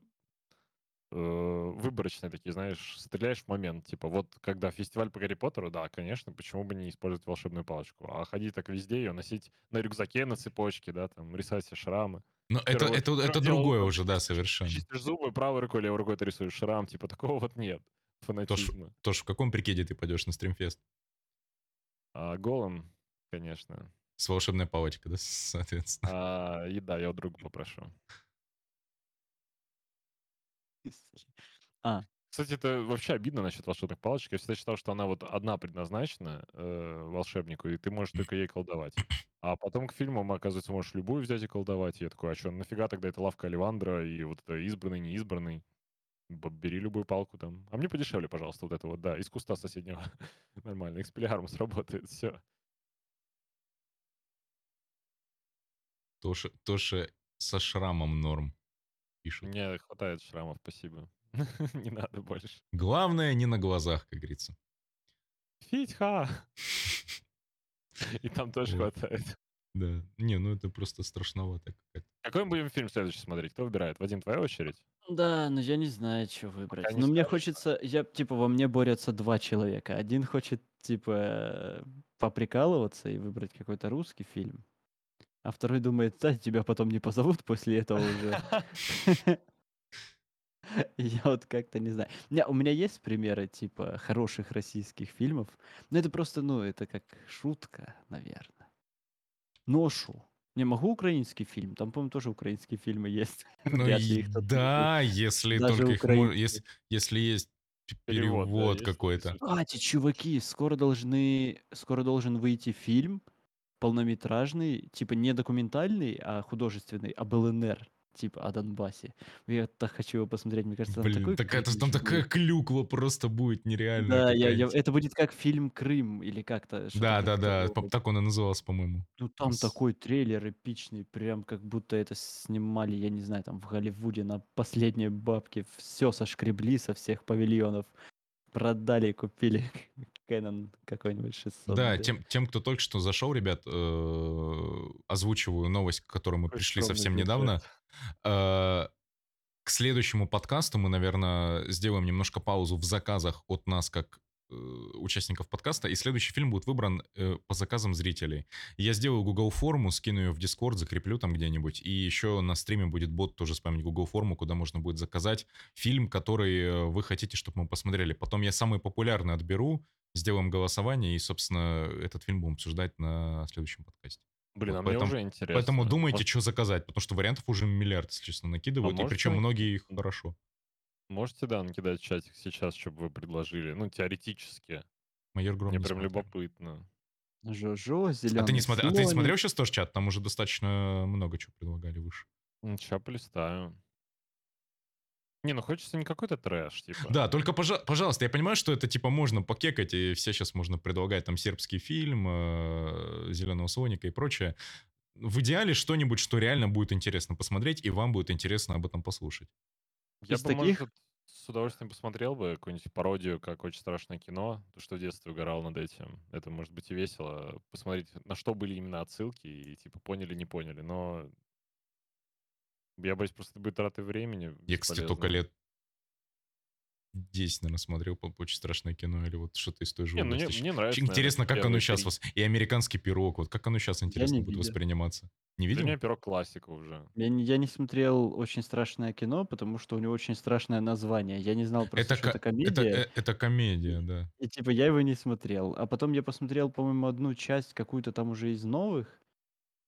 выборочные такие, знаешь, стреляешь в момент. Типа, вот когда фестиваль по Гарри Поттеру, да, конечно, почему бы не использовать волшебную палочку? А ходить так везде, ее носить на рюкзаке, на цепочке, да, там, рисовать себе шрамы. Но это, это, это другое уже, да, совершенно. Чистишь зубы, правой рукой, левой рукой ты рисуешь шрам, типа, такого вот нет. Фанатизма. Тоже в каком прикиде ты пойдешь на стримфест? А голым, конечно. С волшебной палочкой, да, соответственно. А, и да, я у друга попрошу. А, Кстати, это вообще обидно насчет волшебных палочек. Я всегда считал, что она вот одна предназначена э, волшебнику, и ты можешь только ей колдовать. А потом к фильмам, оказывается, можешь любую взять и колдовать. И я такой, а что, нафига тогда это лавка Оливандра и вот это избранный, неизбранный? Бери любую палку там. А мне подешевле, пожалуйста, вот это вот, да, из куста соседнего. Нормально, экспеллиармус сработает, все. Тоша, Тоша со шрамом норм пишут. Мне хватает шрамов, спасибо. Не надо больше. Главное, не на глазах, как говорится. Фитьха! И там тоже хватает. Да. Не, ну это просто страшновато. Какой мы будем фильм следующий смотреть? Кто выбирает? Вадим, твоя очередь? да, но я не знаю, что выбрать. Но мне скажешь, хочется, я, типа, во мне борются два человека. Один хочет, типа, поприкалываться и выбрать какой-то русский фильм. А второй думает, да, тебя потом не позовут после этого уже. Я вот как-то не знаю. Не, у меня есть примеры, типа, хороших российских фильмов, но это просто, ну, это как шутка, наверное. Ношу. Не могу украинский фильм, там, по-моему, тоже украинские фильмы есть. Ну и их да, если Даже только их украинские. если, если есть Перевод, да, перевод есть, какой-то. Кстати, чуваки, скоро должны, скоро должен выйти фильм полнометражный, типа не документальный, а художественный, об ЛНР, типа о Донбассе. Я так хочу его посмотреть, мне кажется, там Блин, такой такая, там кринж такая клюква просто будет нереальная. Да, я, я- это будет как фильм Крым или как-то. Да, да, да, такого. по- так он и назывался, по-моему. Ну там С- такой трейлер эпичный, прям как будто это снимали, я не знаю, там в Голливуде на последние бабки. Все сошкребли со всех павильонов. Продали, купили Canon какой-нибудь 600. Да, тем, тем, кто только что зашел, ребят, э, озвучиваю новость, к которой мы пришли совсем бюджет. недавно. Э, К следующему подкасту мы, наверное, сделаем немножко паузу в заказах от нас, как участников подкаста, и следующий фильм будет выбран э, по заказам зрителей. Я сделаю Google форму, скину ее в Discord, закреплю там где-нибудь, и еще на стриме будет бот тоже спамить Google форму, куда можно будет заказать фильм, который э, вы хотите, чтобы мы посмотрели. Потом я самый популярный отберу, сделаем голосование, и, собственно, этот фильм будем обсуждать на следующем подкасте. Блин, Вот а мне поэтому- уже интересно. Поэтому думайте, Может, что заказать, потому что вариантов уже миллиард, если честно, накидывают, и можете причем вы- многие их хорошо. Можете, да, накидать в чатик сейчас, чтобы вы предложили? Ну, теоретически. Майор Гром Мне не прям смотрел. любопытно. Жожо, зеленый А ты не смотрел? А ты смотрел сейчас тоже чат? Там уже достаточно много чего предлагали выше. Сейчас полистаю. Не, ну хочется не какой-то трэш, типа. Да, только, пожа- пожалуйста, я понимаю, что это, типа, можно покекать, и все сейчас можно предлагать там сербский фильм, Зеленого Соника и прочее. В идеале что-нибудь, что реально будет интересно посмотреть, и вам будет интересно об этом послушать. Я из бы, таких- может, с удовольствием посмотрел бы какую-нибудь пародию, как «Очень страшное кино», то, что в детстве угорал над этим. Это может быть и весело. Посмотреть, на что были именно отсылки, и, типа, поняли, не поняли. Но я боюсь, просто это будет тратой времени. Я, кстати, только лет 10, наверное, смотрел по очень страшное кино или вот что-то из той же Не, ну, мне, мне нравится. Очень Интересно, как наверное, оно первые сейчас вас... И американский пирог, вот как оно сейчас интересно будет видел. восприниматься. Не Для видел? меня пирог классика уже. Я не, я не смотрел очень страшное кино, потому что у него очень страшное название. Я не знал просто, Это, что это ко- это, комедия. э, это комедия, да. И типа я его не смотрел. А потом я посмотрел, по-моему, одну часть, какую-то там уже из новых.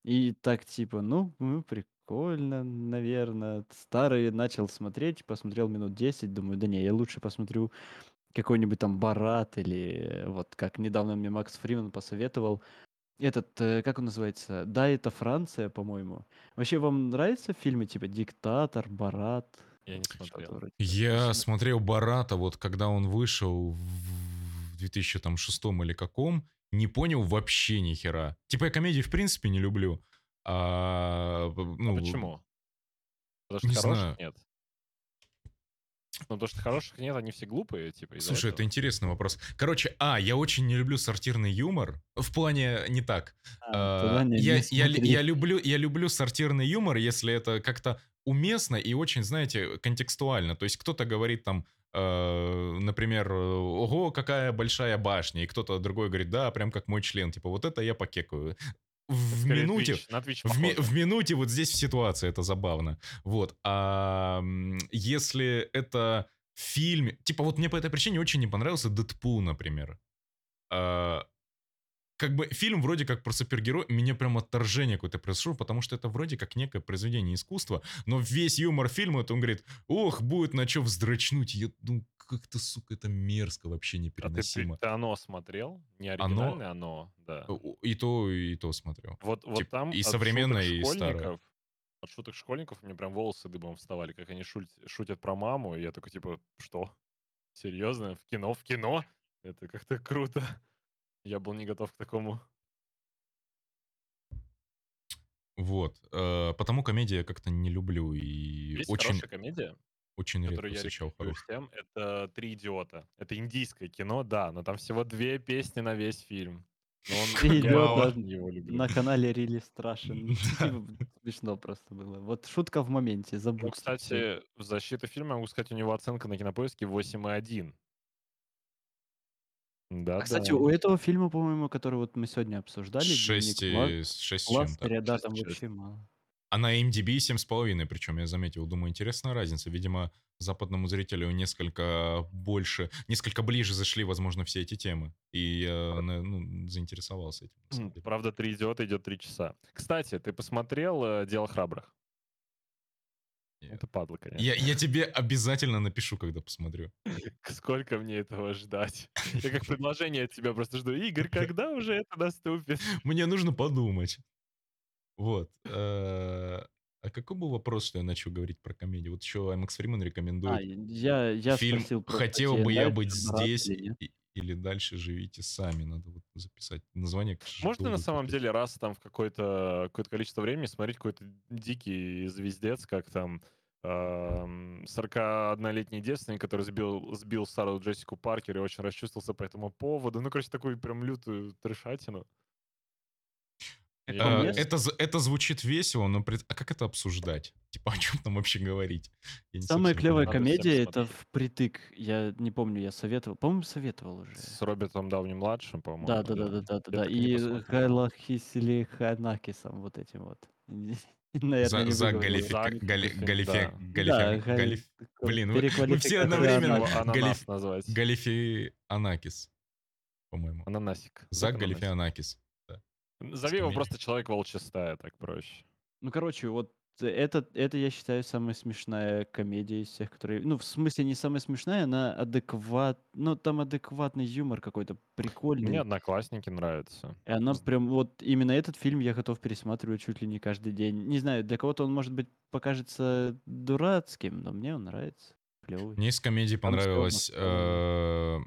И так типа, ну, ну, прикольно, наверное. Старые начал смотреть, посмотрел минут 10, думаю, да не, я лучше посмотрю какой-нибудь там Барат или э, вот как недавно мне Макс Фриман посоветовал. Этот, э, как он называется? Да, это Франция, по-моему. Вообще, вам нравятся фильмы типа «Диктатор», «Барат»? Я не смотрел. Я смотрел Барата, вот когда он вышел в 2006 или каком, не понял вообще ни хера. Типа я комедии в принципе не люблю. А, А ну, почему? Потому что не хороших знаю. нет. Ну, потому что хороших нет, они все глупые, типа, Слушай, это этого. интересный вопрос. Короче, а, я очень не люблю сортирный юмор. В плане не так. А, А, не- я, я, я люблю, я люблю сортирный юмор, если это как-то уместно и очень, знаете, контекстуально. То есть кто-то говорит там, э, например, ого, какая большая башня, и кто-то другой говорит, да, прям как мой член. Типа вот это я покекаю. В Скорее минуте, Twitch, на Twitch в, ми- в минуте вот здесь в ситуации это забавно. Вот. А если это фильм... Типа вот мне по этой причине очень не понравился Дэдпул, например. А, как бы фильм вроде как про супергероя, меня прям отторжение какое-то произошло, потому что это вроде как некое произведение искусства, но весь юмор фильма, это он говорит, ох, будет на что вздрачнуть. Я, ну, как-то, сука, это мерзко, вообще А ты, непереносимо. ты оно смотрел? Не оригинальное оно, да. И то, и то смотрел. Вот, вот тип- там и современное, и старое. от шуток школьников у меня прям волосы дыбом вставали, как они шуль- шутят про маму, и я такой, типа, что? Серьезно? В кино? В кино? Это как-то круто. Я был не готов к такому. Вот. э, потому комедии я как-то не люблю и Есть очень, хорошая комедия, очень редко которую я встречал хороших. всем. Это «Три идиота». Это индийское кино, да, но там всего две песни на весь фильм. Но он. На канале Рили Страшен. Да. Типа, Смешно просто было. Вот шутка в моменте, Ну, забудь. кстати, в защиту фильма могу сказать, у него оценка на кинопоиске 8,1. Да, А, кстати, да. у этого фильма, по-моему, который вот мы сегодня обсуждали, Шесть, «Дневник Ла- и- шесть с чем-то. Да, там и шесть. вообще мало. А на MDB 7,5, причем я заметил. Думаю, интересная разница. Видимо, западному зрителю несколько больше, несколько ближе зашли, возможно, все эти темы. И я ну, заинтересовался этим. Правда, «Три идиота» идет три часа. Кстати, ты посмотрел э, «Дело храбрых»? Нет. Это падла, конечно. Я, я тебе обязательно напишу, когда посмотрю. Сколько мне этого ждать? Я как предложение от тебя просто жду. Игорь, когда уже это наступит? Мне нужно подумать. Вот. э, А какой был вопрос, что я начал говорить про комедию? Вот еще Аймакс Фриман А, рекомендует я, я фильм спросил просто, «Хотел тебе бы я быть здесь» или или «Дальше живите сами». Надо вот записать название. Можно на самом деле раз там в какое-то какое количество времени смотреть какой-то дикий звездец, как там эм, 41-летний девственник, который сбил, сбил Сару Джессику Паркер и очень расчувствовался по этому поводу. Ну, короче, такую прям лютую трешатину. Э, знаю. Это, з- это звучит весело, но пред- а как это обсуждать? Типа, о чем там вообще говорить? Я Самая клевая комедия это впритык. Я не помню, я советовал. По-моему, советовал уже. С Робертом Дауни-младшим, по-моему, Да, да, да, да, да. да, да, Я да. так и не И посмотрел. Галахисили Ханакисом вот этим вот. Наверное, За, за галифи... Галифи- галифе... да. галифе- Да, галь- галиф- такой Блин, вы- мы все одновременно. Его переквалификация. ананас Галиф- назвать. Галифи Анакис, по-моему. Ананасик. За Зак Галифи. Анакис. Зови его просто человек волчья стая, так проще. Ну, короче, вот это, это, я считаю, самая смешная комедия из всех, которые... Ну, в смысле, не самая смешная, она адекват... Ну, там адекватный юмор какой-то прикольный. Мне одноклассники нравятся. И она прям... Вот именно этот фильм я готов пересматривать чуть ли не каждый день. Не знаю, для кого-то он, может быть, покажется дурацким, но мне он нравится. Клевый. Мне из комедии настроено. э,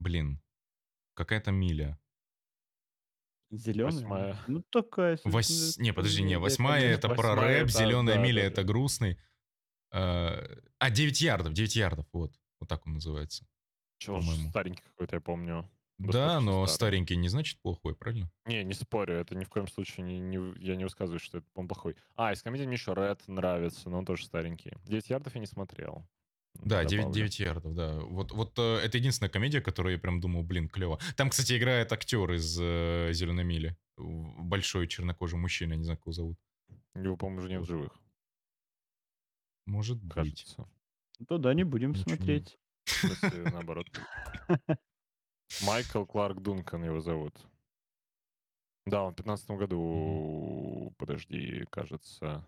Блин, какая-то Миля. Зеленый? Восьмая. Ну, такая... Вось... Не, подожди, не, восьмая это про рэп, зеленая да, миля это грустный. Э, А, 9 ярдов, 9 ярдов, вот. Вот так он называется. Чего по-моему. старенький какой-то, я помню. Да, но старый. старенький не значит плохой, правильно? Не, не спорю, это ни в коем случае не, не я не высказываю, что это он плохой. А, из комедии мне еще Ред нравится, но он тоже старенький. 9 ярдов я не смотрел. Да, 9, Добавлю. 9 ярдов, да. Вот, вот э, это единственная комедия, которую я прям думал, блин, клево. Там, кстати, играет актер из э, Зеленой мили. Большой чернокожий мужчина, не знаю, как его зовут. Его, по-моему, уже нет в живых, Может быть. кажется. То да, не будем Ничего смотреть. В смысле, наоборот. Майкл Кларк Дункан его зовут. Да, он в 15 году, подожди, кажется.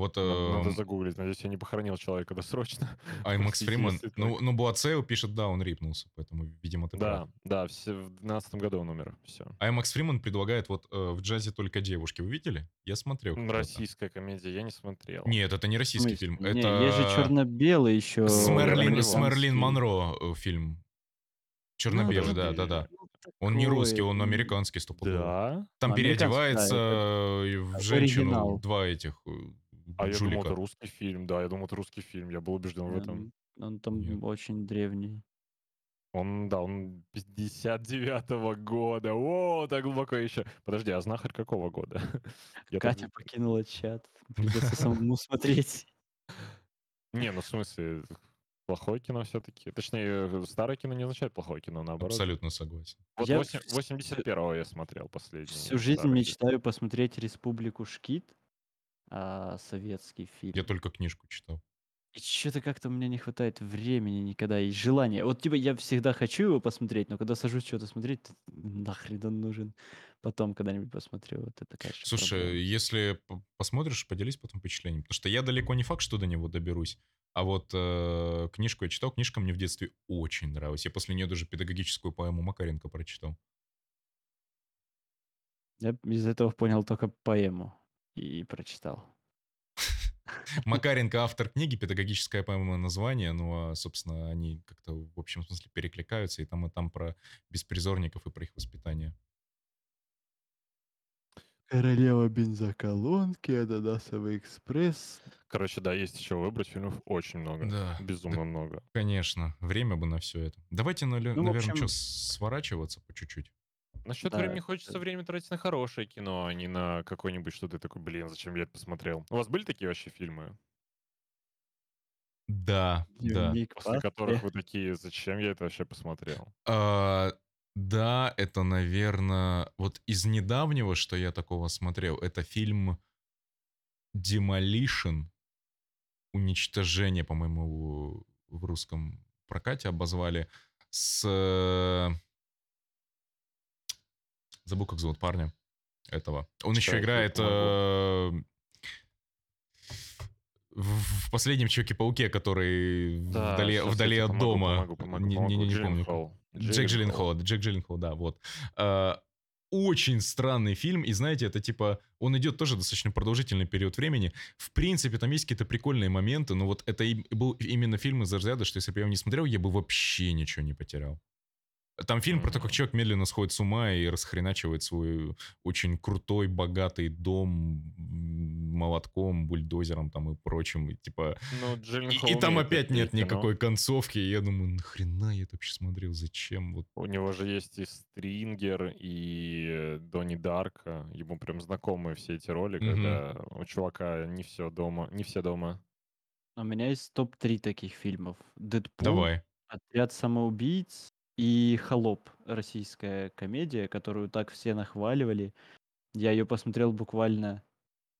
Вот Надо, надо э, загуглить. Надеюсь, я не похоронил человека досрочно. Аймакс Простите, Фриман, если ну, ну, Буацео пишет, да, он рипнулся, поэтому, видимо, ты прав. Да, да, все, в 12 году он умер. Все. Аймакс Фриман предлагает вот э, в джазе только девушки. Вы видели? Я смотрел. Российская комедия, я не смотрел. Нет, это не российский фильм. Не, это есть же черно-белый еще. с Мерлин, с. Мерлин Монро э, фильм. Черно-белый, да, да, да. Он не русский, он американский стопудово. Да? Там Ну, переодевается да, э, в женщину два этих А я думал, это русский фильм. Да, я думал, это русский фильм. Я был убежден в этом. Он, там Нет. очень древний. Он, да, он 59-го года. О, так глубоко еще. Подожди, а знахарь какого года? Я так Катя покинула чат. Придется самому смотреть. Не, ну в смысле, плохое кино все-таки. Точнее, старое кино не означает плохое кино, наоборот. Абсолютно согласен. Вот Я восемь- вс- 81-го я смотрел последний. Всю жизнь мечтаю посмотреть «Республику Шкит», а, советский фильм. Я только книжку читал. Что-то как-то у меня не хватает времени никогда и желания. Вот типа я всегда хочу его посмотреть, но когда сажусь что-то смотреть, то нахрен он нужен. Потом когда-нибудь посмотрю. Вот это, конечно, Слушай, проблема. если посмотришь, поделись потом впечатлением. Потому что я далеко не факт, что до него доберусь. А вот э, книжку я читал, книжка мне в детстве очень нравилась. Я после нее даже педагогическую поэму Макаренко прочитал. Я из этого понял только поэму и прочитал. Макаренко автор книги, педагогическая поэма название, ну, а, собственно, они как-то в общем смысле перекликаются, и там, и там про беспризорников и про их воспитание. Королева бензоколонки, Ананасовый экспресс. Короче, да, есть еще выбрать фильмов очень много. Да, Безумно много. Конечно, время бы на все это. Давайте, наверное, Ну, что, общем- сворачиваться по чуть-чуть. Насчет Да, времени это- хочется время тратить на хорошее кино, а не на какое-нибудь что-то такое, блин, зачем я это посмотрел. У вас были такие вообще фильмы, Да, да. После которых вы такие, зачем я это вообще посмотрел? А, да, это, наверное, вот из недавнего, что я такого смотрел, это фильм Demolition. Уничтожение, по-моему, в русском прокате обозвали. С... Забыл, как зовут парня этого. Он еще Читаю, играет э, в последнем Человеке-пауке, который Да, вдали, вдали от помогу, дома. помогу, помогу, Не- не- не- не помогу. помню. Джилленхол. Джек Джилленхол, Джек Джилленхол, да, вот. А, Очень странный фильм, и знаете, это типа, он идет тоже достаточно продолжительный период времени. В принципе, там есть какие-то прикольные моменты, но вот это и был именно фильм из разряда, что если бы я его не смотрел, я бы вообще ничего не потерял. Там фильм про то, как человек медленно сходит с ума и расхреначивает свой очень крутой, богатый дом молотком, бульдозером там и прочим. И, типа, Ну, и, и там опять нет кино. никакой концовки. И я думаю, нахрена я это вообще смотрел, зачем? Вот. У него же есть и Стрингер, и Донни Дарка. Ему прям знакомы все эти роли, Мгм. когда у чувака не все дома, не все дома. У меня есть топ-3 таких фильмов. «Дэдпул», Давай. «Отряд самоубийц» и «Холоп». Российская комедия, которую так все нахваливали. Я ее посмотрел буквально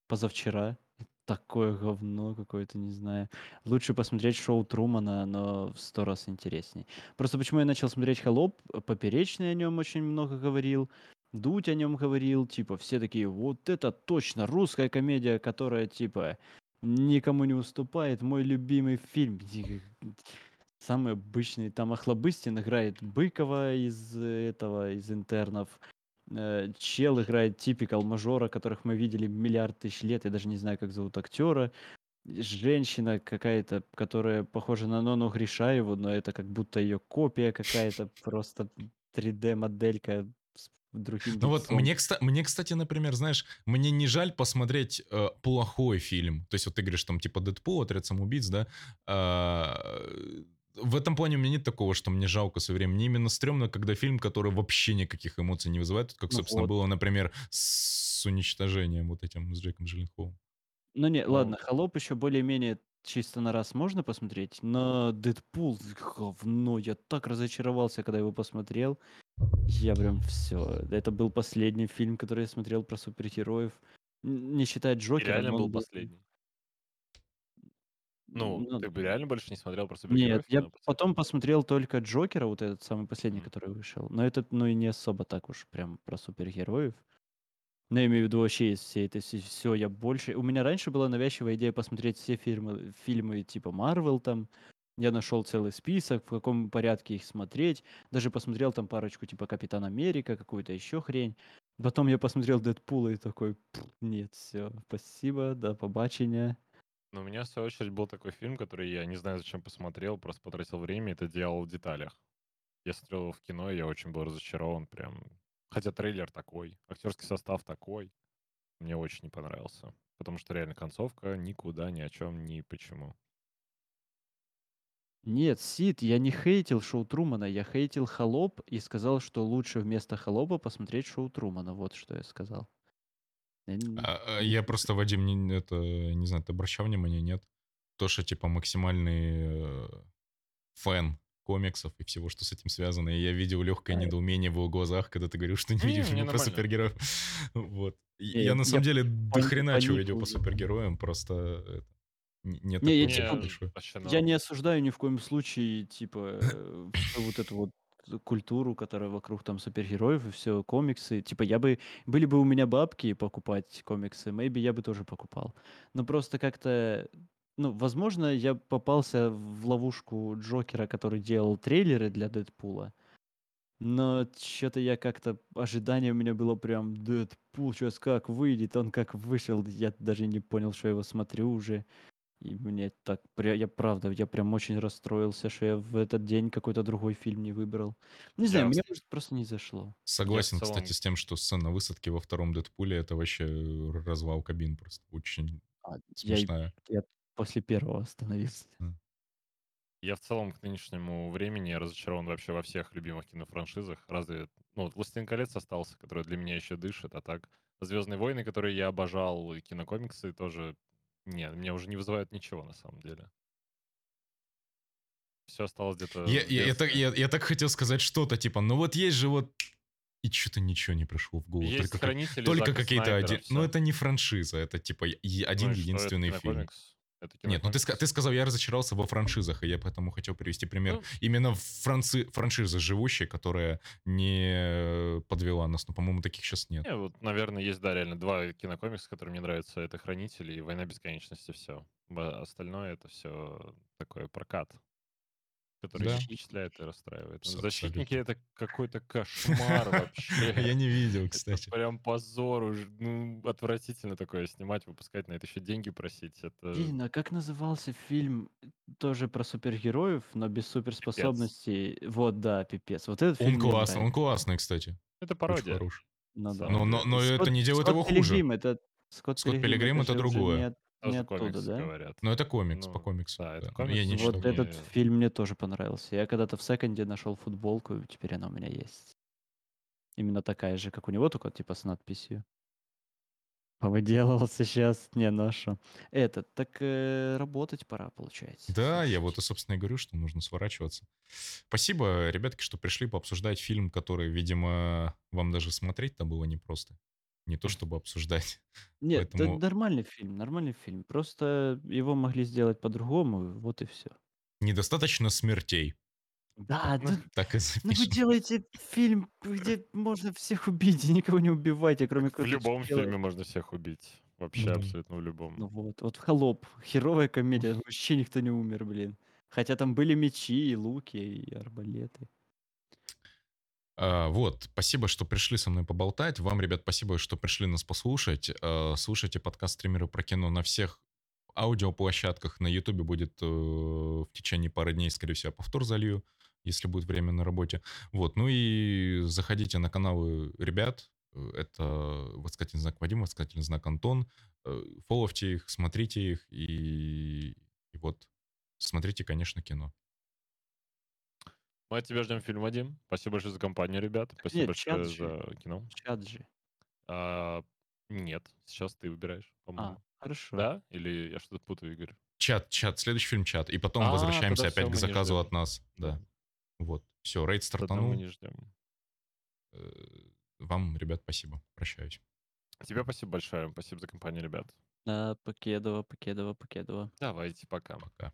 позавчера. Такое говно какое-то, не знаю. Лучше посмотреть шоу Трумана, но в сто раз интересней. Просто почему я начал смотреть «Холоп»? Поперечный о нем очень много говорил. Дудь о нем говорил, типа, все такие, вот это точно русская комедия, которая, типа, никому не уступает, мой любимый фильм. Самый обычный, там Охлобыстин играет Быкова из э, этого, из интернов. Э, Чел играет типикал мажора, которых мы видели миллиард тысяч лет, я даже не знаю, как зовут актера. Женщина какая-то, которая похожа на Нону Гришаеву, но это как будто ее копия какая-то, просто 3D-моделька с другим Ну вот мне, мне, кстати, например, знаешь, мне не жаль посмотреть э, плохой фильм. То есть вот ты говоришь, там, типа, Дэдпул, Отряд самоубийц, да? А, в этом плане у меня нет такого, что мне жалко со временем. Мне именно стрёмно, когда фильм, который вообще никаких эмоций не вызывает, как, Ну собственно, вот. было, например, с уничтожением вот этим, с Джейком Джилленхолом. Ну не, Ну, ладно, Холоп еще более-менее чисто на раз можно посмотреть, но Дэдпул говно, я так разочаровался, когда его посмотрел. Я прям все. Это был последний фильм, который я смотрел про супергероев. Не считая И Джокера, реально но был он был... последний. Ну, Ну, ты бы реально больше не смотрел про нет, супергероев я кино после потом этого? посмотрел только Джокера, вот этот самый последний, Мгм. который вышел. Но этот, ну и не особо так уж прям про супергероев. Ну, я имею в виду вообще из всей этой все, я больше... У меня раньше была навязчивая идея посмотреть все фильмы, фильмы типа Марвел там. Я нашел целый список, в каком порядке их смотреть. Даже посмотрел там парочку типа Капитан Америка, какую-то еще хрень. Потом я посмотрел Дэдпула и такой, «Пф, нет, все, спасибо, до побачення. Но у меня, в свою очередь, был такой фильм, который я не знаю, зачем посмотрел, просто потратил время, это «Дьявол в деталях». Я смотрел его в кино, и я очень был разочарован прям. Хотя трейлер такой, актерский состав такой. Мне очень не понравился. Потому что реально концовка никуда, ни о чем, ни почему. Нет, Сид, я не хейтил шоу Трумана, я хейтил Холоп и сказал, что лучше вместо Холопа посмотреть шоу Трумана. Вот что я сказал. А, а, я просто, Вадим, не, это, не знаю, ты обращал внимание, нет? То, что, типа, максимальный э, фэн комиксов и всего, что с этим связано. И я видел легкое А, недоумение в его глазах, когда ты говорил, что не видишь фильмы про супергероев. Вот. Я на я самом деле пани- дохрена чего видел по супергероям, просто это, нет Не, я такой типа, я не осуждаю ни в коем случае, типа, э, вот эту вот культуру, которая вокруг там супергероев и все, комиксы. Типа, я бы, были бы у меня бабки покупать комиксы, maybe я бы тоже покупал. Но просто как-то, ну, возможно, я попался в ловушку Джокера, который делал трейлеры для Дэдпула. Но что-то я как-то... Ожидание у меня было прям... Дэдпул сейчас как выйдет, он как вышел. Я даже не понял, что я его смотрю уже. И мне так... пря- Я правда, я прям очень расстроился, что я в этот день какой-то другой фильм не выбрал. Не знаю, Я, мне, может, просто не зашло. я в Согласен, кстати, целом... с тем, что сцена высадки во втором Дэдпуле это вообще развал кабин просто. Очень А, Я, и- смешная. я после первого остановился. М. Я в целом к нынешнему времени разочарован вообще во всех любимых кинофраншизах. Разве... Ну, вот «Властелин колец» остался, который для меня еще дышит, а так «Звездные войны», которые я обожал, и кинокомиксы тоже... Нет, меня уже не вызывают ничего, на самом деле. Все осталось где-то Я, я, я так, я, я так хотел сказать что-то, типа, ну вот есть же вот... И что-то ничего не пришло в голову. Есть Только, как- только какие-то один... Ну всё. это не франшиза, это типа е- один Ну единственный фильм. кинокомикс. Это Нет, ну ты, ты сказал, я разочаровался во франшизах, и я поэтому хотел привести пример. Ну, Именно франци... франшиза живущая, которая не подвела нас. Ну, по-моему, таких сейчас нет. не, вот, наверное, есть, да, реально два кинокомикса, которые мне нравятся. Это «Хранители» и «Война бесконечности», все. Остальное это все такой прокат. Который Да. и впечатляет и расстраивает. С- Защитники абсолютно. это какой-то кошмар вообще. Я не видел, Это кстати. прям позор уже. Ну, отвратительно такое снимать, выпускать на это еще деньги просить. Это Блин, а как назывался фильм тоже про супергероев, но без суперспособностей? Вот, да, пипец. Вот этот Он фильм классный, он классный, кстати. это Очень пародия. хороший. Ну да. Но, но, но это Скотт- не делает Скотт его хуже. Пилигрим, это Скотт, Скотт Пилигрим это же уже другое. Не, не Тоже оттуда, комиксы да? говорят. Но это комикс, по Ну, комиксу. да, это Ну, комикс, Я не читал. Вот не- этот фильм мне тоже понравился. Я когда-то в секонде нашел футболку, и теперь она у меня есть. Именно такая же, как у него, только типа с надписью. Повыделывался сейчас, не ношу. Этот, так э, работать пора, получается. Да, я вот и, собственно, и говорю, что нужно сворачиваться. Спасибо, ребятки, что пришли пообсуждать фильм, который, видимо, вам даже смотреть-то было непросто. Не то, чтобы обсуждать. Нет, поэтому- это нормальный фильм, нормальный фильм. Просто его могли сделать по-другому, вот и все. Недостаточно смертей. Да, Ну, да, Так и ну вы делаете фильм, где можно всех убить, и никого не убивайте, кроме В любом чела. фильме можно всех убить. Вообще Да. абсолютно в любом. Ну вот, вот «Холоп», херовая комедия, вообще никто не умер, блин. Хотя там были мечи, и луки, и арбалеты. А, вот, спасибо, что пришли со мной поболтать. Вам, ребят, спасибо, что пришли нас послушать. А, Слушайте подкаст «Стримеры про кино» на всех аудиоплощадках. На Ютубе будет э, в течение пары дней, скорее всего, повтор залью, если будет время на работе. Вот, ну и заходите на каналы ребят. Это восклицательный знак Вадим, восклицательный знак Антон. Э, Фоловьте их, смотрите их и, и вот смотрите, конечно, кино. Мы от тебя ждем фильм, Вадим. Спасибо большое за компанию, ребят. Спасибо Нет, большое чат же. за кино. Чат же. А, нет, сейчас ты выбираешь, по-моему. А, хорошо. Да? Или я что-то путаю, Игорь? Чат, чат, следующий фильм чат. И потом А, возвращаемся опять к заказу от нас. Да. Вот. Все, рейд Тогда мы стартанул. не ждем. Э, Вам, ребят, спасибо. Прощаюсь. Тебе спасибо большое. Спасибо за компанию, ребят. Да, Покедова, Покедова, Покедова. Давайте, пока. Пока.